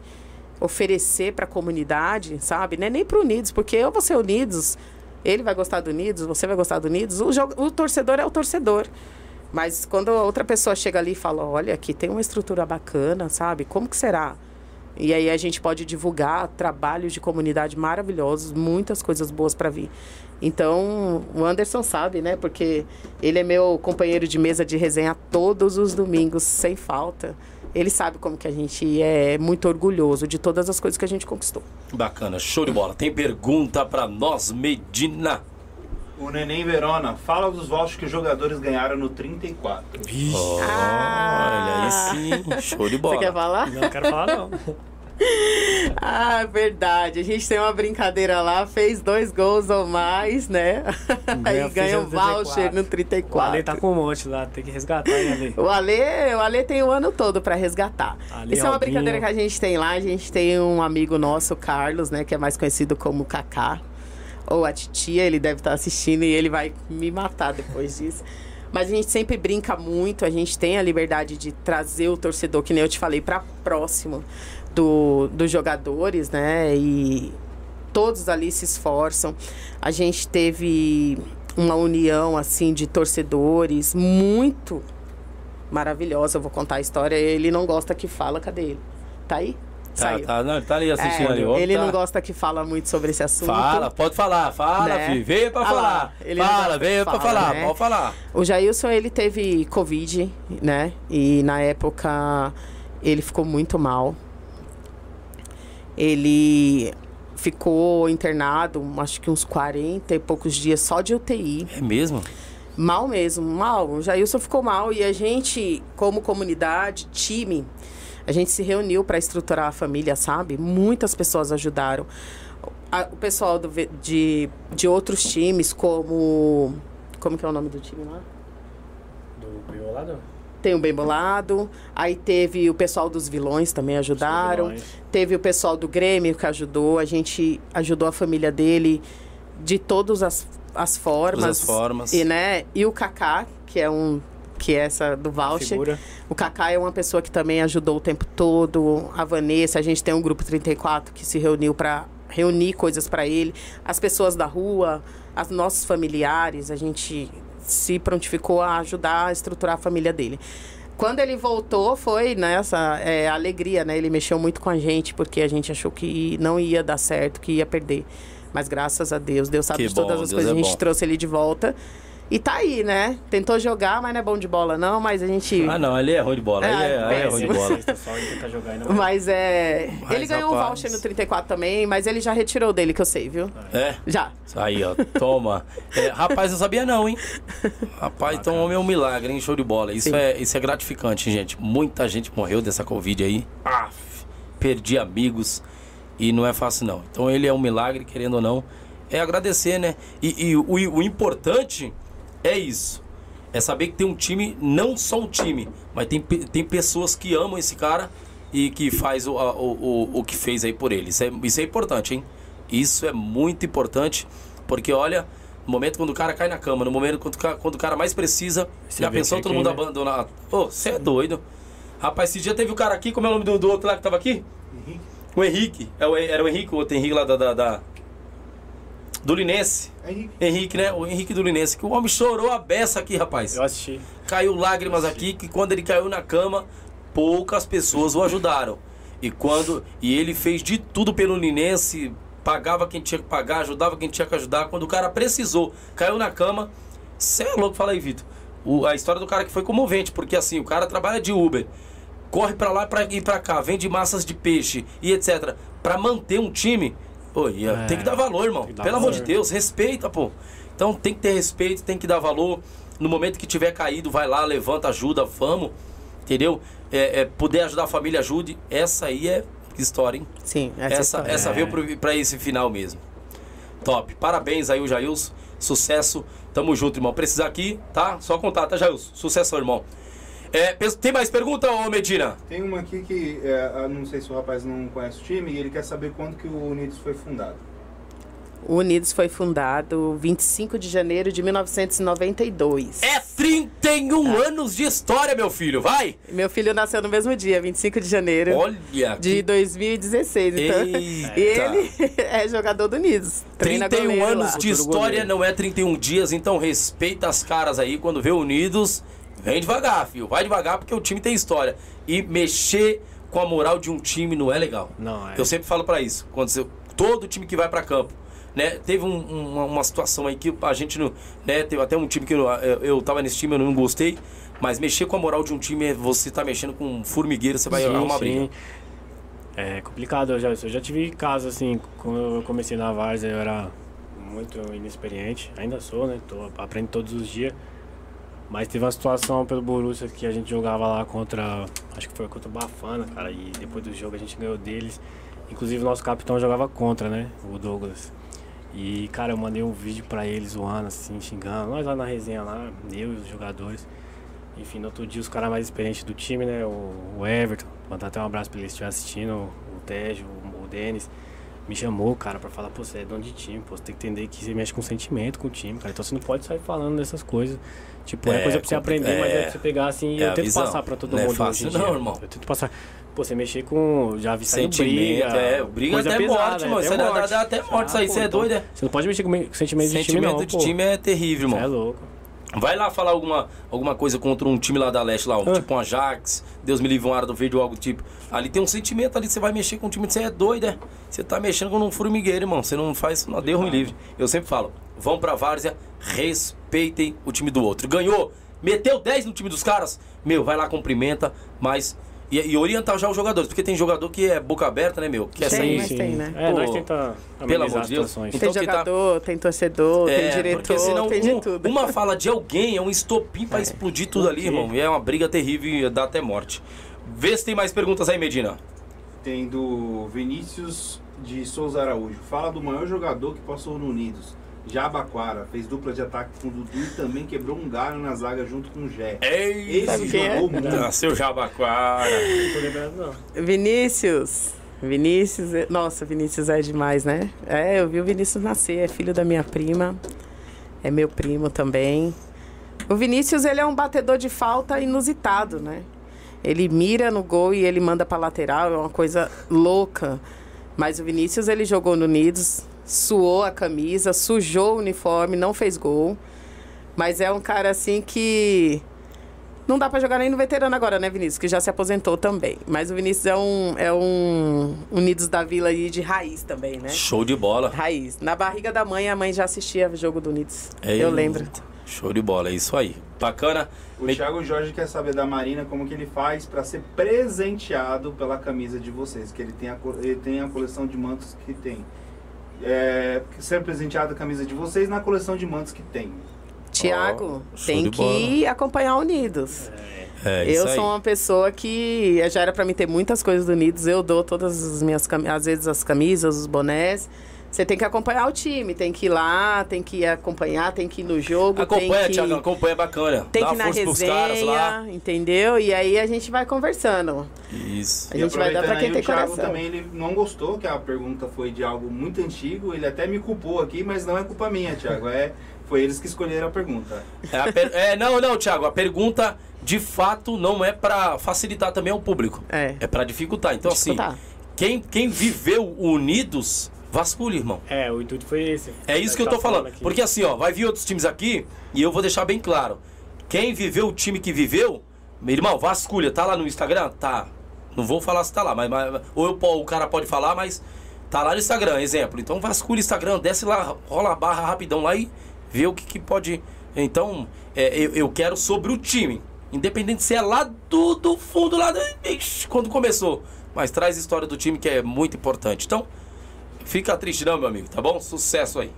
oferecer para a comunidade, sabe? Não é nem para Unidos, porque eu vou ser Unidos, ele vai gostar do Unidos, você vai gostar do Unidos. O, jogo- o torcedor é o torcedor. Mas quando outra pessoa chega ali e fala, olha, aqui tem uma estrutura bacana, sabe? Como que será? E aí a gente pode divulgar trabalhos de comunidade maravilhosos, muitas coisas boas para vir. Então, o Anderson sabe, né? Porque ele é meu companheiro de mesa de resenha todos os domingos, sem falta. Ele sabe como que a gente é muito orgulhoso de todas as coisas que a gente conquistou. Bacana, show de bola. Tem pergunta para nós, Medina? O Neném Verona, fala dos votos que os jogadores ganharam no 34. Olha aí sim, show de bola. Você quer falar? Não quero falar, não. Ah, verdade. A gente tem uma brincadeira lá, fez dois gols ou mais, né? Ganha Aí ganha um voucher no 34. O Ale tá com um monte lá, tem que resgatar, hein, Ale? O Ale, o Ale tem o ano todo para resgatar. Ale Isso é uma brincadeira que a gente tem lá. A gente tem um amigo nosso, Carlos, né? Que é mais conhecido como Kaká. Ou a titia, ele deve estar assistindo e ele vai me matar depois disso. Mas a gente sempre brinca muito, a gente tem a liberdade de trazer o torcedor, que nem eu te falei, para próximo do, dos jogadores, né? E todos ali se esforçam. A gente teve uma união assim de torcedores muito maravilhosa. Eu vou contar a história. Ele não gosta que fala, cadê ele? Tá aí? Tá, Saiu. tá, não, ele tá ali assistindo É, ali. ele tá. não gosta que fala muito sobre esse assunto. Fala, pode falar, fala, Né? filho. Veio pra Ah falar. ele não fala, que veio pra fala, falar, né? pode falar. O Jailson, ele teve Covid, né? E na época ele ficou muito mal. Ele ficou internado, acho que uns 40 e poucos dias só de UTI. É mesmo? Mal mesmo, mal. O Jailson ficou mal e a gente, como comunidade, time, a gente se reuniu para estruturar a família, sabe? Muitas pessoas ajudaram. A- o pessoal do de, de outros times, como. Como que é o nome do time lá? Do Biolado? Tem o Bem Bolado, aí teve o pessoal dos vilões também ajudaram. vilões. Teve o pessoal do Grêmio que ajudou, a gente ajudou a família dele de todas as, as formas. Todas as formas. E, né, e o Kaká, que é um que é essa do voucher. O Kaká é uma pessoa que também ajudou o tempo todo. A Vanessa, a gente tem um grupo 34 que se reuniu para reunir coisas para ele. As pessoas da rua, os nossos familiares, a gente se prontificou a ajudar a estruturar a família dele. Quando ele voltou, foi nessa é, alegria, né? Ele mexeu muito com a gente, porque a gente achou que não ia dar certo, que ia perder. Mas graças a Deus, Deus sabe Que de todas bom, as Deus coisas, é a gente bom. trouxe ele de volta. E tá aí, né? Tentou jogar, mas não é bom de bola, não. Mas a gente. Ah, não, ele é ruim de bola. É, ele é, é ruim de bola. Mas é. Mas, ele ganhou um rapaz. voucher no 34 também, mas ele já retirou dele, que eu sei, viu? É? Já. Aí, ó, toma. É, rapaz, não sabia não, hein? Rapaz, então o homem é um milagre, hein? Show de bola. Isso Sim. é, isso é gratificante, gente. Muita gente morreu dessa Covid aí. Aff, perdi amigos e não é fácil, não. Então ele é um milagre, querendo ou não. É agradecer, né? E, e o, o importante é isso. É saber que tem um time, não só um time, mas tem, tem pessoas que amam esse cara e que faz o, o, o, o que fez aí por ele. Isso é, isso é importante, hein? Isso é muito importante, porque olha, no momento quando o cara cai na cama, no momento quando, quando o cara mais precisa, Você já pensou que todo quem, mundo né? abandonar? Ô, você é doido. Rapaz, esse dia teve o cara aqui, como é o nome do, do outro lá que tava aqui? O Henrique. É o- Era o Henrique, o outro Henrique lá da. da, da- do Linense. Henrique. Henrique, né? O Henrique do Linense. Que o homem chorou a beça aqui, rapaz. Eu assisti. Caiu lágrimas aqui, que quando ele caiu na cama, poucas pessoas o ajudaram. E quando. E ele fez de tudo pelo Linense, pagava quem tinha que pagar, ajudava quem tinha que ajudar. Quando o cara precisou, caiu na cama. Cê é louco, fala aí, Vitor. O- a história do cara que foi comovente, porque assim, o cara trabalha de Uber, corre pra lá pra, e pra cá, vende massas de peixe e etc. Pra manter um time, pô, ia- É, tem que dar valor, irmão. dar Pelo amor de valor. Deus, respeita, pô. Então tem que ter respeito, tem que dar valor. No momento que tiver caído, vai lá, levanta, ajuda, vamos. Entendeu? É, é, puder ajudar a família, ajude. Essa aí é história, hein? Sim, essa, Essa, história. essa É. veio pro- pra esse final mesmo. Top. Parabéns aí, o Jailson. Sucesso. Tamo junto, irmão. Precisar aqui, tá? Só contar, tá, Jailson? Sucesso, irmão. É, tem mais pergunta, ô Medina? Tem uma aqui que é, eu não sei se o rapaz não conhece o time e ele quer saber quando que o Unidos foi fundado. O Unidos foi fundado 25 de janeiro de 1992. É 31 anos de história, meu filho. Vai! Meu filho nasceu no mesmo dia, 25 de janeiro Olha de que 2016. Então, Eita. e ele é jogador do Unidos. Treina 31 goleiro anos lá. de história goleiro. não é 31 dias, então respeita as caras aí quando vê Unidos. Vem devagar, filho. Vai devagar porque o time tem história. E mexer com a moral de um time não é legal. Não, é. Eu sempre falo pra isso. Quando todo time que vai pra campo, né? Teve um- um- uma, uma situação aí que a gente não, né? Teve até um time que eu, eu, eu tava nesse time, eu não gostei. Mas mexer com a moral de um time é você tá mexendo com um formigueiro, você vai Sim, arrumar sim. briga. É complicado, eu já, eu já tive casos assim, quando eu comecei na Várzea eu era muito inexperiente, ainda sou, né? Tô, aprendo todos os dias. Mas teve uma situação pelo Borussia que a gente jogava lá contra, acho que foi contra o Bafana, cara, e depois do jogo a gente ganhou deles. Inclusive o nosso capitão jogava contra, né? O Douglas. E, cara, eu mandei um vídeo pra eles zoando, assim, xingando. Nós lá na resenha lá, eu e os jogadores. Enfim, no outro dia os caras mais experientes do time, né? O, o Everton, mandar até um abraço pra ele se estiver assistindo, o Tejo, o, o Denis, me chamou, cara, pra falar, pô, você é dono de time, pô, você tem que entender que você mexe com sentimento com o time, cara. Então você não pode sair falando dessas coisas. Tipo, é, É, coisa pra você compli- aprender, mas é é. pra você pegar assim e É eu tento visão. passar pra todo Não é mundo. fácil hoje em não, irmão. Eu tento passar. Pô, você mexer com. Já vi Sentimento, briga. é, briga até pesada, morte, é, mano. Aí dá- dá até morte, isso aí, pô, você é então, doido, é? Você não pode mexer com me- sentimento de time, Sentimento não. de pô. time é terrível, Você irmão. é louco. Vai lá falar alguma, alguma coisa contra um time lá da Leste, lá, um, Ah. tipo um Ajax, Deus me livre, um Árabe Verde ou algo do tipo. Ali tem um sentimento ali, você vai mexer com um time, você é doido, é? Você tá mexendo com um formigueiro, irmão. Você não faz, não deu ruim livre. Eu sempre falo, vão pra Várzea, respeitem o time do outro. Ganhou, meteu 10 no time dos caras, meu, vai lá, cumprimenta, mas. E, e orientar já os jogadores, porque tem jogador que é boca aberta, né, meu? Quer Tem, sair. mas tem, né? É, Pô, nós tenta pelo amenizar amor as de Deus. situações. Então, tem que tá- jogador, tem torcedor, É, tem porque diretor, senão tem de um- tudo. uma fala de alguém é um estopim pra explodir tudo ali, Ok. irmão. E é uma briga terrível e dá até morte. Vê se tem mais perguntas aí, Medina. Tem do Vinícius de Souza Araújo. Fala do maior jogador que passou no Unidos. Jabaquara. Fez dupla de ataque com o Dudu e também quebrou um galho na zaga junto com o Jé. Ei, Sabe Esse é? jogou muito. Nasceu Jabaquara. Não tô lembrando, não. Vinícius. Vinícius, é- nossa, Vinícius é demais, né? É, eu vi o Vinícius nascer, é filho da minha prima, é meu primo também. O Vinícius, ele é um batedor de falta inusitado, né? Ele mira no gol e ele manda pra lateral, é uma coisa louca. Mas o Vinícius, ele jogou no Unidos, suou a camisa, sujou o uniforme, não fez gol. Mas é um cara assim que não dá pra jogar nem no veterano agora, né, Vinícius? Que já se aposentou também. Mas o Vinícius é um, é um Unidos da Vila aí de raiz também, né? Show de bola. Raiz. Na barriga da mãe, a mãe já assistia o jogo do Unidos. Ei, Eu lembro. Show de bola, é isso aí. Bacana. O Thiago Jorge quer saber da Marina como que ele faz pra ser presenteado pela camisa de vocês, que ele tem a, ele tem a coleção de mantos que tem. É, ser presenteado a camisa de vocês na coleção de mantos que tem. Tiago, show tem que acompanhar o Unidos. É isso eu aí. sou uma pessoa que já era pra mim ter muitas coisas do Unidos. Eu dou todas as minhas camisas, às vezes as camisas, os bonés. Você tem que acompanhar o time, tem que ir lá, tem que acompanhar, tem que ir no jogo, Acompanha, tem que Thiago, acompanha, bacana. tem Dá que ir na força pros caras lá. resenha, entendeu? E aí a gente vai conversando. Isso. A gente vai dar pra quem aproveitando tem aí, o Thiago coração. também ele não gostou, que a pergunta foi de algo muito antigo. Ele até me culpou aqui, mas não é culpa minha, Thiago. É, foi eles que escolheram a pergunta. É, a per- é, não, não, Thiago, a pergunta de fato não é pra facilitar também ao público. É. É pra dificultar. Então, Dificultar. assim, quem, quem viveu unidos, vasculha, irmão. É, o intuito foi esse. É isso que eu tô falando. aqui. Porque assim, ó, vai vir outros times aqui e eu vou deixar bem claro. Quem viveu o time que viveu, meu irmão, vasculha, tá lá no Instagram? Tá. Não vou falar se tá lá, mas, mas- ou eu o cara pode falar, mas tá lá no Instagram, exemplo. Então vasculha o Instagram, desce lá, rola a barra rapidão lá e vê o que, que pode. Então, é, eu, eu quero sobre o time. Independente se é lá do, do fundo, lá do, Ixi, quando começou. Mas traz a história do time que é muito importante. Então, fica triste não, meu amigo, tá bom? Sucesso aí.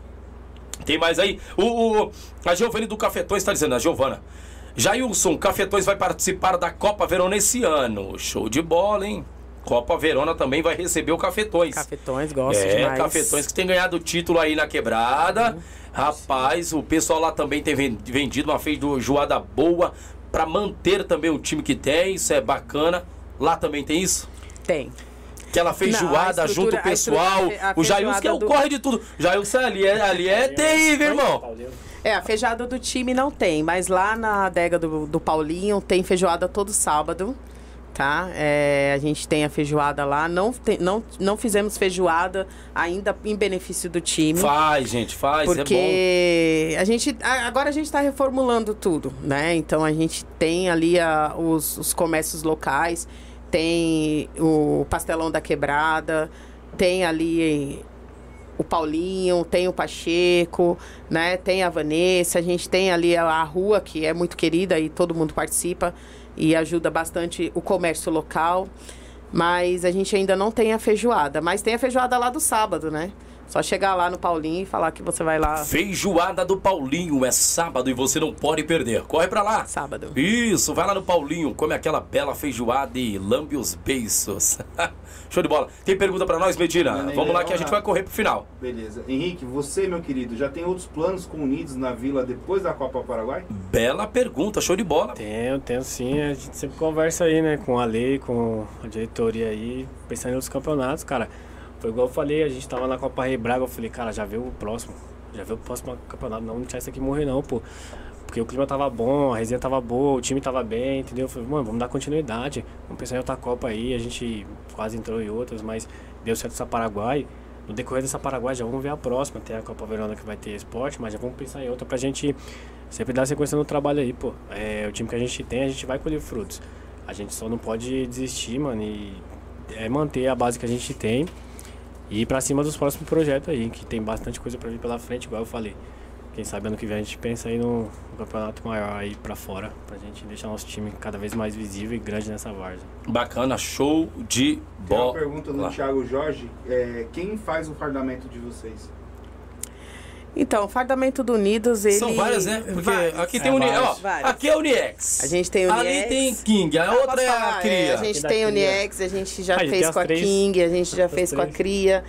Tem mais aí? O, o- a Giovanni do Cafetões está dizendo, a Giovana. Jailson, Cafetões vai participar da Copa Verona esse ano. Show de bola, hein? Copa Verona também vai receber o Cafetões. Cafetões, gosto é, demais. Cafetões que tem ganhado o título aí na quebrada. Rapaz, o pessoal lá também tem ven- vendido uma feijoada boa pra manter também o time que tem. Isso é bacana. Lá também tem isso? Tem. Aquela feijoada a junto o pessoal. a o Jailson que é o do- corre de tudo. Jailson ali é, ali é terrível, irmão. É, a feijoada do time não tem, mas lá na adega do, do Paulinho tem feijoada todo sábado, cá. É, a gente tem a feijoada lá. Não, tem, não, não fizemos feijoada ainda em benefício do time. Faz, gente, faz, porque é bom. a gente agora a gente está reformulando tudo, né? Então a gente tem ali a, os, os comércios locais, tem o pastelão da quebrada, tem ali o Paulinho, tem o Pacheco, né? Tem a Vanessa, a gente tem ali a, rua que é muito querida e todo mundo participa e ajuda bastante o comércio local. Mas a gente ainda não tem a feijoada, mas tem a feijoada lá do sábado, né? Só chegar lá no Paulinho e falar que você vai lá. Feijoada do Paulinho é sábado e você não pode perder. Corre pra lá. Sábado. Isso, vai lá no Paulinho, come aquela bela feijoada e lambe os beiços. Show de bola. Tem pergunta para nós, Medina? Vamos lá que a gente vai correr pro final. Beleza. Henrique, você, meu querido, já tem outros planos com Unidos na Vila depois da Copa Paraguai? Bela pergunta, show de bola. Tenho, tenho sim. A gente sempre conversa aí, né, com a lei, com a diretoria aí, pensando em outros campeonatos, cara. Foi igual eu falei, a gente tava na Copa Rei Braga, eu falei, cara, já viu o próximo. Já viu o próximo campeonato, não, não tinha esse aqui morrer não, pô. Porque o clima tava bom, a resenha tava boa, o time tava bem, entendeu? Eu falei, mano, vamos dar continuidade. Vamos pensar em outra Copa aí. A gente quase entrou em outras, mas deu certo essa Paraguai. No decorrer dessa Paraguai já vamos ver a próxima. Tem a Copa Verona que vai ter esporte, mas já vamos pensar em outra pra gente sempre dar sequência no trabalho aí, pô. É, o time que a gente tem, a gente vai colher frutos. A gente só não pode desistir, mano, e é manter a base que a gente tem e ir pra cima dos próximos projetos aí, que tem bastante coisa pra vir pela frente, igual eu falei. Quem sabe ano que vem a gente pensa aí no, campeonato maior aí pra fora, pra gente deixar nosso time cada vez mais visível e grande nessa várzea. Bacana, show de bola. Tem uma pergunta do Thiago Jorge, é, quem faz o fardamento de vocês? Então, o fardamento do Unidos, ele... São várias, né? Porque aqui tem é, Uniex, ó, aqui é Uniex. A gente tem Uniex. Ali tem King, a outra é a Cria. É, a gente tem Uniex, a gente já ah, fez com a King, a gente já fez com a Cria.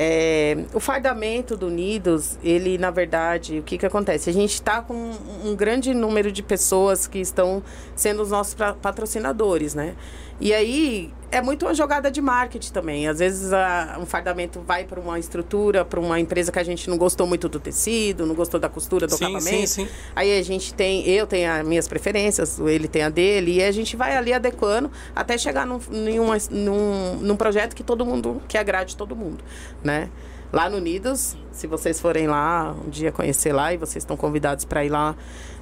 É, o fardamento do Unidos, ele, na verdade, o que, que acontece? A gente está com um grande número de pessoas que estão sendo os nossos patrocinadores, né? E aí é muito uma jogada de marketing também. Às vezes a, um fardamento vai para uma estrutura, para uma empresa que a gente não gostou muito do tecido, não gostou da costura do sim, acabamento. Sim, sim. Aí a gente tem, eu tenho as minhas preferências, ele tem a dele, e a gente vai ali adequando até chegar num, num, num, num projeto que todo mundo, que agrade todo mundo, né? Lá no Unidos, se vocês forem lá um dia conhecer lá e vocês estão convidados para ir lá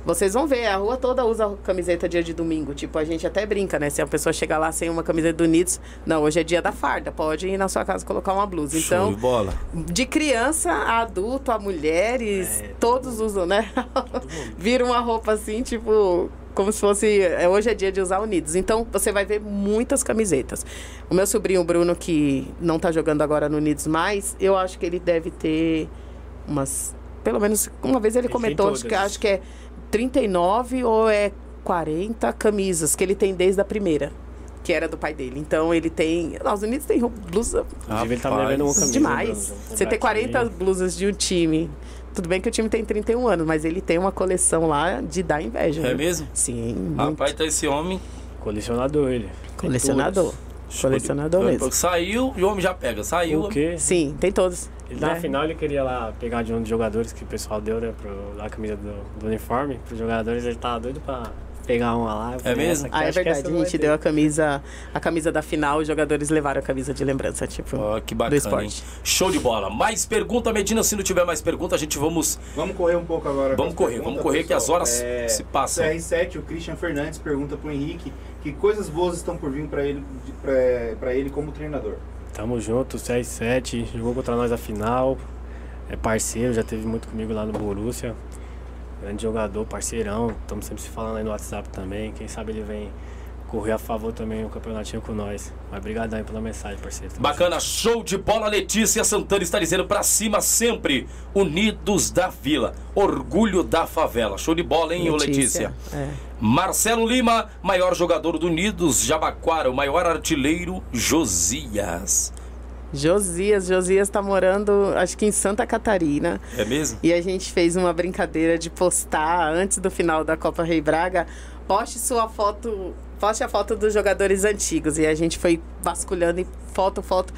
vocês vão ver, a rua toda usa camiseta dia de domingo. Tipo, a gente até brinca, né? Se a pessoa chegar lá sem uma camiseta do Unidos, não, hoje é dia da farda, pode ir na sua casa colocar uma blusa. Então, de, bola. de criança a adulto, a mulheres, é, todos usam, né? Vira uma roupa assim, tipo, como se fosse. É, hoje é dia de usar Unidos. Então você vai ver muitas camisetas. O meu sobrinho Bruno, que não tá jogando agora no Unidos mais, eu acho que ele deve ter umas. Pelo menos uma vez ele comentou, acho que, acho que é 39 ou é 40 camisas que ele tem desde a primeira. Que era do pai dele. Então ele tem. Nos Estados Unidos tem blusa. Inclusive, ele tá me devendo uma camisa. Demais. Você ter 40 blusas de um time. Tudo bem que o time tem 31 anos, mas ele tem uma coleção lá de dar inveja. É mesmo? Sim. Rapaz, tá esse homem. Colecionador ele. Colecionador. Colecionador mesmo. Saiu e o homem já pega. Saiu. O quê? Sim, tem todos. Ele, na né? final ele queria lá pegar de um dos jogadores que o pessoal deu, né, pro, a camisa do, do uniforme, pros jogadores, ele tava doido pra pegar uma lá. É mesmo? Ah, é verdade. A gente deu a camisa, a camisa da final, os jogadores levaram a camisa de lembrança, tipo, oh, que bacana, do esporte. Hein? Show de bola. Mais pergunta, Medina, se não tiver mais pergunta, a gente vamos... Vamos correr um pouco agora. Vamos correr, vamos correr pessoal. que as horas é... se passam. CR7, o Christian Fernandes pergunta pro Henrique que coisas boas estão por vir para ele, pra, ele como treinador. Tamo junto, CR7, jogou contra nós a final, é parceiro, já teve muito comigo lá no Borussia. Grande jogador, parceirão. Estamos sempre se falando aí no WhatsApp também. Quem sabe ele vem correr a favor também o campeonatinho com nós. Mas obrigado aí pela mensagem, parceiro. Bacana, show de bola. Letícia Santana está dizendo pra cima sempre. Unidos da Vila. Orgulho da favela. Show de bola, hein, Letícia? Letícia. É. Marcelo Lima, maior jogador do Unidos. Jabaquara, o maior artilheiro, Josias. Josias, Josias tá morando, acho que em Santa Catarina. É mesmo? E a gente fez uma brincadeira de postar antes do final da Copa Rei Braga. Poste sua foto, poste a foto dos jogadores antigos. E a gente foi vasculhando e foto, foto.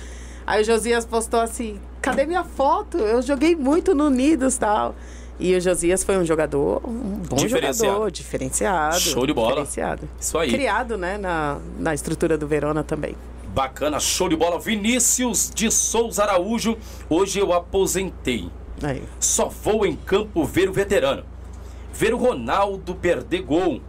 Aí o Josias postou assim: cadê minha foto? Eu joguei muito no Unidos tal. E o Josias foi um jogador, um bom Diferenciado. jogador, diferenciado. Show de bola. Diferenciado. Isso aí. Criado, né, na, na estrutura do Verona também. Bacana, show de bola. Vinícius de Souza Araújo. Hoje eu aposentei. Aí. Só vou em campo ver o veterano. Ver o Ronaldo perder gol.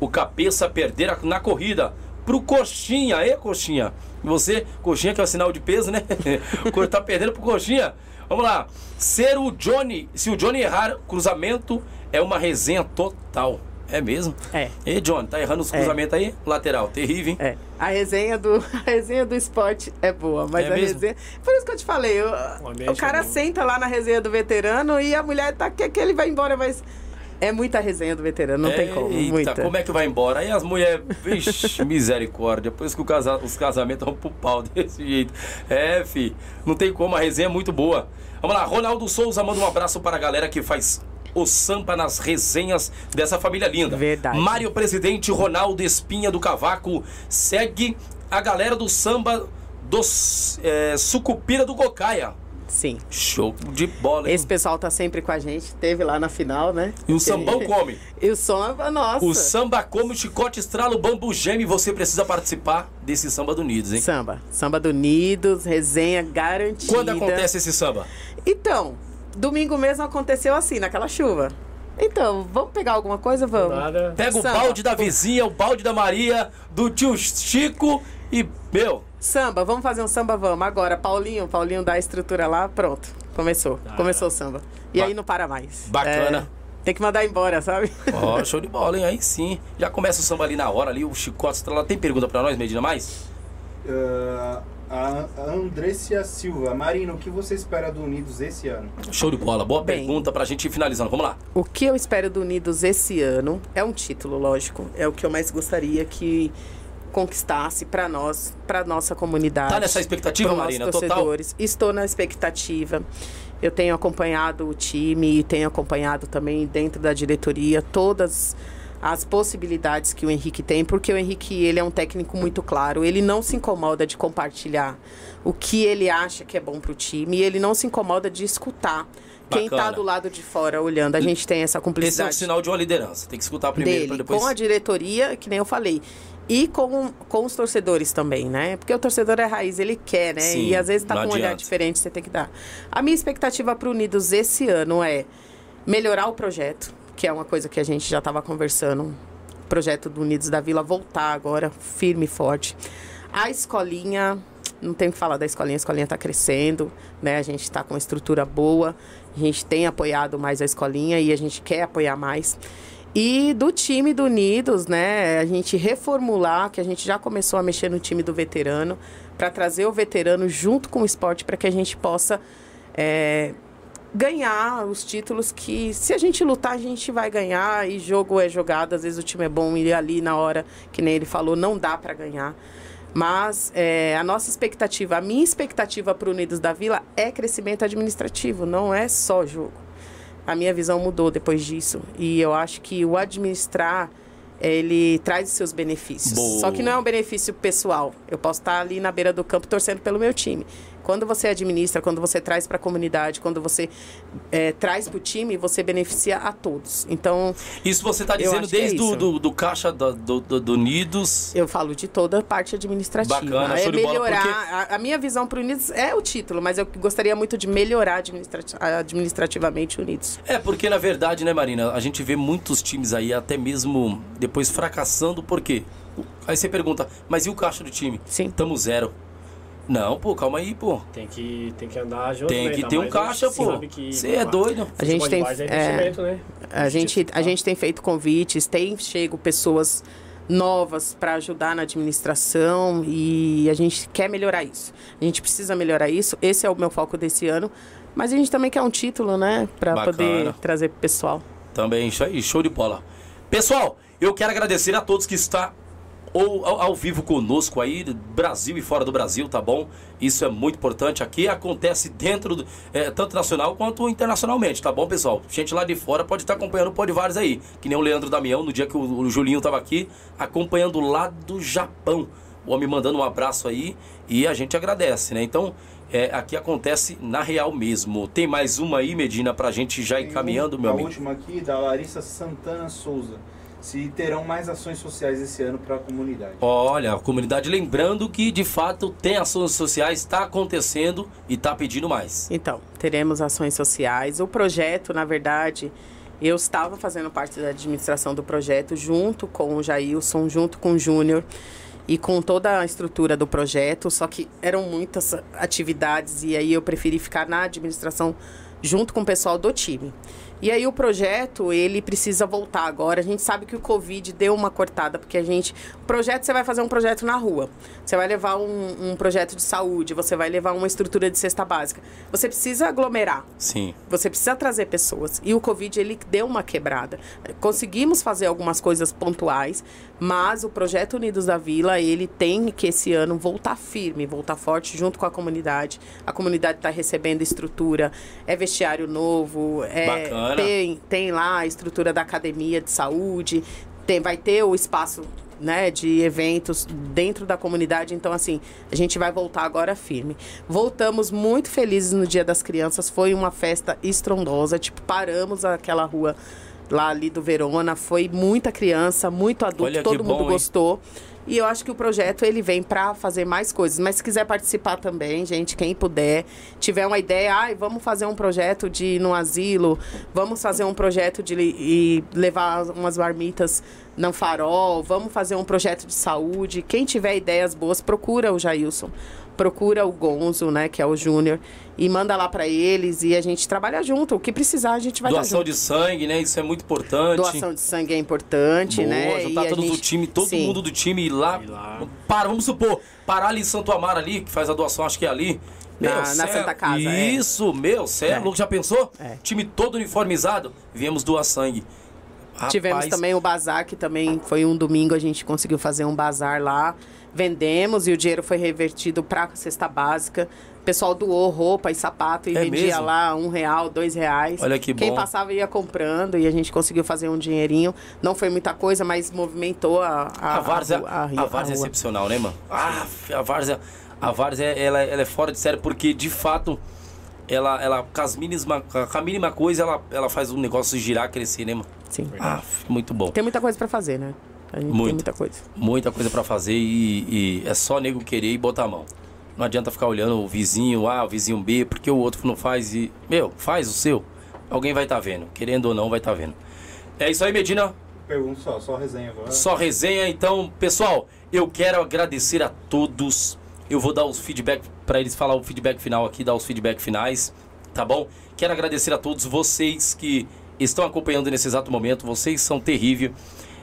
O cabeça perder na corrida. Pro Coxinha. Aí, Coxinha. Você, Coxinha, que é o sinal de peso, né? tá perdendo pro Coxinha. Vamos lá. Ser o Johnny. Se o Johnny errar cruzamento, é uma resenha total. É mesmo? É. E Johnny, tá errando os É. cruzamentos aí? Lateral, terrível, hein? É, a resenha do a resenha do esporte é boa, mas É a mesmo? resenha, por isso que eu te falei, o, cara é senta lá na resenha do veterano e a mulher tá quer que ele vai embora, mas é muita resenha do veterano, não tem como, Eita, muita. como é que vai embora? Aí as mulheres, vixe, misericórdia. Depois que o casa, os casamentos vão pro pau desse jeito. É, fi, não tem como, a resenha é muito boa. Vamos lá, Ronaldo Souza manda um abraço para a galera que faz o samba nas resenhas dessa família linda. Verdade. Mário Presidente, Ronaldo Espinha do Cavaco, segue a galera do samba dos é, Sucupira do Gocaia. Sim. Show de bola, hein? Esse pessoal tá sempre com a gente, teve lá na final, né? E o sambão come. E o samba, nossa. O samba come, o chicote estrala, o bambu geme. Você precisa participar desse samba do Unidos, hein? Samba, samba do Unidos, resenha garantida. Quando acontece esse samba? Então, domingo mesmo aconteceu assim, naquela chuva. Então, vamos pegar alguma coisa, vamos? Nada. Pega o Samba. balde da vizinha, o balde da Maria, do tio Chico e, meu, Samba, vamos fazer um samba, vamos. Agora, Paulinho, Paulinho dá a estrutura lá, pronto. Começou. Ah. Começou o samba. E Ba- aí não para mais. Bacana. É, tem que mandar embora, sabe? ó, show de bola, hein? Aí sim. Já começa o samba ali na hora, ali, o chicote estrala. Tem pergunta pra nós, Medina, mais? A a Andressia Silva. Marina, o que você espera do Unidos esse ano? Show de bola. Boa Bem. pergunta pra gente ir finalizando. Vamos lá. O que eu espero do Unidos esse ano é um título, lógico. É o que eu mais gostaria que conquistasse para nós, para nossa comunidade. Tá nessa expectativa, Marina? nossos Total? torcedores. Estou na expectativa. Eu tenho acompanhado o time e tenho acompanhado também dentro da diretoria todas as possibilidades que o Henrique tem, porque o Henrique ele é um técnico muito claro. Ele não se incomoda de compartilhar o que ele acha que é bom para o time e ele não se incomoda de escutar quem está do lado de fora olhando. A gente tem essa Esse é o o sinal de uma liderança. Tem que escutar primeiro dele, depois. com a diretoria, que nem eu falei. E com, com os torcedores também, né? Porque o torcedor é raiz, ele quer, né? Sim, e às vezes tá com um olhar adianta. diferente, você tem que dar. A minha expectativa para Unidos esse ano é melhorar o projeto, que é uma coisa que a gente já estava conversando. O projeto do Unidos da Vila voltar agora, firme e forte. A escolinha, não tem o que falar da escolinha, a escolinha está crescendo, né? A gente está com uma estrutura boa, a gente tem apoiado mais a escolinha e a gente quer apoiar mais. E do time do Unidos, né, a gente reformular, que a gente já começou a mexer no time do veterano, para trazer o veterano junto com o esporte para que a gente possa é, ganhar os títulos que, se a gente lutar, a gente vai ganhar. E jogo é jogado, às vezes o time é bom e ali na hora, que nem ele falou, não dá para ganhar. Mas é, a nossa expectativa, a minha expectativa para o Unidos da Vila é crescimento administrativo, não é só jogo. A minha visão mudou depois disso. E eu acho que o administrar, ele traz os seus benefícios. Boa. Só que não é um benefício pessoal. Eu posso estar ali na beira do campo torcendo pelo meu time. Quando você administra, quando você traz para a comunidade, quando você é, traz para o time, você beneficia a todos. Então, Isso você tá Eu dizendo é desde do, isso. do, do caixa do, do, do- do Unidos. eu falo de toda a parte administrativa. Bacana, é de bola, melhorar. porque- A, a minha visão para o Unidos é o título, mas eu gostaria muito de melhorar administrati- administrativamente o Unidos. É, porque na verdade, né, Marina, a gente vê muitos times aí até mesmo depois fracassando, por quê? Aí você pergunta, mas e o caixa do time? Sim. Tamo zero. Não, pô, calma aí, pô. Tem que, tem que andar junto, Tem né? que Tá, ter um caixa, pô. que Você é doido. A gente tem- é é, investimento, né? A gente, a gente tem feito convites, tem chego pessoas novas para ajudar na administração e a gente quer melhorar isso. A gente precisa melhorar isso. Esse é o meu foco desse ano. Mas a gente também quer um título, né? Para Bacana. poder trazer pro pessoal. Também, isso aí, show de bola. Pessoal, eu quero agradecer a todos que está ou ao, ao vivo conosco aí, Brasil e fora do Brasil, tá bom? Isso é muito importante. Aqui acontece dentro, do, é, tanto nacional quanto internacionalmente, tá bom, pessoal? Gente lá de fora pode estar acompanhando o Podvares aí, que nem o Leandro Damião, no dia que o, o Julinho tava aqui, acompanhando lá do Japão. o homem mandando um abraço aí e a gente agradece, né? Então, é, aqui acontece na real mesmo. Tem mais uma aí, Medina, pra gente já ir caminhando, meu a amigo? última aqui, da Larissa Santana Souza. Se terão mais ações sociais esse ano para a comunidade. Olha, a comunidade lembrando que de fato tem ações sociais, está acontecendo e está pedindo mais. Então, teremos ações sociais. O projeto, na verdade, eu estava fazendo parte da administração do projeto junto com o Jailson, junto com o Júnior e com toda a estrutura do projeto, só que eram muitas atividades e aí eu preferi ficar na administração junto com o pessoal do time. E aí o projeto, ele precisa voltar agora. A gente sabe que o Covid deu uma cortada, porque a gente... O projeto, você vai fazer um projeto na rua. Você vai levar um, um projeto de saúde, você vai levar uma estrutura de cesta básica. Você precisa aglomerar. Sim. Você precisa trazer pessoas. E o Covid, ele deu uma quebrada. Conseguimos fazer algumas coisas pontuais, mas o projeto Unidos da Vila, ele tem que esse ano voltar firme, voltar forte junto com a comunidade. A comunidade está recebendo estrutura, é vestiário novo, é, Bacana. Tem, tem lá a estrutura da academia de saúde, tem, vai ter o espaço né, de eventos dentro da comunidade. Então, assim, a gente vai voltar agora firme. Voltamos muito felizes no Dia das Crianças. Foi uma festa estrondosa. Tipo, paramos aquela rua lá ali do Verona. Foi muita criança, muito adulto, Olha todo bom, mundo hein? E eu acho que o projeto ele vem para fazer mais coisas. Mas se quiser participar também, gente, quem puder, tiver uma ideia, ai, vamos fazer um projeto de no asilo, vamos fazer um projeto de e levar umas marmitas no farol, vamos fazer um projeto de saúde. Quem tiver ideias boas, procura o Jailson, procura o Gonzo, né, que é o Júnior, e manda lá para eles e a gente trabalha junto. O que precisar, a gente vai Doação junto. de sangue, né? Isso é muito importante. Doação de sangue é importante, Boa, né? juntar E a todos do gente- time, todo Sim. mundo do time ir lá. Lá. Para, vamos supor, parar ali em Santo Amaro ali, que faz a doação, acho que é ali. Na- cê na é- Santa Casa, é. Isso, meu, cê é É. louco, já pensou? É. Time todo uniformizado, viemos doar sangue. Tivemos Rapaz, também o bazar, que também foi um domingo, a gente conseguiu fazer um bazar lá. Vendemos e o dinheiro foi revertido para a cesta básica. O pessoal doou roupa e sapato e É vendia mesmo? lá um real, dois reais. Olha que Quem bom. passava ia comprando e a gente conseguiu fazer um dinheirinho. Não foi muita coisa, mas movimentou a, a, A Várzea, a, a, Várzea é excepcional, né, mano? Ah, a Várzea, a Várzea ela, ela é fora de série porque, de fato, ela, ela com, as mínima, com a mínima coisa, ela, ela faz o negócio girar, crescer, né, mano? Sim. Ah, muito bom. Tem muita coisa para fazer, né? A gente Muito. tem muita coisa. Muita coisa pra fazer e, e é só nego querer e botar a mão. Não adianta ficar olhando o vizinho A, o vizinho B, porque o outro não faz e. Meu, faz o seu. Alguém vai estar vendo. Querendo ou não, vai estar vendo. É isso aí, Medina. Pergunta só, só resenha agora. Só resenha. Então, pessoal, eu quero agradecer a todos. Eu vou dar os feedback para eles falar o feedback final aqui, dar os feedback finais, tá bom? Quero agradecer a todos vocês que estão acompanhando nesse exato momento. Vocês são terríveis.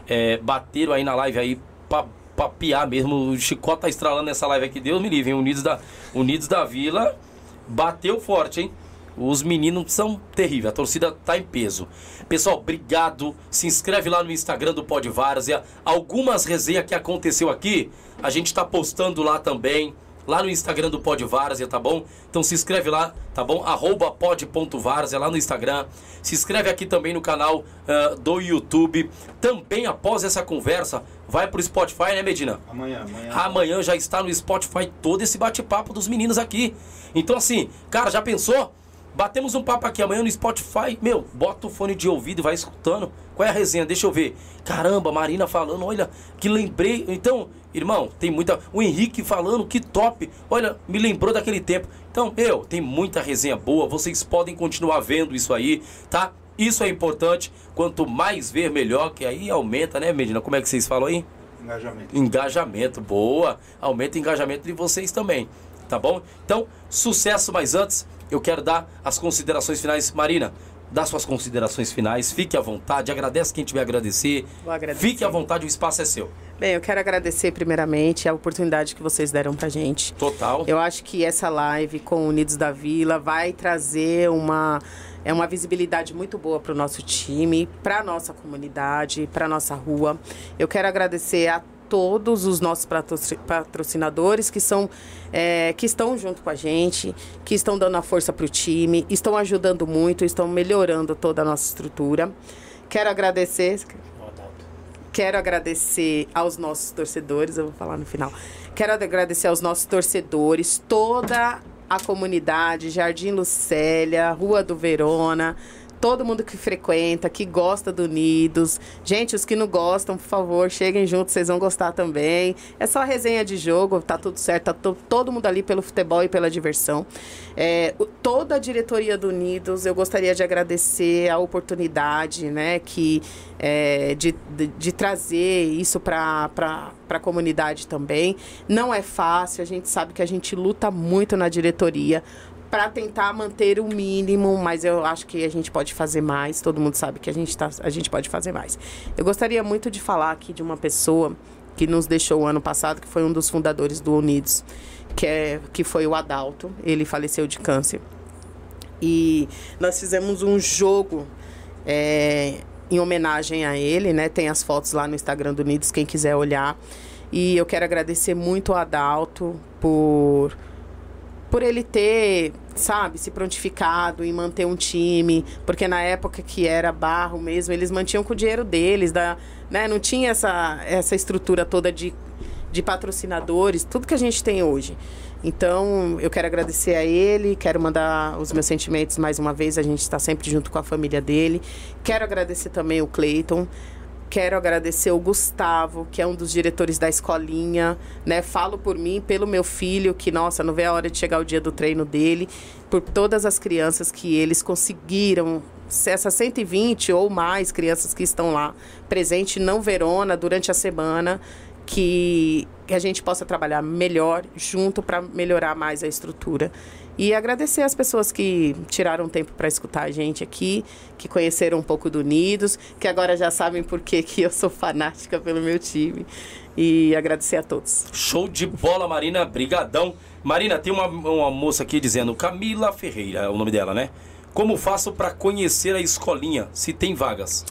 É, bateram aí na live aí pra, pra piar mesmo. O Chicó tá estralando nessa live aqui. Deus me livre, hein? Unidos da, Unidos da Vila bateu forte, hein? Os meninos são terríveis, a torcida tá em peso. Pessoal, obrigado. Se inscreve lá no Instagram do Pod Várzea. Algumas resenhas que aconteceu aqui, a gente tá postando lá também. Lá no Instagram do Pod Várzea, tá bom? Então se inscreve lá, tá bom? Arroba pod.várzea lá no Instagram. Se inscreve aqui também no canal ah, do YouTube. Também após essa conversa, vai pro Spotify, né, Medina? Amanhã, amanhã. Amanhã já está no Spotify todo esse bate-papo dos meninos aqui. Então, assim, cara, já pensou? Batemos um papo aqui amanhã no Spotify. Meu, bota o fone de ouvido e vai escutando. Qual é a resenha? Deixa eu ver. Caramba, Marina falando, olha, que lembrei. Então, irmão, tem muita. O Henrique falando, que top. Olha, me lembrou daquele tempo. Então, meu, tem muita resenha boa. Vocês podem continuar vendo isso aí, tá? Isso é importante. Quanto mais ver, melhor, que aí aumenta, né, Medina? Como é que vocês falam aí? Engajamento. Engajamento, boa. Aumenta o engajamento de vocês também, tá bom? Então, sucesso, mas antes eu quero dar as considerações finais. Marina, dá suas considerações finais, fique à vontade, agradece quem tiver a agradecer. Vou agradecer. Fique à vontade, o espaço é seu. Bem, eu quero agradecer primeiramente a oportunidade que vocês deram pra gente. Total. Eu acho que essa live com Unidos da Vila vai trazer uma é uma visibilidade muito boa para o nosso time, para nossa comunidade, para nossa rua. Eu quero agradecer a todos os nossos patrocin- patrocinadores que são é, que estão junto com a gente, que estão dando a força para o time, estão ajudando muito, estão melhorando toda a nossa estrutura. Quero agradecer. Quero agradecer aos nossos torcedores, eu vou falar no final. Quero agradecer aos nossos torcedores, toda a comunidade, Jardim Lucélia, Rua do Verona, todo mundo que frequenta, que gosta do Unidos. Gente, os que não gostam, por favor, cheguem juntos, vocês vão gostar também. É só resenha de jogo, tá tudo certo, tá to todo mundo ali pelo futebol e pela diversão. É, toda a diretoria do Unidos, eu gostaria de agradecer a oportunidade, né, que é, de, de, de, trazer isso para a comunidade também. Não é fácil, a gente sabe que a gente luta muito na diretoria para tentar manter o mínimo, mas eu acho que a gente pode fazer mais. Todo mundo sabe que a gente, tá, a gente pode fazer mais. Eu gostaria muito de falar aqui de uma pessoa que nos deixou ano passado, que foi um dos fundadores do Unidos, que, é, que foi o Adalto. Ele faleceu de câncer. E nós fizemos um jogo é, em homenagem a ele, né? Tem as fotos lá no Instagram do Unidos, quem quiser olhar. E eu quero agradecer muito ao Adalto por por ele ter, sabe, se prontificado em manter um time, porque na época que era barro mesmo, eles mantinham com o dinheiro deles, da, né, não tinha essa, essa estrutura toda de, de patrocinadores, tudo que a gente tem hoje. Então, eu quero agradecer a ele, quero mandar os meus sentimentos mais uma vez, a gente está sempre junto com a família dele. Quero agradecer também o Cleiton, Quero agradecer o Gustavo, que é um dos diretores da escolinha, né? Falo por mim, pelo meu filho, que nossa, não vê a hora de chegar o dia do treino dele, por todas as crianças que eles conseguiram essas 120 ou mais crianças que estão lá presente não Verona durante a semana, que, que a gente possa trabalhar melhor junto para melhorar mais a estrutura. E agradecer as pessoas que tiraram tempo para escutar a gente aqui, que conheceram um pouco do Unidos, que agora já sabem por que, que eu sou fanática pelo meu time. E agradecer a todos. Show de bola, Marina. Brigadão. Marina, tem uma, uma moça aqui dizendo, Camila Ferreira é o nome dela, né? Como faço para conhecer a escolinha, se tem vagas?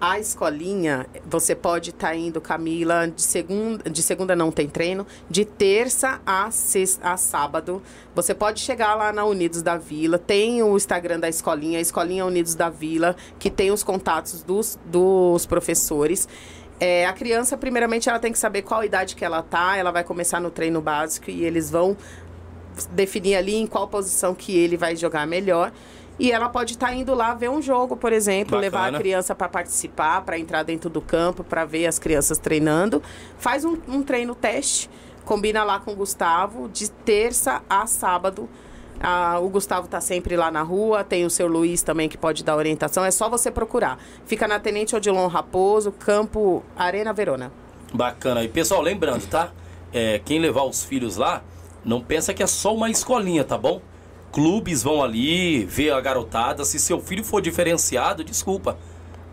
A escolinha, você pode estar tá indo, Camila, de segunda, de segunda não tem treino, de terça a, sexta, a sábado. Você pode chegar lá na Unidos da Vila, tem o Instagram da escolinha, a Escolinha Unidos da Vila, que tem os contatos dos, dos professores. É, a criança, primeiramente, ela tem que saber qual idade que ela tá, ela vai começar no treino básico e eles vão definir ali em qual posição que ele vai jogar melhor. E ela pode estar tá indo lá ver um jogo, por exemplo, Bacana. levar a criança para participar, para entrar dentro do campo, para ver as crianças treinando. Faz um, um treino teste, combina lá com o Gustavo, de terça a sábado. Ah, o Gustavo está sempre lá na rua, tem o seu Luiz também que pode dar orientação. É só você procurar. Fica na Tenente Odilon Raposo, campo Arena Verona. Bacana. E pessoal, lembrando, tá? É, quem levar os filhos lá, não pensa que é só uma escolinha, tá bom? Clubes vão ali ver a garotada. Se seu filho for diferenciado, desculpa.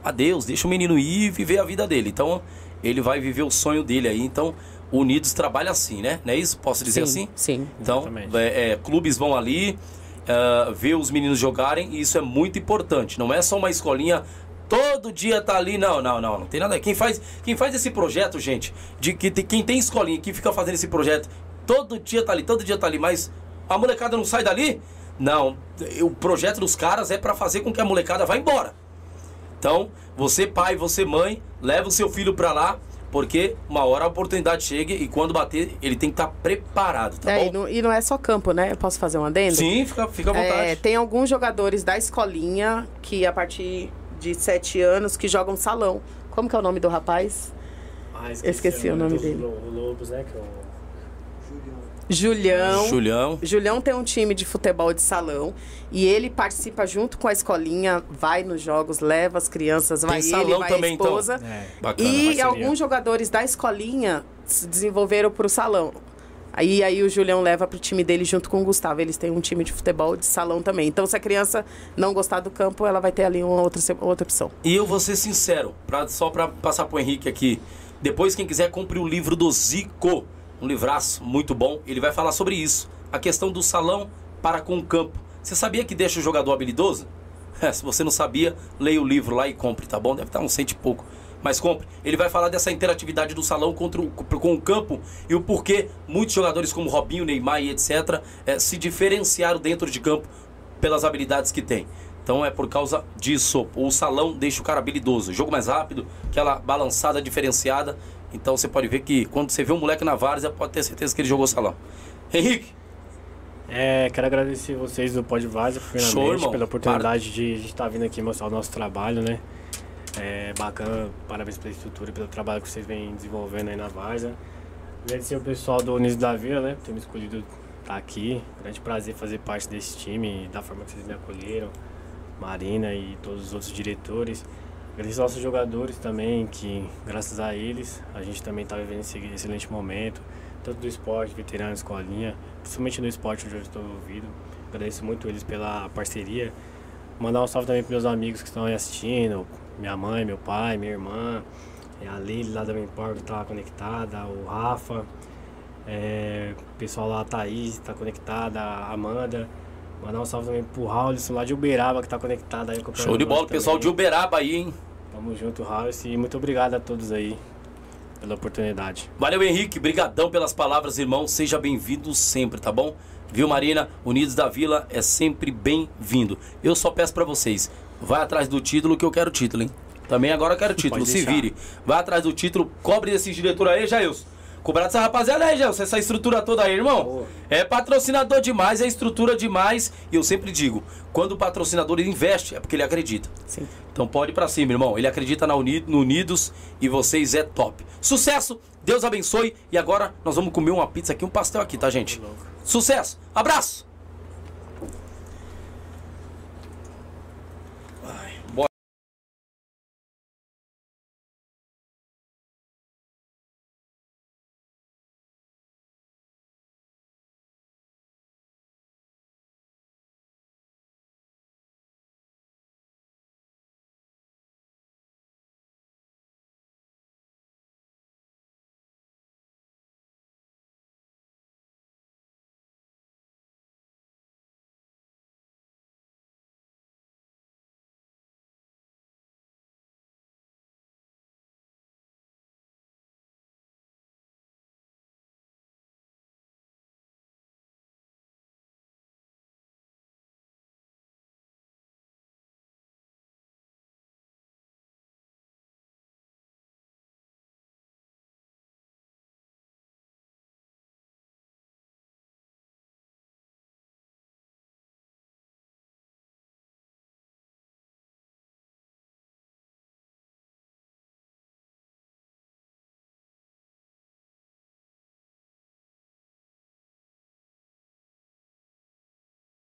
Adeus, deixa o menino ir e viver a vida dele. Então, ele vai viver o sonho dele aí. Então, Unidos trabalha assim, né? Não é isso? Posso dizer sim, assim? Sim. Então, é, é, clubes vão ali uh, ver os meninos jogarem e isso é muito importante. Não é só uma escolinha todo dia tá ali. Não, não, não, não tem nada. Quem faz, quem faz esse projeto, gente, de que quem tem escolinha que fica fazendo esse projeto, todo dia tá ali, todo dia tá ali, mas a molecada não sai dali? Não, o projeto dos caras é para fazer com que a molecada vá embora. Então, você pai, você mãe, leva o seu filho para lá, porque uma hora a oportunidade chega e quando bater, ele tem que estar tá preparado, tá é, bom? E não, e não, é só campo, né? Eu posso fazer um adendo? Sim, fica, fica à vontade. É, tem alguns jogadores da escolinha que a partir de sete anos que jogam salão. Como que é o nome do rapaz? Ah, esqueci, esqueci o nome, dele. Lobos, né? Que é o... Julião. Julião. Julião tem um time de futebol de salão e ele participa junto com a escolinha, vai nos jogos, leva as crianças, vai tem ele, vai também, a esposa. Então. É, bacana, e parceria. alguns jogadores da escolinha se desenvolveram para o salão. Aí, aí o Julião leva para o time dele junto com o Gustavo. Eles têm um time de futebol de salão também. Então, se a criança não gostar do campo, ela vai ter ali uma outra, outra opção. E eu vou ser sincero, pra, só para passar para o Henrique aqui. Depois, quem quiser, compre o livro do Zico um livraço muito bom. Ele vai falar sobre isso. A questão do salão para com o campo. Você sabia que deixa o jogador habilidoso? É, se você não sabia, leia o livro lá e compre, tá bom? Deve estar um cento e pouco. Mas compre. Ele vai falar dessa interatividade do salão contra o, com o campo e o porquê muitos jogadores como Robinho, Neymar e etc. É, se diferenciaram dentro de campo pelas habilidades que têm. Então é por causa disso. O salão deixa o cara habilidoso. Jogo mais rápido, aquela balançada diferenciada. Então você pode ver que quando você vê um moleque na várzea, pode ter certeza que ele jogou salão. Henrique, É, quero agradecer vocês do Pod Vaza, Show, primeiramente, irmão. pela oportunidade de a gente estar vindo aqui mostrar o nosso trabalho, né? É bacana, parabéns pela estrutura e pelo trabalho que vocês vêm desenvolvendo aí na Vaza. Agradecer o pessoal do Unis da Vila, né? Por ter me escolhido estar aqui. Grande prazer fazer parte desse time, da forma que vocês me acolheram. Marina e todos os outros diretores. Agradecer aos nossos jogadores também, que graças a eles a gente também está vivendo esse excelente momento, tanto do esporte, veterano, escolinha, principalmente no esporte onde eu estou envolvido. Agradeço muito eles pela parceria. Mandar um salve também para meus amigos que estão aí assistindo, minha mãe, meu pai, minha irmã, é a Lili lá da Menpor que está conectada, o Rafa, é, o pessoal lá, a Thaís está conectada, a Amanda. Mandar um salve também pro Raulson lá de Uberaba que está conectado aí. show de bola. Pessoal de também. Uberaba aí, hein? Tamo junto, Raulson, e muito obrigado a todos aí pela oportunidade. Valeu, Henrique. Brigadão pelas palavras, irmão. Seja bem-vindo sempre, tá bom? Viu, Marina? Unidos da Vila é sempre bem-vindo. Eu só peço pra vocês, vai atrás do título que eu quero título, hein? Também agora eu quero título, se vire. Vai atrás do título, cobre esse diretor aí, Jailson. Cobrar dessa rapaziada aí, Jailson, essa estrutura toda aí, irmão. Boa. É patrocinador demais, é estrutura demais. E eu sempre digo, quando o patrocinador investe, é porque ele acredita. Sim. Então pode ir pra cima, irmão. Ele acredita na Uni- no Unidos e vocês é top. Sucesso, Deus abençoe. E agora nós vamos comer uma pizza aqui, um pastel aqui, tá, gente? Sucesso, abraço!